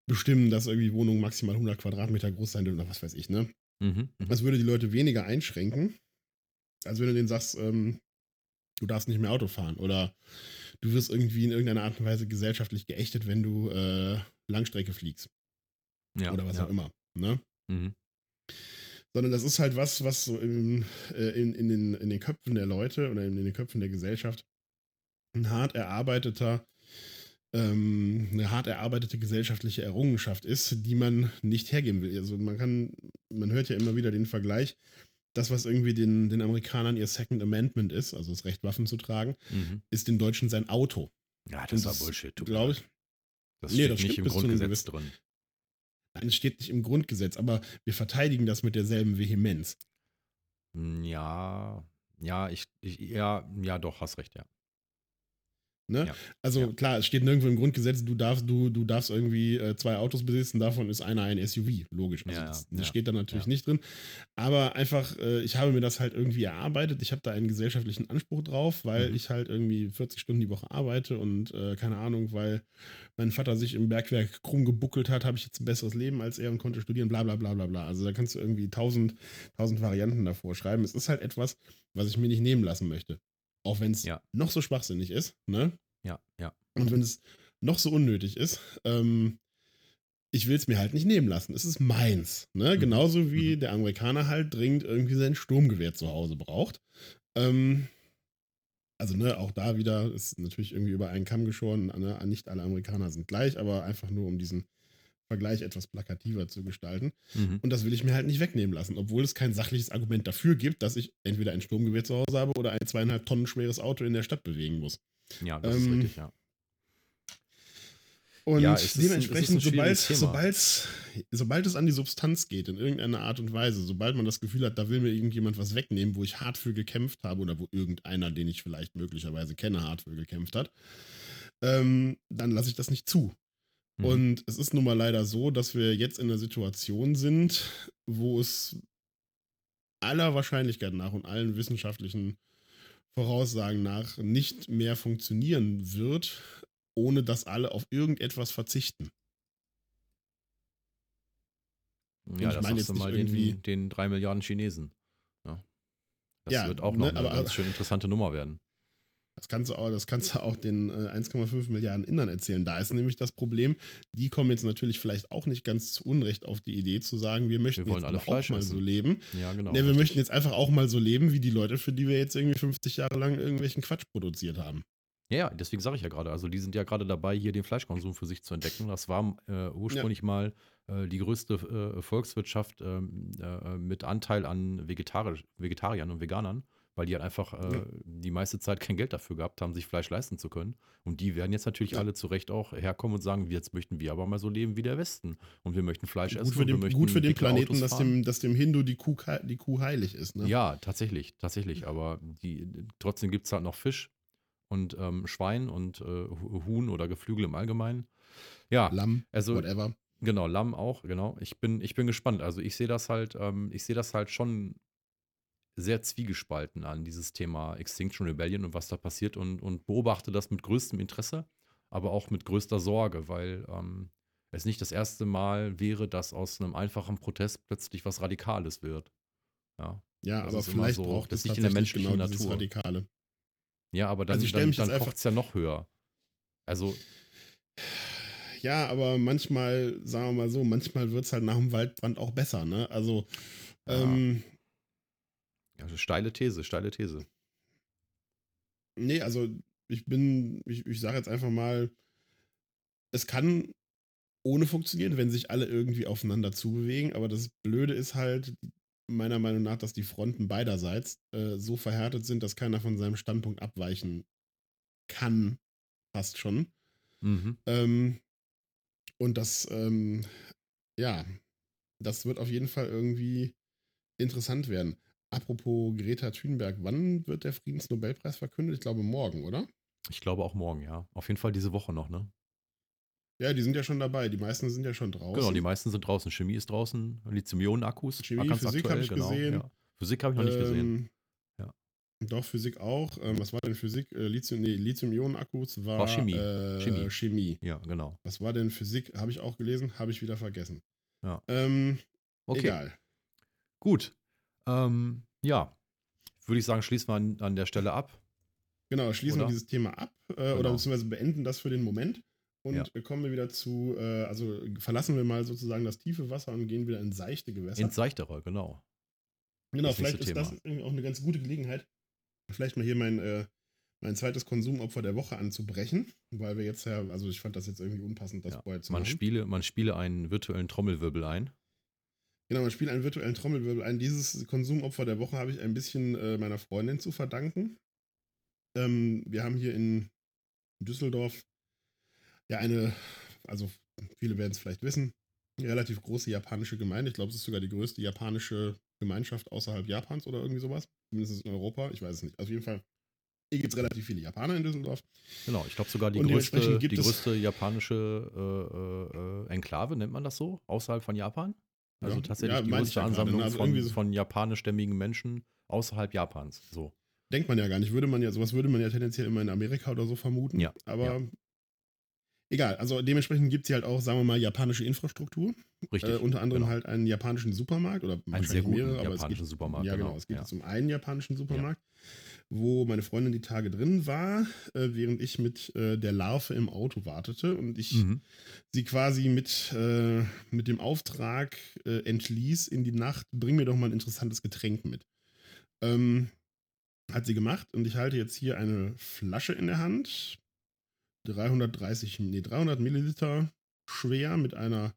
bestimmen, dass irgendwie Wohnungen maximal 100 Quadratmeter groß sein dürfen oder was weiß ich, ne? mhm, mhm. Das würde die Leute weniger einschränken, als wenn du denen sagst, ähm, du darfst nicht mehr Auto fahren oder du wirst irgendwie in irgendeiner Art und Weise gesellschaftlich geächtet, wenn du äh, Langstrecke fliegst ja, oder was ja. auch immer, ne? Mhm. sondern das ist halt was, was so in, äh, in, in, den, in den Köpfen der Leute oder in, in den Köpfen der Gesellschaft ein hart erarbeiteter, ähm, eine hart erarbeitete gesellschaftliche Errungenschaft ist, die man nicht hergeben will. Also man kann, man hört ja immer wieder den Vergleich, das, was irgendwie den, den Amerikanern ihr Second Amendment ist, also das Recht, Waffen zu tragen, Mhm. ist den Deutschen sein Auto. Ja, das war Bullshit. Glaube ich. Das Nee, steht das nicht im Grundgesetz drin. Nein, es steht nicht im Grundgesetz, aber wir verteidigen das mit derselben Vehemenz. Hm, Ja, ja, ich, ich, ja, ja, doch, hast recht, ja. Ne? Ja. Also Ja. klar, es steht nirgendwo im Grundgesetz, du darfst, du, du darfst irgendwie äh, zwei Autos besitzen, davon ist einer ein SUV, logisch. Also Ja, das, das steht da natürlich nicht drin. Aber einfach, äh, ich habe mir das halt irgendwie erarbeitet. Ich habe da einen gesellschaftlichen Anspruch drauf, weil Mhm. ich halt irgendwie 40 Stunden die Woche arbeite und äh, keine Ahnung, weil mein Vater sich im Bergwerk krumm gebuckelt hat, habe ich jetzt ein besseres Leben als er und konnte studieren, bla bla bla bla bla. Also da kannst du irgendwie tausend, tausend Varianten davor schreiben. Es ist halt etwas, was ich mir nicht nehmen lassen möchte. Auch wenn es Ja. noch so schwachsinnig ist, ne? Ja, ja. Und wenn es noch so unnötig ist, ähm, ich will es mir halt nicht nehmen lassen. Es ist meins. Ne? Mhm. Genauso wie Mhm. der Amerikaner halt dringend irgendwie sein Sturmgewehr zu Hause braucht. Ähm, also, ne, auch da wieder ist natürlich irgendwie über einen Kamm geschoren. Ne? Nicht alle Amerikaner sind gleich, aber einfach nur, um diesen Vergleich etwas plakativer zu gestalten. Mhm. Und das will ich mir halt nicht wegnehmen lassen, obwohl es kein sachliches Argument dafür gibt, dass ich entweder ein Sturmgewehr zu Hause habe oder ein zweieinhalb Tonnen schweres Auto in der Stadt bewegen muss. Ja, das Ähm, ist richtig, ja. Und Ja, dementsprechend, sobald, sobald, sobald es an die Substanz geht, in irgendeiner Art und Weise, sobald man das Gefühl hat, da will mir irgendjemand was wegnehmen, wo ich hart für gekämpft habe oder wo irgendeiner, den ich vielleicht möglicherweise kenne, hart für gekämpft hat, ähm, dann lasse ich das nicht zu. Mhm. Und es ist nun mal leider so, dass wir jetzt in einer Situation sind, wo es aller Wahrscheinlichkeit nach und allen wissenschaftlichen Voraussagen nach nicht mehr funktionieren wird, ohne dass alle auf irgendetwas verzichten. ja, ich das meine jetzt mal irgendwie- den, den drei Milliarden Chinesen. Ja. Das Ja, wird auch ne, noch eine aber- ganz schön interessante Nummer werden. Das kannst du auch, das kannst du auch den äh, 1,5 Milliarden Indern erzählen. Da ist nämlich das Problem, die kommen jetzt natürlich vielleicht auch nicht ganz zu Unrecht auf die Idee zu sagen, wir möchten wollen jetzt alle aber Fleisch auch mal essen. so leben. Ja, genau. ne, wir richtig. möchten jetzt einfach auch mal so leben, wie die Leute, für die wir jetzt irgendwie 50 Jahre lang irgendwelchen Quatsch produziert haben. Ja, ja, deswegen sage ich ja gerade. Also die sind ja gerade dabei, hier den Fleischkonsum für sich zu entdecken. Das war äh, ursprünglich mal äh, die größte äh, Volkswirtschaft ähm, äh, mit Anteil an Vegetarisch, Vegetariern und Veganern, weil die halt einfach äh, Ja. die meiste Zeit kein Geld dafür gehabt haben, sich Fleisch leisten zu können. Und die werden jetzt natürlich Ja. alle zu Recht auch herkommen und sagen, jetzt möchten wir aber mal so leben wie der Westen. Und wir möchten Fleisch essen. Gut für, und wir den, gut für den Planeten, dass dem, dass dem Hindu die Kuh, die Kuh heilig ist. Ne? Ja, tatsächlich, tatsächlich. Aber die, trotzdem gibt es halt noch Fisch und ähm, Schwein und äh, Hu- Huhn oder Geflügel im Allgemeinen. Ja, Lamm, also whatever. genau, Lamm auch, genau. Ich bin, ich bin gespannt. Also ich sehe das halt, ähm, ich sehe das halt schon sehr zwiegespalten an, dieses Thema Extinction Rebellion und was da passiert und, und beobachte das mit größtem Interesse, aber auch mit größter Sorge, weil ähm, es nicht das erste Mal wäre, dass aus einem einfachen Protest plötzlich was Radikales wird. Ja. Ja, das aber vielleicht so, braucht es liegt in der menschlichen genau Natur. Radikale. Ja, aber dann, Also dann, dann kocht es ja noch höher. Also, Ja, aber manchmal, sagen wir mal so, manchmal wird es halt nach dem Waldbrand auch besser, ne? Also, Ja. ähm, also steile These, steile These. nee, also ich bin, ich, ich sage jetzt einfach mal, es kann ohne funktionieren, wenn sich alle irgendwie aufeinander zubewegen, aber das Blöde ist halt, meiner Meinung nach, dass die Fronten beiderseits äh, so verhärtet sind, dass keiner von seinem Standpunkt abweichen kann, fast schon. Mhm. Ähm, und das, ähm, ja, das wird auf jeden Fall irgendwie interessant werden. Apropos Greta Thunberg, wann wird der Friedensnobelpreis verkündet? Ich glaube morgen, oder? Ich glaube auch morgen, ja. Auf jeden Fall diese Woche noch, ne? Ja, die sind ja schon dabei. Die meisten sind ja schon draußen. Genau, die meisten sind draußen. Chemie ist draußen, Lithium-Ionen-Akkus. Chemie, Physik aktuell, hab ich genau, gesehen. Ja. Physik habe ich noch nicht gesehen. Ähm, Ja. Doch, Physik auch. Ähm, was war denn Physik? Äh, Lithium, nee, Lithium-Ionen-Akkus war, War Chemie. Äh, Chemie. Chemie. Ja, genau. Was war denn Physik? Habe ich auch gelesen, habe ich wieder vergessen. Ja. Ähm, Okay, Egal. gut. Ähm, ja, würde ich sagen, schließen wir an, an der Stelle ab. Genau, schließen Oder? wir dieses Thema ab äh, oder Genau. beziehungsweise beenden das für den Moment und Ja. kommen wir wieder zu, äh, also verlassen wir mal sozusagen das tiefe Wasser und gehen wieder in seichte Gewässer. Ins Seichtere, genau. genau, das vielleicht ist das Thema. irgendwie auch eine ganz gute Gelegenheit, vielleicht mal hier mein, äh, mein zweites Konsumopfer der Woche anzubrechen, weil wir jetzt ja, also ich fand das jetzt irgendwie unpassend, das Ja. vorher zu Man machen. spiele, man spiele einen virtuellen Trommelwirbel ein. Genau, man spielt einen virtuellen Trommelwirbel ein. Dieses Konsumopfer der Woche habe ich ein bisschen äh, meiner Freundin zu verdanken. Ähm, wir haben hier in Düsseldorf ja eine, also viele werden es vielleicht wissen, eine relativ große japanische Gemeinde. Ich glaube, es ist sogar die größte japanische Gemeinschaft außerhalb Japans oder irgendwie sowas. Zumindest in Europa. Ich weiß es nicht. Auf jeden Fall. Hier gibt es relativ viele Japaner in Düsseldorf. Genau, ich glaube sogar die größte, die größte japanische äh, äh, äh, Enklave, nennt man das so, außerhalb von Japan. Also Ja, tatsächlich ja, die größte ja Ansammlung? Also von, so- von japanischstämmigen Menschen außerhalb Japans. So. Denkt man ja gar nicht. Würde man ja, sowas würde man ja tendenziell immer in Amerika oder so vermuten. Ja, Aber egal. Also dementsprechend gibt es halt auch, sagen wir mal, japanische Infrastruktur. Richtig. Äh, unter anderem genau. halt einen japanischen Supermarkt oder Einen wahrscheinlich sehr guten mehrere, aber es japanischen gibt, Supermarkt. Ja, genau. Es geht ja. jetzt um einen japanischen Supermarkt, wo meine Freundin die Tage drin war, äh, während ich mit äh, der Larve im Auto wartete und ich Mhm. sie quasi mit, äh, mit dem Auftrag äh, entließ in die Nacht, bring mir doch mal ein interessantes Getränk mit. Ähm, hat sie gemacht und ich halte jetzt hier eine Flasche in der Hand. 330, nee, 300 Milliliter schwer mit einer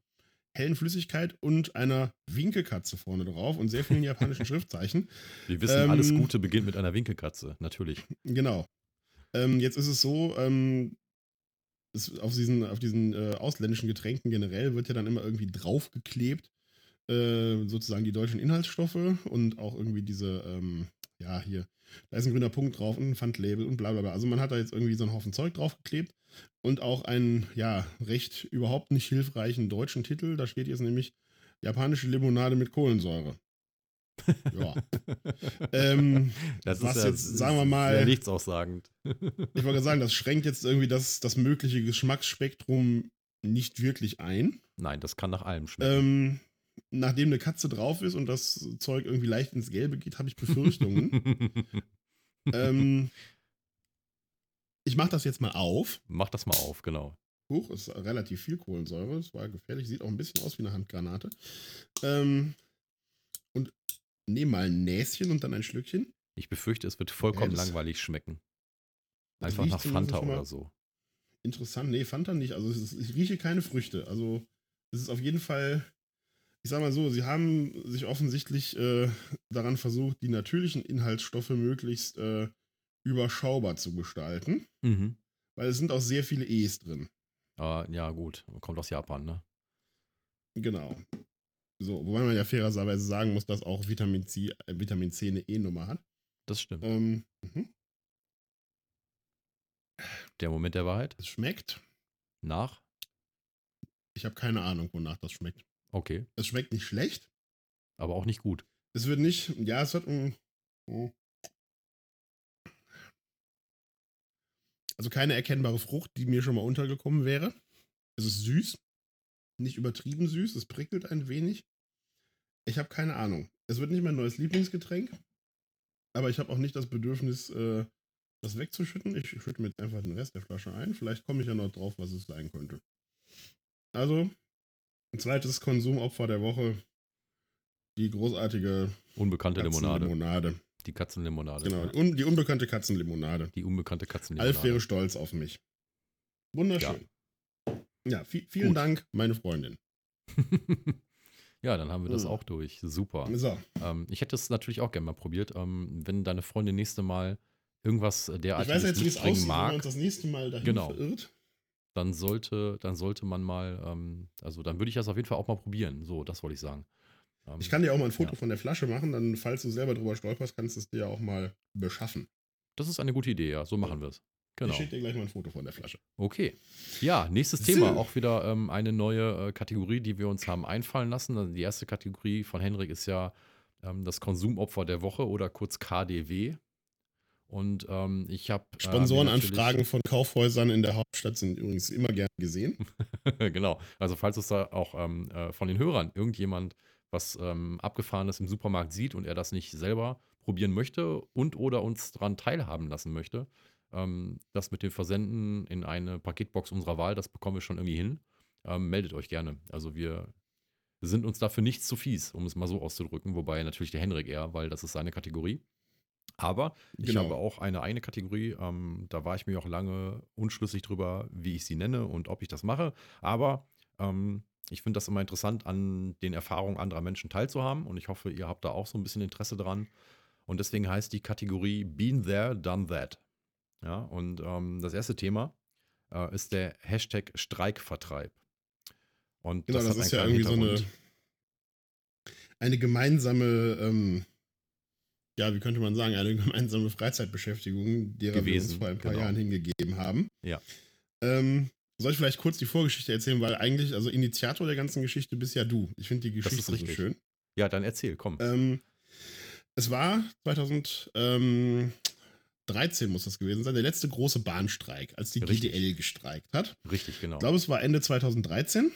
hellen Flüssigkeit und einer Winkelkatze vorne drauf und sehr vielen japanischen Schriftzeichen. Wir wissen, Ähm, alles Gute beginnt mit einer Winkelkatze, natürlich. Genau. Ähm, jetzt ist es so, ähm, es, auf diesen, auf diesen äh, ausländischen Getränken generell wird ja dann immer irgendwie draufgeklebt, äh, sozusagen die deutschen Inhaltsstoffe und auch irgendwie diese, ähm, ja, hier, da ist ein grüner Punkt drauf und ein Pfandlabel und bla bla bla. Also man hat da jetzt irgendwie so einen Haufen Zeug draufgeklebt und auch einen, ja, recht überhaupt nicht hilfreichen deutschen Titel. Da steht jetzt nämlich japanische Limonade mit Kohlensäure. Ja. ähm, das was ist ja, jetzt, sagen wir mal- sehr nichtssagend. Ich wollte sagen, das schränkt jetzt irgendwie das, das mögliche Geschmacksspektrum nicht wirklich ein. Nein, das kann nach allem schmecken. Ähm, nachdem eine Katze drauf ist und das Zeug irgendwie leicht ins Gelbe geht, habe ich Befürchtungen. ähm, ich mache das jetzt mal auf. Mach das mal auf, genau. Huch, ist relativ viel Kohlensäure. Das war gefährlich. Sieht auch ein bisschen aus wie eine Handgranate. Ähm, und nehme mal ein Näschen und dann ein Schlückchen. Ich befürchte, es wird vollkommen Ja, langweilig schmecken. Einfach nach Fanta oder so. Interessant. Nee, Fanta nicht. Also es ist, ich rieche keine Früchte. Also es ist auf jeden Fall, ich sag mal so, sie haben sich offensichtlich äh, daran versucht, die natürlichen Inhaltsstoffe möglichst äh, überschaubar zu gestalten. Mhm. Weil es sind auch sehr viele E's drin. Äh, ja, gut. Kommt aus Japan, ne? Genau. So, wobei man ja fairerweise sagen muss, dass auch Vitamin C, äh, Vitamin C eine E-Nummer hat. Das stimmt. Ähm, mhm. Der Moment der Wahrheit. Es schmeckt. Nach. Ich habe keine Ahnung, wonach das schmeckt. Okay. Es schmeckt nicht schlecht. Aber auch nicht gut. Es wird nicht, ja, es wird ein. oh. Also keine erkennbare Frucht, die mir schon mal untergekommen wäre. Es ist süß. Nicht übertrieben süß. Es prickelt ein wenig. Ich habe keine Ahnung. Es wird nicht mein neues Lieblingsgetränk. Aber ich habe auch nicht das Bedürfnis, äh, das wegzuschütten. Ich schütte mir jetzt einfach den Rest der Flasche ein. Vielleicht komme ich ja noch drauf, was es sein könnte. Also, ein zweites Konsumopfer der Woche. Die großartige Unbekannte Limonade. Katzenlimonade. Die Katzenlimonade. Genau, un die unbekannte Katzenlimonade. Die unbekannte Katzenlimonade. Alf wäre stolz auf mich. Wunderschön. Ja, vi- vielen Gut. Dank, meine Freundin. ja, dann haben wir das Hm. auch durch. Super. So, Ähm, ich hätte es natürlich auch gerne mal probiert. Ähm, wenn deine Freundin nächste Mal irgendwas ich derartiges weiß jetzt, wie es aussieht, wenn wir mag, uns das nächste Mal dahin Genau. verirrt. Dann sollte, dann sollte man mal, ähm, also dann würde ich das auf jeden Fall auch mal probieren. So, das wollte ich sagen. Ähm, Ich kann dir auch mal ein Foto Ja. von der Flasche machen, dann, falls du selber drüber stolperst, kannst du es dir ja auch mal beschaffen. das ist eine gute Idee, ja. So machen wir es. Genau. Ich schicke dir gleich mal ein Foto von der Flasche. Okay. Ja, nächstes So. Thema. Auch wieder ähm, eine neue äh, Kategorie, die wir uns haben einfallen lassen. Also die erste Kategorie von Henrik ist ja ähm, das Konsumopfer der Woche oder kurz KDW. Und ähm, ich habe. Sponsorenanfragen von Kaufhäusern in der Hauptstadt sind übrigens immer gern gesehen. genau. Also, falls es da auch ähm, äh, von den Hörern irgendjemand was ähm, Abgefahrenes im Supermarkt sieht und er das nicht selber probieren möchte und oder uns daran teilhaben lassen möchte, ähm, das mit dem Versenden in eine Paketbox unserer Wahl, das bekommen wir schon irgendwie hin. Ähm, meldet euch gerne. Also, wir sind uns dafür nicht zu fies, um es mal so auszudrücken. Wobei natürlich der Henrik eher, weil das ist seine Kategorie. Aber ich Genau. habe auch eine eigene Kategorie. Ähm, da war ich mir auch lange unschlüssig drüber, wie ich sie nenne und ob ich das mache. Aber ähm, ich finde das immer interessant, an den Erfahrungen anderer Menschen teilzuhaben. Und ich hoffe, ihr habt da auch so ein bisschen Interesse dran. Und deswegen heißt die Kategorie Been There, Done That. Ja, und ähm, das erste Thema äh, ist der Hashtag Streikvertreib. Und Genau, das, hat ist ja irgendwie so eine, eine gemeinsame, ähm, ja, wie könnte man sagen, eine gemeinsame Freizeitbeschäftigung, derer wir uns Gewesen, vor ein paar genau. Jahren hingegeben haben. Ja. Ähm, soll ich vielleicht kurz die Vorgeschichte erzählen, weil eigentlich, also Initiator der ganzen Geschichte bist ja du. Ich finde die Geschichte so richtig. schön. Ja, dann erzähl, komm. Ähm, es war 2013 muss das gewesen sein, der letzte große Bahnstreik, als die Richtig. GDL gestreikt hat. Richtig, genau. Ich glaube, es war Ende 2013.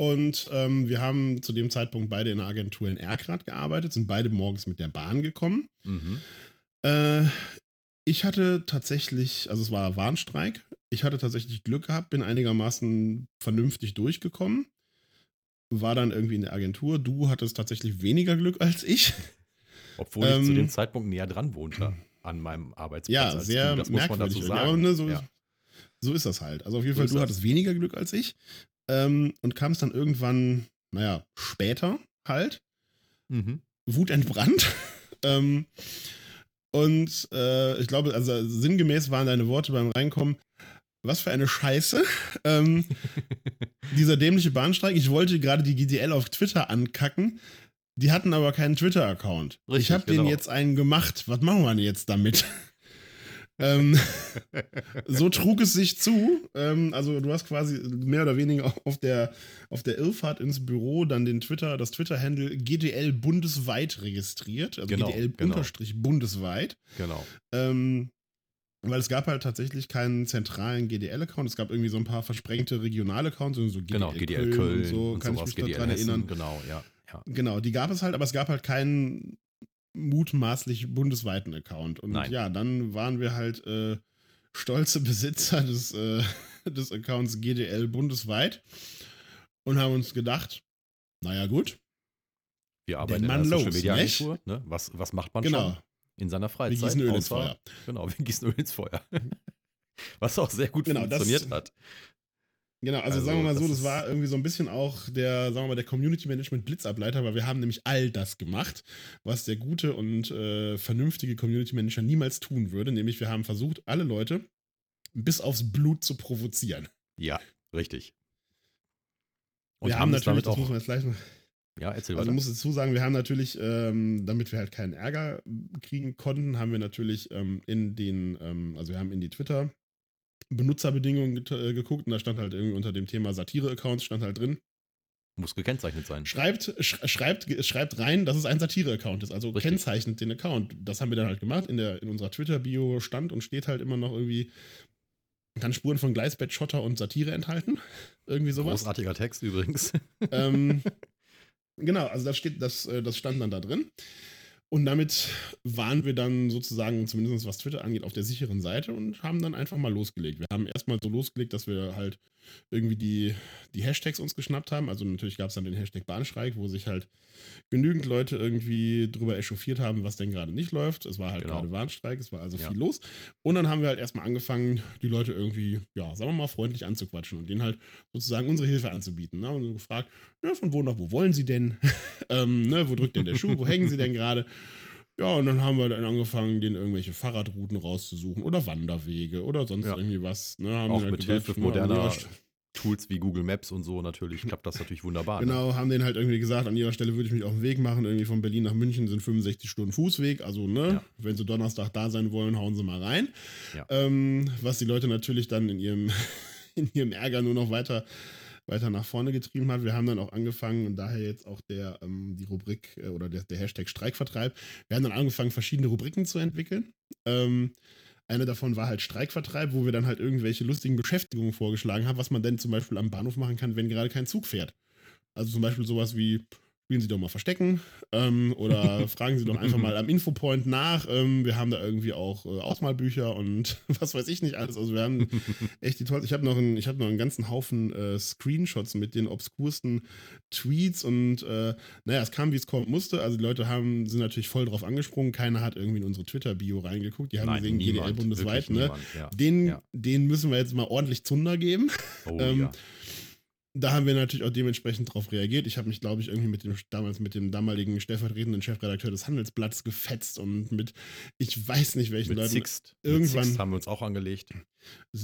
Und ähm, wir haben zu dem Zeitpunkt beide in der Agentur in Erkrath gearbeitet, sind beide morgens mit der Bahn gekommen. mhm. Äh, ich hatte tatsächlich, also es war Warnstreik, ich hatte tatsächlich Glück gehabt, bin einigermaßen vernünftig durchgekommen. War dann irgendwie in der Agentur. Du hattest tatsächlich weniger Glück als ich. Obwohl ich zu Ähm, dem Zeitpunkt näher dran wohnte an meinem Arbeitsplatz. Ja, sehr du. Das muss man merkwürdig. dazu sagen. ne, so, ja. so ist das halt. Also auf jeden Fall, du das. hattest weniger Glück als ich. Ähm, und kamst dann irgendwann, naja, später halt. Mhm. wutentbrannt. ähm, und äh, ich glaube, also sinngemäß waren deine Worte beim Reinkommen, was für eine Scheiße. Ähm, dieser dämliche Bahnstreik, ich wollte gerade die GDL auf Twitter ankacken. Die hatten aber keinen Twitter-Account. Ich habe denen genau. jetzt einen gemacht. Was machen wir denn jetzt damit? Ähm, so trug es sich zu. Ähm, also du hast quasi mehr oder weniger auf der, auf der Irrfahrt ins Büro dann den Twitter, das Twitter-Handle GDL bundesweit registriert. Also Genau, GDL genau. unterstrich bundesweit. genau. Ähm, Weil es gab halt tatsächlich keinen zentralen GDL-Account. Es gab irgendwie so ein paar versprengte Regional-Accounts, so GDL genau, GDL Köln, und so, und kann sowas, ich mich daran erinnern. Genau, ja. ja. Genau, die gab es halt, aber es gab halt keinen mutmaßlich bundesweiten Account. Und Nein. ja, dann waren wir halt äh, stolze Besitzer des, äh, des Accounts GDL bundesweit und haben uns gedacht, naja gut, Wir arbeiten in einer Social los, Media? Agentur. Ne? Was, was macht man genau, schon in seiner wir Freizeit? gießen Öl ins Feuer. Genau, wir gießen Öl ins Feuer. was auch sehr gut Genau, das- funktioniert hat. Genau, also, Also, sagen wir mal so, das war irgendwie so ein bisschen auch der, sagen wir mal, der Community Management Blitzableiter, weil wir haben nämlich all das gemacht, was der gute und äh, vernünftige Community Manager niemals tun würde, nämlich wir haben versucht, alle Leute bis aufs Blut zu provozieren. Ja, richtig. wir haben natürlich, das damit muss man jetzt gleich noch, Ja, erzähl also weiter. muss dazu sagen, wir haben natürlich, ähm, damit wir halt keinen Ärger kriegen konnten, haben wir natürlich ähm, in den, ähm, also wir haben in die Twitter Benutzerbedingungen äh, geguckt und da stand halt irgendwie unter dem Thema Satire-Accounts stand halt drin, Muss gekennzeichnet sein. Schreibt, sch schreibt, schreibt rein, dass es ein Satire-Account ist. Also Richtig. kennzeichnet den Account. Das haben wir dann halt gemacht. In, der, in unserer Twitter-Bio stand und steht halt immer noch irgendwie, kann Spuren von Gleisbett, Schotter und Satire enthalten. Irgendwie sowas. Großartiger Text übrigens. ähm, genau, also das steht, das, äh, das stand dann da drin. Und damit waren wir dann sozusagen, zumindest was Twitter angeht, auf der sicheren Seite und haben dann einfach mal losgelegt. Wir haben erstmal so losgelegt, dass wir halt irgendwie die, die Hashtags uns geschnappt haben. Also natürlich gab es dann den Hashtag Bahnstreik, wo sich halt genügend Leute irgendwie drüber echauffiert haben, was denn gerade nicht läuft. Es war halt Genau. gerade Bahnstreik, es war also Ja. viel los. Und dann haben wir halt erstmal angefangen, die Leute irgendwie, ja, sagen wir mal, freundlich anzuquatschen und denen halt sozusagen unsere Hilfe anzubieten. Ne? Und so gefragt, ja, von wo nach wo wollen sie denn? ähm, ne, wo drückt denn der Schuh? Wo hängen sie denn gerade? Ja, und dann haben wir dann angefangen, denen irgendwelche Fahrradrouten rauszusuchen oder Wanderwege oder sonst Ja. irgendwie was. Ne, haben Auch halt mit Hilfe ne, moderner Tools wie Google Maps und so natürlich klappt das natürlich wunderbar. Ne? Genau, haben denen halt irgendwie gesagt, an ihrer Stelle würde ich mich auf den Weg machen. Irgendwie von Berlin nach München sind 65 Stunden Fußweg. Also, ne, Ja. wenn sie Donnerstag da sein wollen, hauen sie mal rein. Ja. Ähm, was die Leute natürlich dann in ihrem, in ihrem Ärger nur noch weiter, weiter nach vorne getrieben hat. Wir haben dann auch angefangen, und daher jetzt auch der, ähm, die Rubrik äh, oder der, der Hashtag Streikvertreib, wir haben dann angefangen, verschiedene Rubriken zu entwickeln. Ähm, eine davon war halt Streikvertreib, wo wir dann halt irgendwelche lustigen Beschäftigungen vorgeschlagen haben, was man denn zum Beispiel am Bahnhof machen kann, wenn gerade kein Zug fährt. Also zum Beispiel sowas wie, spielen Sie doch mal Verstecken ähm, oder fragen Sie doch einfach mal am Infopoint nach. Ähm, wir haben da irgendwie auch äh, Ausmalbücher und was weiß ich nicht alles. Also wir haben echt die tollsten. Ich habe noch, einen- ich hab noch einen ganzen Haufen äh, Screenshots mit den obskursten Tweets und äh, naja, es kam, wie es kommen musste. Also die Leute haben, sind natürlich voll drauf angesprungen. Keiner hat irgendwie in unsere Twitter-Bio reingeguckt. Die haben Nein, gesehen, GDL niemand, bundesweit. wirklich Ne? niemand, ja. Den, Ja. den müssen wir jetzt mal ordentlich Zunder geben. Oh ähm, ja. Da haben wir natürlich auch dementsprechend drauf reagiert. Ich habe mich, glaube ich, irgendwie mit dem damals mit dem damaligen stellvertretenden Chefredakteur des Handelsblatts gefetzt und mit, ich weiß nicht welchen Mit Leuten. Sixt. irgendwann- Mit Sixt haben wir uns auch angelegt.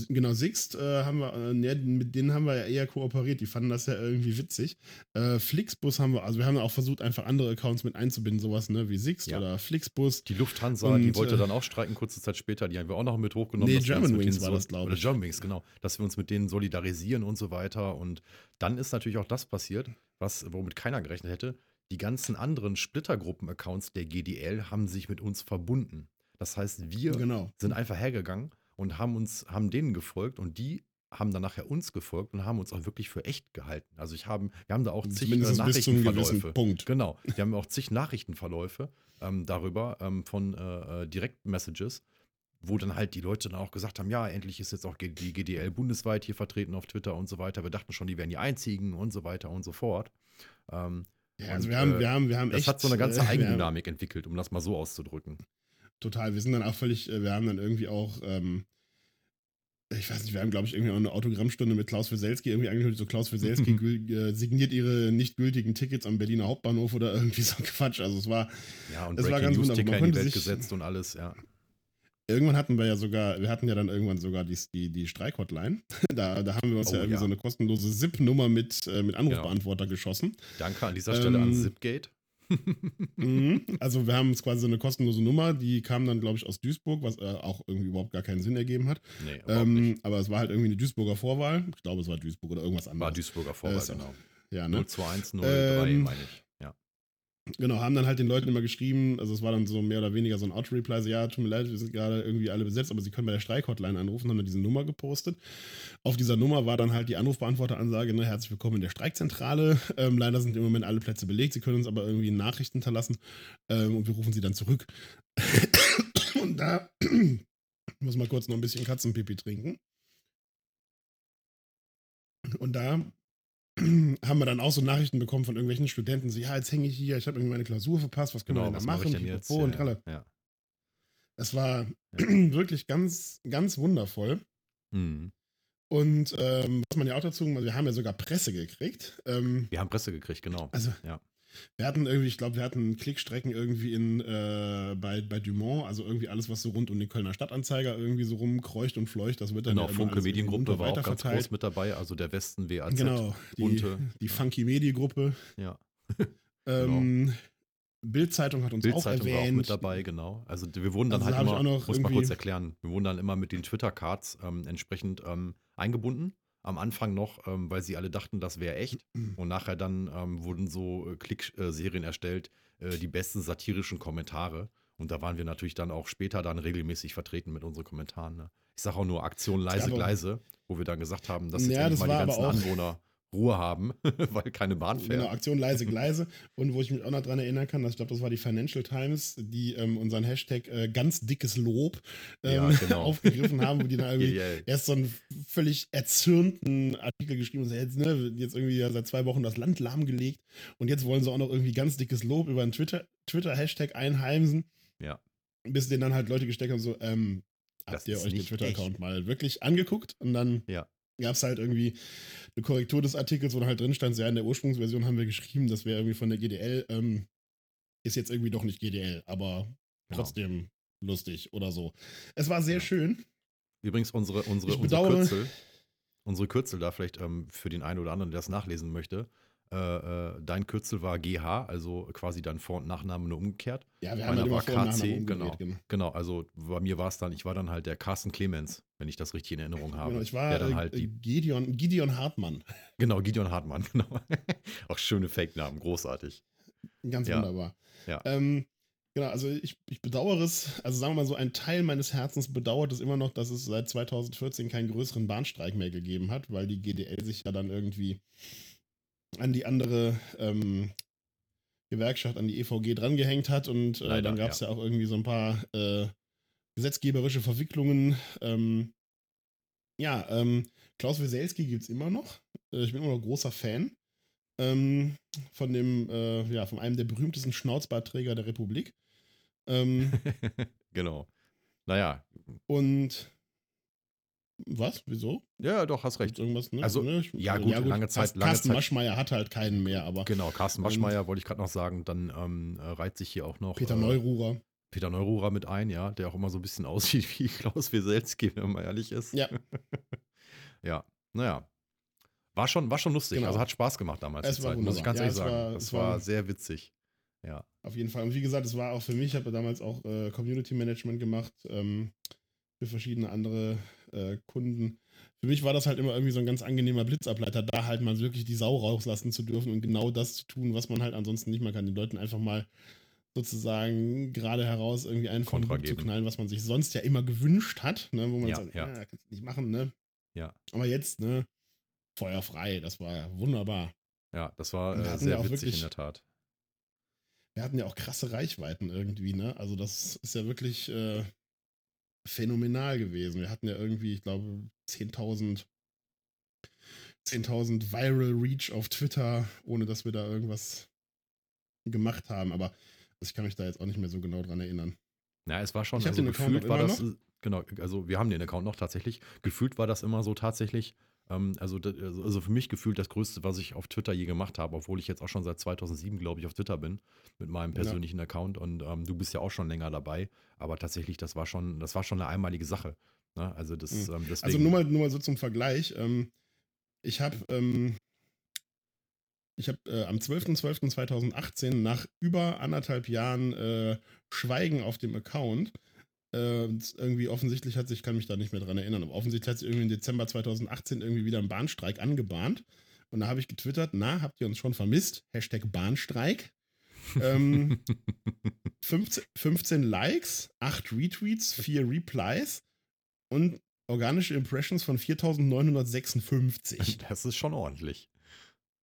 Genau, Sixt äh, haben wir, äh, ne, mit denen haben wir ja eher kooperiert, die fanden das ja irgendwie witzig. Äh, Flixbus haben wir, also wir haben auch versucht, einfach andere Accounts mit einzubinden, sowas ne, wie Sixt Ja. oder Flixbus. Die Lufthansa, die Und, wollte äh, dann auch streiken, kurze Zeit später, die haben wir auch noch mit hochgenommen. Nee, Germanwings war das, glaub Oder ich. Germanwings, genau. Dass wir uns mit denen solidarisieren und so weiter. Und dann ist natürlich auch das passiert, was, womit keiner gerechnet hätte. Die ganzen anderen Splittergruppen-Accounts der GDL haben sich mit uns verbunden. Das heißt, wir Genau. sind einfach hergegangen und haben uns, haben denen gefolgt und die haben dann nachher uns gefolgt und haben uns auch wirklich für echt gehalten. Also ich haben, wir haben da auch zig äh, gewissen Nachrichtenverläufe. Punkt. Genau. Wir haben auch zig Nachrichtenverläufe ähm, darüber ähm, von äh, äh, Direct-Messages, wo dann halt die Leute dann auch gesagt haben, ja, endlich ist jetzt auch die GDL bundesweit hier vertreten auf Twitter und so weiter. Wir dachten schon, die wären die einzigen und so weiter und so fort. Ähm, Ja, also Und, wir haben, äh, wir haben, wir haben das echt. hat so eine ganze äh, haben- Eigendynamik entwickelt, um das mal so auszudrücken. Total. Wir sind dann auch völlig, äh, wir haben dann irgendwie auch, ähm, ich weiß nicht, wir haben, glaube ich, irgendwie auch eine Autogrammstunde mit Klaus Weselski irgendwie angehört. So Klaus Weselski äh, signiert ihre nicht gültigen Tickets am Berliner Hauptbahnhof oder irgendwie so Quatsch. Also es war, Ja, und Es war ganz News wunderbar. Man in die Welt sich- gesetzt und alles, ja. irgendwann hatten wir ja sogar, wir hatten ja dann irgendwann sogar die, die, die Streik-Hotline. Da, da haben wir uns Oh, ja irgendwie ja. so eine kostenlose SIP-Nummer mit, äh, mit Anrufbeantworter geschossen. Danke an dieser Stelle an Ähm, Zipgate. Mhm. Also wir haben uns quasi so eine kostenlose Nummer, die kam dann, glaube ich, aus Duisburg, was äh, auch irgendwie überhaupt gar keinen Sinn ergeben hat. Nee. Ähm, aber es war halt irgendwie eine Duisburger Vorwahl. Ich glaube, es war Duisburg oder irgendwas anderes. War Duisburger Vorwahl, auch- genau. Ja, ne? 02103, Ähm, meine ich. Genau, haben dann halt den Leuten immer geschrieben, also es war dann so mehr oder weniger so ein Auto-Reply, so ja, tut mir leid, wir sind gerade irgendwie alle besetzt, aber sie können bei der Streikhotline anrufen, haben dann diese Nummer gepostet. Auf dieser Nummer war dann halt die Anrufbeantworteransage, ne, herzlich willkommen in der Streikzentrale. Ähm, leider sind im Moment alle Plätze belegt, sie können uns aber irgendwie Nachrichten hinterlassen ähm, und wir rufen sie dann zurück. und da muss mal kurz noch ein bisschen Katzenpipi trinken. Und da haben wir dann auch so Nachrichten bekommen von irgendwelchen Studenten, so, ja, jetzt hänge ich hier, ich habe irgendwie meine Klausur verpasst, was können Genau, wir denn da mache machen? ich denn jetzt? Und Ja, tralle. ja. Es war wirklich ganz, ganz wundervoll. Mhm. Und ähm, was man ja auch dazu, also wir haben ja sogar Presse gekriegt. Ähm, Wir haben Presse gekriegt, genau. also Ja. Wir hatten irgendwie, ich glaube, wir hatten Klickstrecken irgendwie in äh, bei, bei Dumont, also irgendwie alles, was so rund um den Kölner Stadtanzeiger irgendwie so rumkreucht und fleucht, das wird dann Genau, ja Funke Mediengruppe war auch ganz groß mit dabei, also der Westen, WAZ. Genau, die, Bunte. die Funky Medi-Gruppe. Ja. Ähm, Bild-Zeitung hat uns auch Bildzeitung war auch erwähnt. mit dabei, genau. Also wir wurden dann Also halt immer, auch noch muss mal kurz erklären, wir wurden dann immer mit den Twitter-Cards ähm, entsprechend ähm, eingebunden. Am Anfang noch, ähm, weil sie alle dachten, das wäre echt. Und nachher dann ähm, wurden so äh, Klickserien erstellt, äh, die besten satirischen Kommentare. Und da waren wir natürlich dann auch später dann regelmäßig vertreten mit unseren Kommentaren. Ne? Ich sage auch nur Aktion leise, aber- leise, wo wir dann gesagt haben, dass jetzt Ja, das mal die ganzen Anwohner Ruhe haben, weil keine Bahn fährt. Genau, Aktion leise Gleise. Und wo ich mich auch noch dran erinnern kann, dass ich glaube, das war die Financial Times, die ähm, unseren Hashtag äh, ganz dickes Lob ähm, Ja, genau. aufgegriffen haben, wo die dann irgendwie erst so einen völlig erzürnten Artikel geschrieben haben, jetzt, ne, jetzt irgendwie ja seit zwei Wochen das Land lahmgelegt und jetzt wollen sie auch noch irgendwie ganz dickes Lob über einen Twitter- Twitter-Hashtag einheimsen. Ja. Bis denen dann halt Leute gesteckt haben, so, ähm, Das habt ihr euch den Twitter-Account mal wirklich angeguckt? Und dann Ja. Gab es halt irgendwie eine Korrektur des Artikels, wo dann halt drin stand, ja, in der Ursprungsversion haben wir geschrieben, das wäre irgendwie von der GDL, ähm, ist jetzt irgendwie doch nicht GDL, aber trotzdem lustig oder so. Es war sehr schön. Übrigens, unsere, unsere, unsere Kürzel, unsere Kürzel da vielleicht ähm, für den einen oder anderen, der das nachlesen möchte. Äh, äh, dein Kürzel war GH, also quasi dein Vor- und Nachname nur umgekehrt. Ja, wir haben Meiner halt war KC, genau. umgedreht, Genau, also bei mir war es dann, ich war dann halt der Carsten Clemens, wenn ich das richtig in Erinnerung habe. Genau, ich war der dann äh, halt die, Gideon, Gideon Hartmann. genau, Gideon Hartmann, genau. Auch schöne Fake-Namen, großartig. Ganz Ja. wunderbar. Ja. Ähm, genau, also ich, ich bedauere es, also sagen wir mal so, ein Teil meines Herzens bedauert es immer noch, dass es seit 2014 keinen größeren Bahnstreik mehr gegeben hat, weil die GDL sich ja dann irgendwie an die andere ähm, Gewerkschaft, an die EVG drangehängt hat und äh, Leider, dann gab es ja. auch irgendwie so ein paar äh, gesetzgeberische Verwicklungen. Ähm, ja, ähm, Klaus Weselski gibt es immer noch. Äh, ich bin immer noch großer Fan ähm, von dem, äh, ja, von einem der berühmtesten Schnauzbartträger der Republik. Ähm, genau. Naja, und was? Wieso? ja, doch, hast recht. irgendwas? Ne? Also, ne? Ich- ja, gut, lange Zeit- lange Carsten Zeit- Maschmeyer hat halt keinen mehr, aber Genau, Carsten Maschmeyer wollte ich gerade noch sagen, dann ähm, äh, reiht sich hier auch noch Peter äh, Neururer. Peter Neururer mit ein, ja, der auch immer so ein bisschen aussieht wie Klaus Weselski, wenn man ehrlich ist. Ja. ja, naja. War schon, war schon lustig, Genau. also hat Spaß gemacht damals, Es die war Zeit, muss ich ganz Ja, ehrlich sagen. war- das es war, war- sehr witzig. Ja, Auf jeden Fall. Und wie gesagt, es war auch für mich, ich habe damals auch äh, Community Management gemacht ähm, für verschiedene andere äh, Kunden. Für mich war das halt immer irgendwie so ein ganz angenehmer Blitzableiter, da halt mal wirklich die Sau rauslassen zu dürfen und genau das zu tun, was man halt ansonsten nicht mehr kann. Den Leuten einfach mal sozusagen gerade heraus irgendwie einen Hut zu knallen, was man sich sonst ja immer gewünscht hat, ne? wo man Ja, sagt, ja. ja. kannst du nicht machen, ne? Ja. Aber jetzt, ne? Feuerfrei, das war wunderbar. ja, das war äh, sehr ja auch witzig wirklich- in der Tat. wir hatten ja auch krasse Reichweiten irgendwie, ne? Also das ist ja wirklich äh, phänomenal gewesen. Wir hatten ja irgendwie, ich glaube, 10.000 10.000 Viral Reach auf Twitter, ohne dass wir da irgendwas gemacht haben. Aber also ich kann mich da jetzt auch nicht mehr so genau dran erinnern. Ja, es war schon, Ich also den gefühlt noch war das, äh, genau, also wir haben den Account noch tatsächlich. Gefühlt war das immer so tatsächlich, also, da- also also für mich gefühlt das Größte, was ich auf Twitter je gemacht habe, obwohl ich jetzt auch schon seit 2007, glaube ich, auf Twitter bin mit meinem Ja. persönlichen Account und ähm, du bist ja auch schon länger dabei, aber tatsächlich, das war schon, das war schon eine einmalige Sache. Ne? Also das, Mhm. ähm, deswegen, Also nur mal, nur mal so zum Vergleich. Ähm, ich habe ähm, ich habe äh, am 12.12.2018 nach über anderthalb Jahren äh, Schweigen auf dem Account äh, irgendwie offensichtlich hat sich, ich kann mich da nicht mehr dran erinnern, aber offensichtlich hat sich irgendwie im Dezember 2018 irgendwie wieder ein Bahnstreik angebahnt. Und da habe ich getwittert, na, habt ihr uns schon vermisst? Hashtag Bahnstreik. ähm, 15, 15 Likes, 8 Retweets, 4 Replies und organische Impressions von 4956. Das ist schon ordentlich.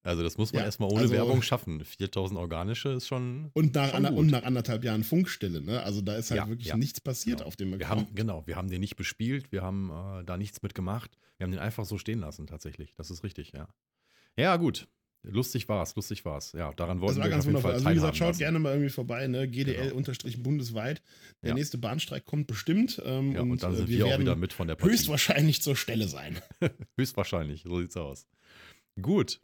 Also das muss man Ja, erstmal ohne also- Werbung schaffen. 4000 organische ist schon. Und nach, Schon und nach anderthalb Jahren Funkstille, ne? Also da ist halt Ja, wirklich ja. nichts passiert Genau. auf dem Wir Account. haben, genau, wir haben den nicht bespielt, wir haben äh, da nichts mitgemacht. Wir haben den einfach so stehen lassen, tatsächlich. Das ist richtig, ja. Ja, gut. Lustig war's, lustig war's. Ja, daran wollten war wir ganz auf jeden wundervoll. Fall Also wie gesagt, schaut lassen. gerne mal irgendwie vorbei, ne? GDL Genau. unterstrich bundesweit. Der Ja. nächste Bahnstreik kommt bestimmt. Ähm, Ja, und, und, dann äh, sind wir, wir, auch wieder mit von der Partie. höchstwahrscheinlich zur Stelle sein. Höchstwahrscheinlich, so sieht's aus. Gut.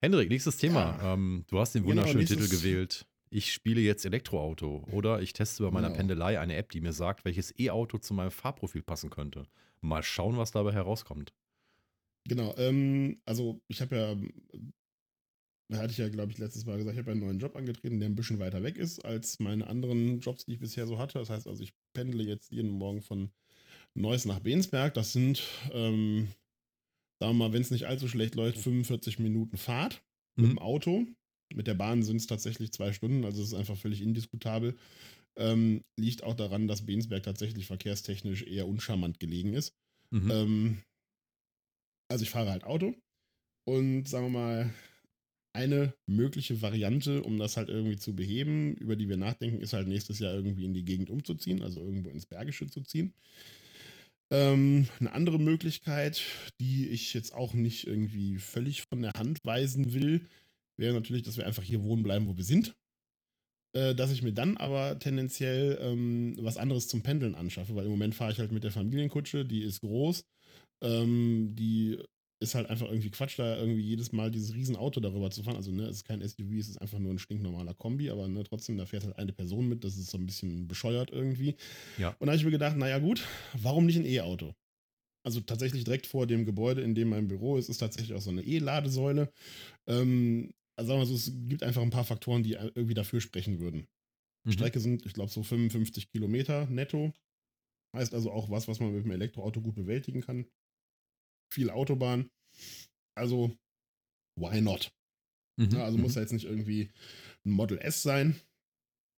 Hendrik, nächstes Thema. Ja. Ähm, du hast den Genau, wunderschönen Titel nächstes- gewählt. Ich spiele jetzt Elektroauto oder ich teste bei meiner Genau. Pendelei eine App, die mir sagt, welches E-Auto zu meinem Fahrprofil passen könnte. Mal schauen, was dabei herauskommt. Genau, ähm, also ich habe ja, da hatte ich ja, glaube ich, letztes Mal gesagt, ich habe einen neuen Job angetreten, der ein bisschen weiter weg ist als meine anderen Jobs, die ich bisher so hatte. Das heißt also, ich pendle jetzt jeden Morgen von Neuss nach Bensberg. Das sind, ähm, sagen wir mal, wenn es nicht allzu schlecht läuft, 45 Minuten Fahrt mit Mhm. dem Auto. Mit der Bahn sind es tatsächlich zwei Stunden, also es ist einfach völlig indiskutabel. Ähm, liegt auch daran, dass Bensberg tatsächlich verkehrstechnisch eher uncharmant gelegen ist. Mhm. Ähm, also ich fahre halt Auto und sagen wir mal, eine mögliche Variante, um das halt irgendwie zu beheben, über die wir nachdenken, ist halt nächstes Jahr irgendwie in die Gegend umzuziehen, also irgendwo ins Bergische zu ziehen. Ähm, eine andere Möglichkeit, die ich jetzt auch nicht irgendwie völlig von der Hand weisen will, wäre natürlich, dass wir einfach hier wohnen bleiben, wo wir sind. Äh, dass ich mir dann aber tendenziell ähm, was anderes zum Pendeln anschaffe, weil im Moment fahre ich halt mit der Familienkutsche, die ist groß, ähm, die ist halt einfach irgendwie Quatsch, da irgendwie jedes Mal dieses Riesenauto darüber zu fahren. Also, ne, es ist kein SUV, es ist einfach nur ein stinknormaler Kombi, aber ne, trotzdem, da fährt halt eine Person mit, das ist so ein bisschen bescheuert irgendwie. Ja. Und da habe ich mir gedacht, naja, gut, warum nicht ein E-Auto? Also tatsächlich direkt vor dem Gebäude, in dem mein Büro ist, ist tatsächlich auch so eine E-Ladesäule. Ähm, also sagen wir so, es gibt einfach ein paar Faktoren, die irgendwie dafür sprechen würden. Mhm. Strecke sind, ich glaube, so 55 Kilometer netto. Heißt also auch was, was man mit dem Elektroauto gut bewältigen kann. Viel Autobahn. Also, why not? Mhm. Ja, also muss Mhm. ja jetzt nicht irgendwie ein Model S sein.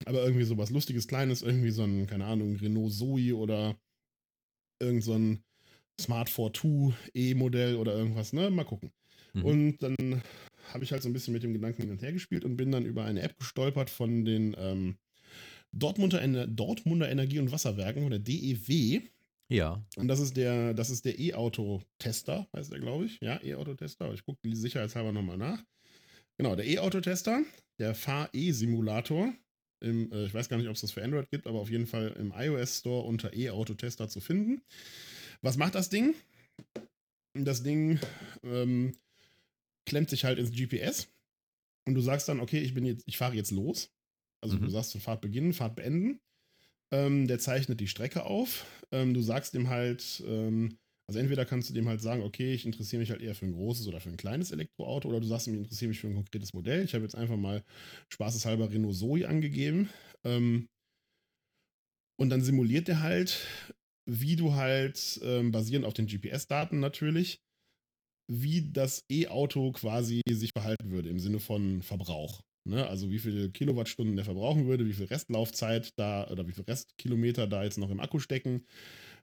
Aber irgendwie sowas Lustiges, Kleines, irgendwie so ein, keine Ahnung, Renault Zoe oder irgend so ein Smart 42 E-Modell oder irgendwas, ne? Mal gucken. Mhm. Und dann habe ich halt so ein bisschen mit dem Gedanken hin und her gespielt und bin dann über eine App gestolpert von den ähm, Dortmunder, Ener Dortmunder Energie- und Wasserwerken oder DEW. Ja. Und das ist der, das ist der E-Auto-Tester, heißt der, glaube ich. Ja, E-Auto-Tester. Ich gucke die sicherheitshalber nochmal nach. Genau, der E-Auto-Tester, der Fahr-E-Simulator. Im, äh, ich weiß gar nicht, ob es das für Android gibt, aber auf jeden Fall im iOS Store unter E-Auto-Tester zu finden. Was macht das Ding? Das Ding ähm, klemmt sich halt ins GPS und du sagst dann, okay, ich bin jetzt, ich fahre jetzt los. Also Mhm. du sagst Fahrt beginnen, Fahrt beenden. Ähm, der zeichnet die Strecke auf. Ähm, du sagst dem halt, ähm, also entweder kannst du dem halt sagen, okay, ich interessiere mich halt eher für ein großes oder für ein kleines Elektroauto, oder du sagst ihm, ich interessiere mich für ein konkretes Modell. Ich habe jetzt einfach mal spaßeshalber Renault Zoe angegeben. Ähm, und dann simuliert der halt, wie du halt, ähm, basierend auf den GPS-Daten natürlich, wie das E-Auto quasi sich verhalten würde im Sinne von Verbrauch. Ne? Also wie viele Kilowattstunden der verbrauchen würde, wie viel Restlaufzeit da oder wie viel Restkilometer da jetzt noch im Akku stecken.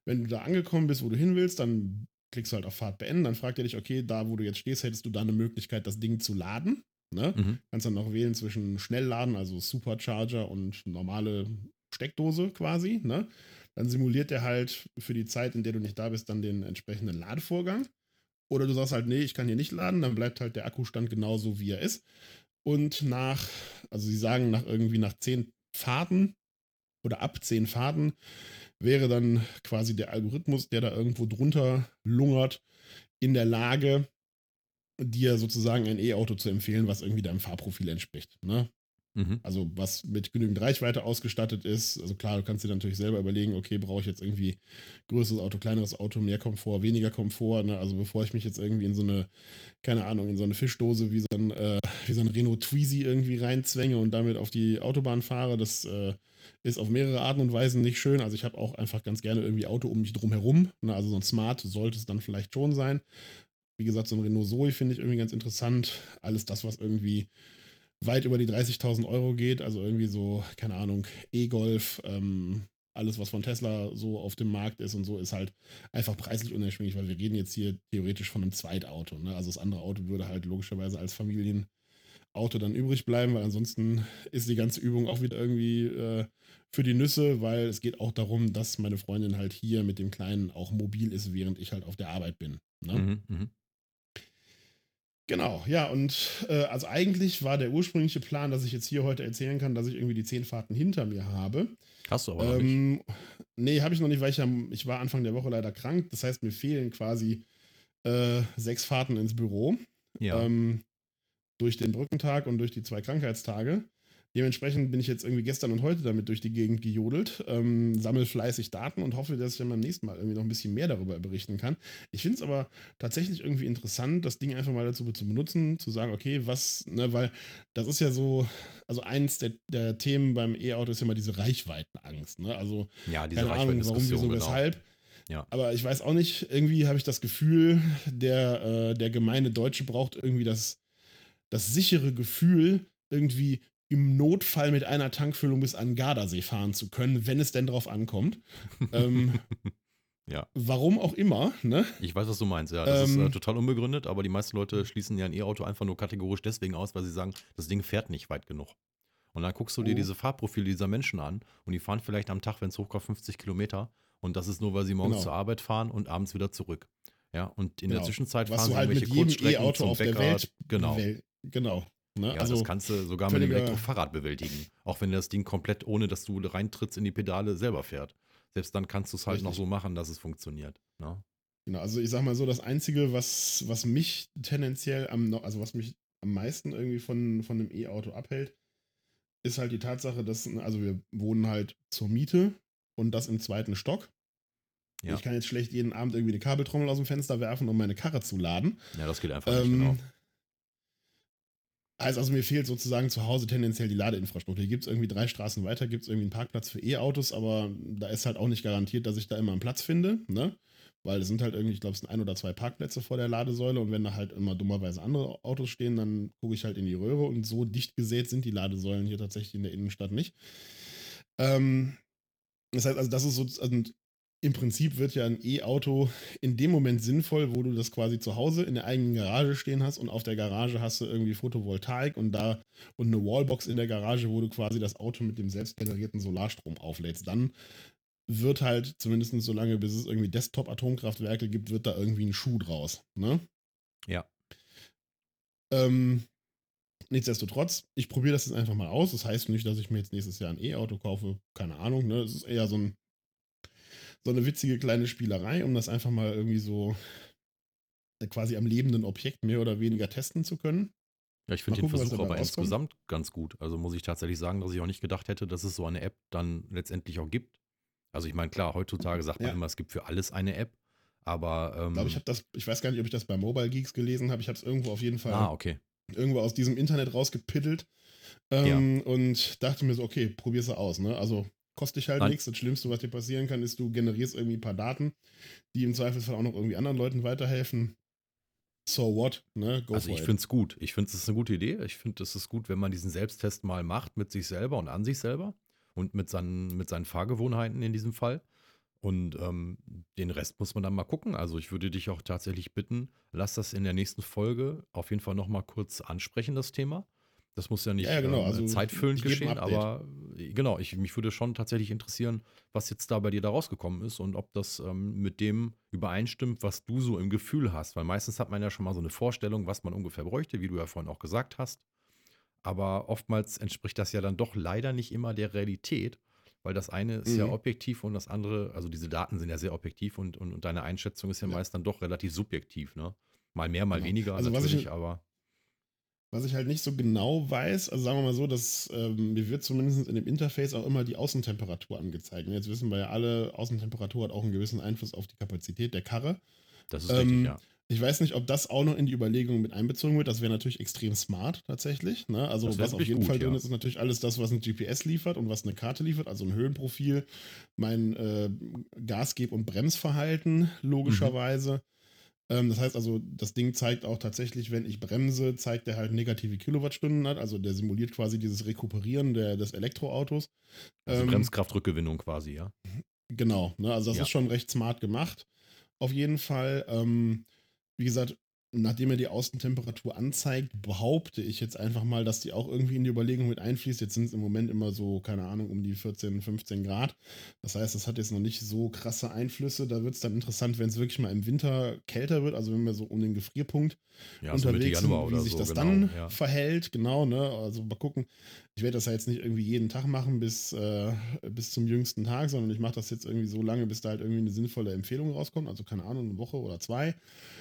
Wenn du da angekommen bist, wo du hin willst, dann klickst du halt auf Fahrt beenden, dann fragt er dich, okay, da wo du jetzt stehst, hättest du da eine Möglichkeit, das Ding zu laden. Ne? Mhm. Kannst dann noch wählen zwischen Schnellladen, also Supercharger und normale Steckdose quasi. Ne? Dann simuliert er halt für die Zeit, in der du nicht da bist, dann den entsprechenden Ladevorgang. Oder du sagst halt, nee, ich kann hier nicht laden, dann bleibt halt der Akkustand genauso, wie er ist. Und nach, also sie sagen, nach irgendwie nach zehn Fahrten oder ab zehn Fahrten wäre dann quasi der Algorithmus, der da irgendwo drunter lungert, in der Lage, dir sozusagen ein E-Auto zu empfehlen, was irgendwie deinem Fahrprofil entspricht. Ne? Mhm. Also was mit genügend Reichweite ausgestattet ist. Also klar, du kannst dir natürlich selber überlegen, okay, brauche ich jetzt irgendwie größeres Auto, kleineres Auto, mehr Komfort, weniger Komfort. Ne? Also bevor ich mich jetzt irgendwie in so eine, keine Ahnung, in so eine Fischdose wie so ein, äh, wie so ein Renault Twizy irgendwie reinzwänge und damit auf die Autobahn fahre, das äh, ist auf mehrere Arten und Weisen nicht schön. Also ich habe auch einfach ganz gerne irgendwie Auto um mich drum herum. Ne? Also so ein Smart sollte es dann vielleicht schon sein. Wie gesagt, so ein Renault Zoe finde ich irgendwie ganz interessant. Alles das, was irgendwie weit über die 30.000 Euro geht. Also irgendwie so, keine Ahnung, E-Golf, ähm, alles, was von Tesla so auf dem Markt ist und so, ist halt einfach preislich unerschwinglich, weil wir reden jetzt hier theoretisch von einem Zweitauto. Ne? Also das andere Auto würde halt logischerweise als Familienauto dann übrig bleiben, weil ansonsten ist die ganze Übung auch wieder irgendwie äh, für die Nüsse, weil es geht auch darum, dass meine Freundin halt hier mit dem Kleinen auch mobil ist, während ich halt auf der Arbeit bin. Ne? Mhm, mh. Genau, ja, und äh, also eigentlich war der ursprüngliche Plan, dass ich jetzt hier heute erzählen kann, dass ich irgendwie die zehn Fahrten hinter mir habe. Hast du aber noch ähm, nicht. Nee, habe ich noch nicht, weil ich, ja, ich war Anfang der Woche leider krank. Das heißt, mir fehlen quasi äh, sechs Fahrten ins Büro. Ja. Ähm, durch den Brückentag und durch die zwei Krankheitstage. Dementsprechend bin ich jetzt irgendwie gestern und heute damit durch die Gegend gejodelt, ähm, sammle fleißig Daten und hoffe, dass ich dann beim nächsten Mal irgendwie noch ein bisschen mehr darüber berichten kann. Ich finde es aber tatsächlich irgendwie interessant, das Ding einfach mal dazu zu benutzen, zu sagen, okay, was, ne, weil das ist ja so, also eins der, der Themen beim E-Auto ist ja immer diese Reichweitenangst, ne? Also, ja, diese keine Ahnung, warum, wieso, genau. weshalb. Ja. Aber ich weiß auch nicht, irgendwie habe ich das Gefühl, der, äh, der gemeine Deutsche braucht irgendwie das, das sichere Gefühl, irgendwie im Notfall mit einer Tankfüllung bis an Gardasee fahren zu können, wenn es denn drauf ankommt. ähm, ja. Warum auch immer, ne? Ich weiß, was du meinst, ja. Das ähm, ist äh, total unbegründet, aber die meisten Leute schließen ja ein E-Auto einfach nur kategorisch deswegen aus, weil sie sagen, das Ding fährt nicht weit genug. Und dann guckst du dir oh. diese Fahrprofile dieser Menschen an und die fahren vielleicht am Tag, wenn es hochkommt, 50 Kilometer. Und das ist nur, weil sie morgens genau. zur Arbeit fahren und abends wieder zurück. Ja, und in genau. der Zwischenzeit was fahren sie halt irgendwelche mit Kurzstrecken e zum auf Bäcker. Der Welt, genau. Genau. Ne? Ja, also das kannst du sogar mit einem Elektrofahrrad bewältigen. Auch wenn das Ding komplett, ohne dass du reintrittst in die Pedale, selber fährt. Selbst dann kannst du es halt Richtig. noch so machen, dass es funktioniert. Ne? Genau, also ich sag mal so, das Einzige, was, was mich tendenziell am, also was mich am meisten irgendwie von, von einem E-Auto abhält, ist halt die Tatsache, dass, also wir wohnen halt zur Miete und das im zweiten Stock. Ja. Ich kann jetzt schlecht jeden Abend irgendwie eine Kabeltrommel aus dem Fenster werfen, um meine Karre zu laden. Ja, das geht einfach ähm, nicht, genau. Heißt also, mir fehlt sozusagen zu Hause tendenziell die Ladeinfrastruktur. Hier gibt es irgendwie drei Straßen weiter, gibt es irgendwie einen Parkplatz für E-Autos, aber da ist halt auch nicht garantiert, dass ich da immer einen Platz finde, ne? Weil es sind halt irgendwie, ich glaube, es sind ein oder zwei Parkplätze vor der Ladesäule und wenn da halt immer dummerweise andere Autos stehen, dann gucke ich halt in die Röhre und so dicht gesät sind die Ladesäulen hier tatsächlich in der Innenstadt nicht. Ähm, das heißt also, das ist so, also im Prinzip wird ja ein E-Auto in dem Moment sinnvoll, wo du das quasi zu Hause in der eigenen Garage stehen hast und auf der Garage hast du irgendwie Photovoltaik und da und eine Wallbox in der Garage, wo du quasi das Auto mit dem selbstgenerierten Solarstrom auflädst. Dann wird halt, zumindest so lange, bis es irgendwie Desktop-Atomkraftwerke gibt, wird da irgendwie ein Schuh draus. Ne? Ja. Ähm, nichtsdestotrotz, ich probiere das jetzt einfach mal aus. Das heißt nicht, dass ich mir jetzt nächstes Jahr ein E-Auto kaufe. Keine Ahnung. Ne? Es ist eher so ein so eine witzige kleine Spielerei, um das einfach mal irgendwie so äh, quasi am lebenden Objekt mehr oder weniger testen zu können. Ja, ich finde den Versuch aber rauskommt. insgesamt ganz gut. Also muss ich tatsächlich sagen, dass ich auch nicht gedacht hätte, dass es so eine App dann letztendlich auch gibt. Also ich meine, klar, heutzutage sagt man ja. immer, es gibt für alles eine App, aber ähm, ich glaube, ich habe das, ich weiß gar nicht, ob ich das bei Mobile Geeks gelesen habe. Ich habe es irgendwo auf jeden Fall ah, okay. irgendwo aus diesem Internet rausgepittelt ähm, ja. und dachte mir so, okay, probier's aus. Ne? Also kostet dich halt nichts. Das Schlimmste, was dir passieren kann, ist, du generierst irgendwie ein paar Daten, die im Zweifelsfall auch noch irgendwie anderen Leuten weiterhelfen. So what, ne? Go also ich finde es gut. Ich finde es ist eine gute Idee. Ich finde es ist gut, wenn man diesen Selbsttest mal macht mit sich selber und an sich selber und mit seinen, mit seinen Fahrgewohnheiten in diesem Fall. Und ähm, den Rest muss man dann mal gucken. Also ich würde dich auch tatsächlich bitten, lass das in der nächsten Folge auf jeden Fall nochmal kurz ansprechen, das Thema. Das muss ja nicht ja, genau. äh, also, zeitfüllend geschehen, aber äh, genau, ich, mich würde schon tatsächlich interessieren, was jetzt da bei dir da rausgekommen ist und ob das ähm, mit dem übereinstimmt, was du so im Gefühl hast. Weil meistens hat man ja schon mal so eine Vorstellung, was man ungefähr bräuchte, wie du ja vorhin auch gesagt hast. Aber oftmals entspricht das ja dann doch leider nicht immer der Realität, weil das eine ist mhm. ja objektiv und das andere, also diese Daten sind ja sehr objektiv und, und, und deine Einschätzung ist ja, ja, meist dann doch relativ subjektiv, ne? Mal mehr, mal genau. weniger also natürlich, was ich, aber. Was ich halt nicht so genau weiß, also sagen wir mal so, dass ähm, mir wird zumindest in dem Interface auch immer die Außentemperatur angezeigt. Und jetzt wissen wir ja alle, Außentemperatur hat auch einen gewissen Einfluss auf die Kapazität der Karre. Das ist ähm, richtig, ja. Ich weiß nicht, ob das auch noch in die Überlegungen mit einbezogen wird. Das wäre natürlich extrem smart tatsächlich. Ne? Also was auf jeden gut, Fall drin ja. ist, ist natürlich alles das, was ein GPS liefert und was eine Karte liefert. Also ein Höhenprofil, mein äh, Gasgeb- und Bremsverhalten logischerweise. Mhm Ähm, das heißt also, das Ding zeigt auch tatsächlich, wenn ich bremse, zeigt er halt negative Kilowattstunden hat. Also der simuliert quasi dieses Rekuperieren der, des Elektroautos. Also Ähm, Bremskraftrückgewinnung quasi, ja. Genau, ne? also das Ja. ist schon recht smart gemacht. Auf jeden Fall. Ähm, wie gesagt, nachdem er die Außentemperatur anzeigt, behaupte ich jetzt einfach mal, dass die auch irgendwie in die Überlegung mit einfließt. Jetzt sind es im Moment immer so, keine Ahnung, um die 14, 15 Grad. Das heißt, das hat jetzt noch nicht so krasse Einflüsse. Da wird es dann interessant, wenn es wirklich mal im Winter kälter wird, also wenn wir so um den Gefrierpunkt Ja, so unterwegs Januar sind, wie sich so, das genau. dann ja. verhält, genau, ne? Also mal gucken. Ich werde das ja jetzt nicht irgendwie jeden Tag machen bis, äh, bis zum jüngsten Tag, sondern ich mache das jetzt irgendwie so lange, bis da halt irgendwie eine sinnvolle Empfehlung rauskommt. Also keine Ahnung, eine Woche oder zwei.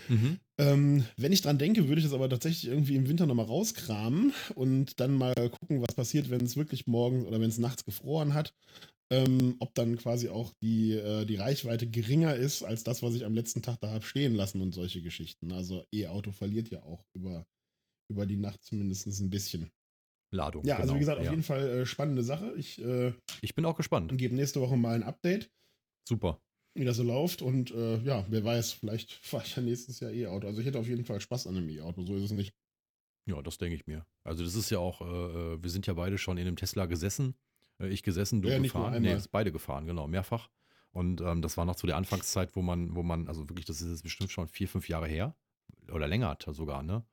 Mhm. Ähm, wenn ich dran denke, würde ich das aber tatsächlich irgendwie im Winter nochmal rauskramen und dann mal gucken, was passiert, wenn es wirklich morgens oder wenn es nachts gefroren hat. Ähm, ob dann quasi auch die, äh, die Reichweite geringer ist als das, was ich am letzten Tag da habe stehen lassen und solche Geschichten. Also E-Auto verliert ja auch über, über die Nacht zumindest ein bisschen. Ladung. Ja, also genau, wie gesagt, auf ja. jeden Fall äh, spannende Sache. Ich äh, Ich bin auch gespannt. gebe nächste Woche mal ein Update, Super. wie das so läuft. Und äh, ja, wer weiß, vielleicht fahre ich ja nächstes Jahr E-Auto. Also ich hätte auf jeden Fall Spaß an einem E-Auto, so ist es nicht. Ja, das denke ich mir. Also das ist ja auch, äh, äh, wir sind ja beide schon in einem Tesla gesessen. Äh, ich gesessen, du Ja, gefahren. Nee, beide gefahren, genau, mehrfach. Und ähm, das war noch zu der Anfangszeit, wo man, wo man, also wirklich, das ist jetzt bestimmt schon vier, fünf Jahre her. Oder länger hat sogar, ne?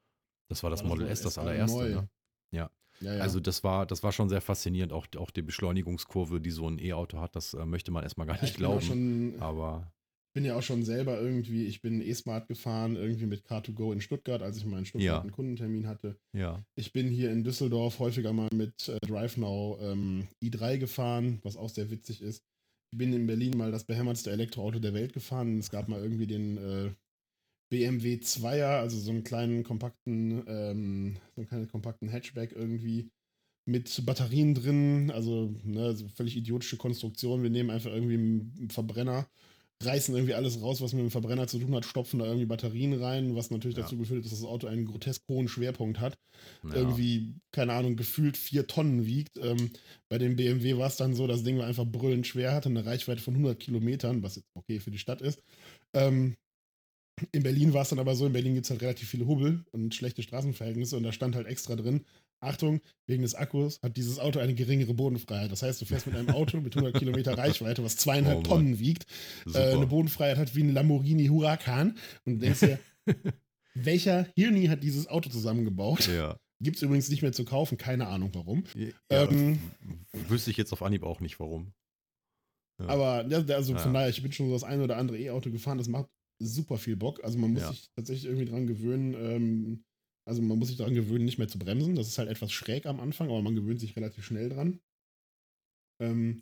Das war das War das Model S, das S3 allererste, neu? ne? Ja. Ja, ja. Also das war, das war schon sehr faszinierend, auch, auch die Beschleunigungskurve, die so ein E-Auto hat, das äh, möchte man erstmal gar nicht glauben. schon, Aber bin ja auch schon selber irgendwie, ich bin E-Smart gefahren, irgendwie mit Car2Go in Stuttgart, als ich mal in Stuttgart einen Kundentermin hatte. Ich bin hier in Düsseldorf häufiger mal mit äh, DriveNow ähm, i3 gefahren, was auch sehr witzig ist. Ich bin in Berlin mal das behämmertste Elektroauto der Welt gefahren. Es gab mal irgendwie den äh, BMW 2er, also so einen kleinen kompakten, ähm, so einen kleinen kompakten Hatchback irgendwie mit Batterien drin, also ne, so völlig idiotische Konstruktion. Wir nehmen einfach irgendwie einen Verbrenner, reißen irgendwie alles raus, was mit dem Verbrenner zu tun hat, stopfen da irgendwie Batterien rein, was natürlich Ja. dazu geführt hat, dass das Auto einen grotesk hohen Schwerpunkt hat ja. irgendwie, keine Ahnung, gefühlt vier Tonnen wiegt. Ähm, bei dem BMW war es dann so, das Ding war einfach brüllend schwer, hatte eine Reichweite von 100 Kilometern, was jetzt okay für die Stadt ist. Ähm, in Berlin war es dann aber so, in Berlin gibt es halt relativ viele Hubbel und schlechte Straßenverhältnisse und da stand halt extra drin, Achtung, wegen des Akkus hat dieses Auto eine geringere Bodenfreiheit. Das heißt, du fährst mit einem Auto mit 100 Kilometer Reichweite, was zweieinhalb Oh. Tonnen wiegt, äh, eine Bodenfreiheit hat wie ein Lamborghini Huracan und du denkst dir, welcher Hirni hat dieses Auto zusammengebaut? ja. Gibt es übrigens nicht mehr zu kaufen, keine Ahnung warum. ja Ähm, wüsste ich jetzt auf Anhieb auch nicht, warum. Ja. Aber also von Ja. daher, ich bin schon so das eine oder andere E-Auto gefahren, das macht super viel Bock. Also man muss Ja. sich tatsächlich irgendwie dran gewöhnen, ähm, also man muss sich daran gewöhnen, nicht mehr zu bremsen. Das ist halt etwas schräg am Anfang, aber man gewöhnt sich relativ schnell dran. Ähm,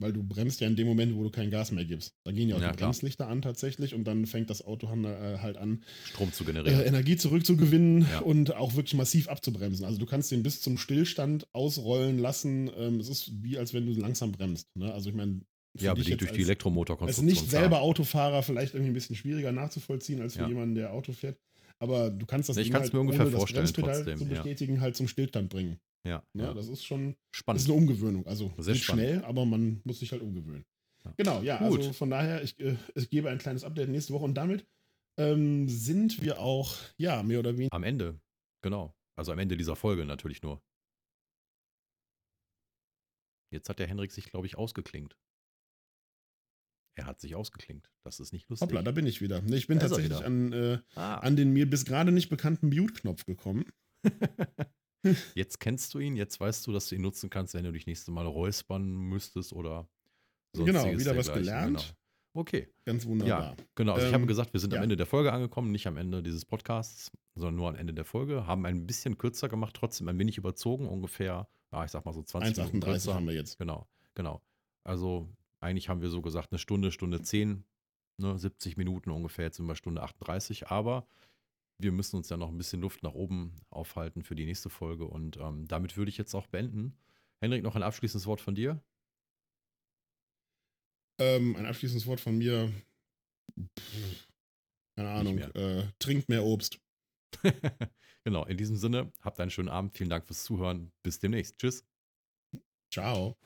weil du bremst ja in dem Moment, wo du kein Gas mehr gibst. Da gehen ja auch Ja, die klar. Bremslichter an tatsächlich und dann fängt das Auto äh, halt an, Strom zu äh, generieren. Energie zurückzugewinnen Ja. und auch wirklich massiv abzubremsen. Also du kannst den bis zum Stillstand ausrollen lassen. Ähm, es ist wie, als wenn du langsam bremst. Ne? Also ich meine, ja, bedingt durch die als- als Elektromotorkonstruktion. nicht selber Autofahrer vielleicht irgendwie ein bisschen schwieriger nachzuvollziehen als für Ja. jemanden, der Auto fährt. Aber du kannst das Ich Ding halt mir ungefähr ohne das vorstellen Bremspedal trotzdem, zu ja. bestätigen halt zum Stillstand bringen. Ja, Ne? ja. Das ist schon spannend. das ist eine Umgewöhnung. Also Sehr nicht spannend. schnell, aber man muss sich halt umgewöhnen. Ja. Genau, ja, Gut. also von daher, ich, äh, ich gebe ein kleines Update nächste Woche und damit ähm, sind wir auch, ja, mehr oder weniger Am Ende, genau. Also am Ende dieser Folge natürlich nur. Jetzt hat der Henrik sich, glaube ich, ausgeklingt. Er hat sich ausgeklingt. Das ist nicht lustig. Hoppla, da bin ich wieder. Ich bin Da tatsächlich an, äh, ah, an den mir bis gerade nicht bekannten Mute-Knopf gekommen. jetzt kennst du ihn, jetzt weißt du, dass du ihn nutzen kannst, wenn du dich nächste Mal räuspern müsstest oder Genau, sonstiges wieder was gelernt. Genau. Okay, Ganz wunderbar. genau. Also ich habe Ähm, gesagt, wir sind am ja. Ende der Folge angekommen, nicht am Ende dieses Podcasts, sondern nur am Ende der Folge. Haben ein bisschen kürzer gemacht, trotzdem ein wenig überzogen, ungefähr, ja, ich sag mal so 20 Minuten 1,38 kürzer. haben wir jetzt. Genau, genau. Also eigentlich haben wir so gesagt, eine Stunde, Stunde 10, ne, 70 Minuten ungefähr, jetzt sind wir Stunde 38, aber wir müssen uns ja noch ein bisschen Luft nach oben aufhalten für die nächste Folge und ähm, damit würde ich jetzt auch beenden. Henrik, noch ein abschließendes Wort von dir? Ähm, ein abschließendes Wort von mir. Pff, keine Ahnung. mehr. Äh, trinkt mehr Obst. genau, in diesem Sinne, habt einen schönen Abend, vielen Dank fürs Zuhören, bis demnächst. Tschüss. Ciao.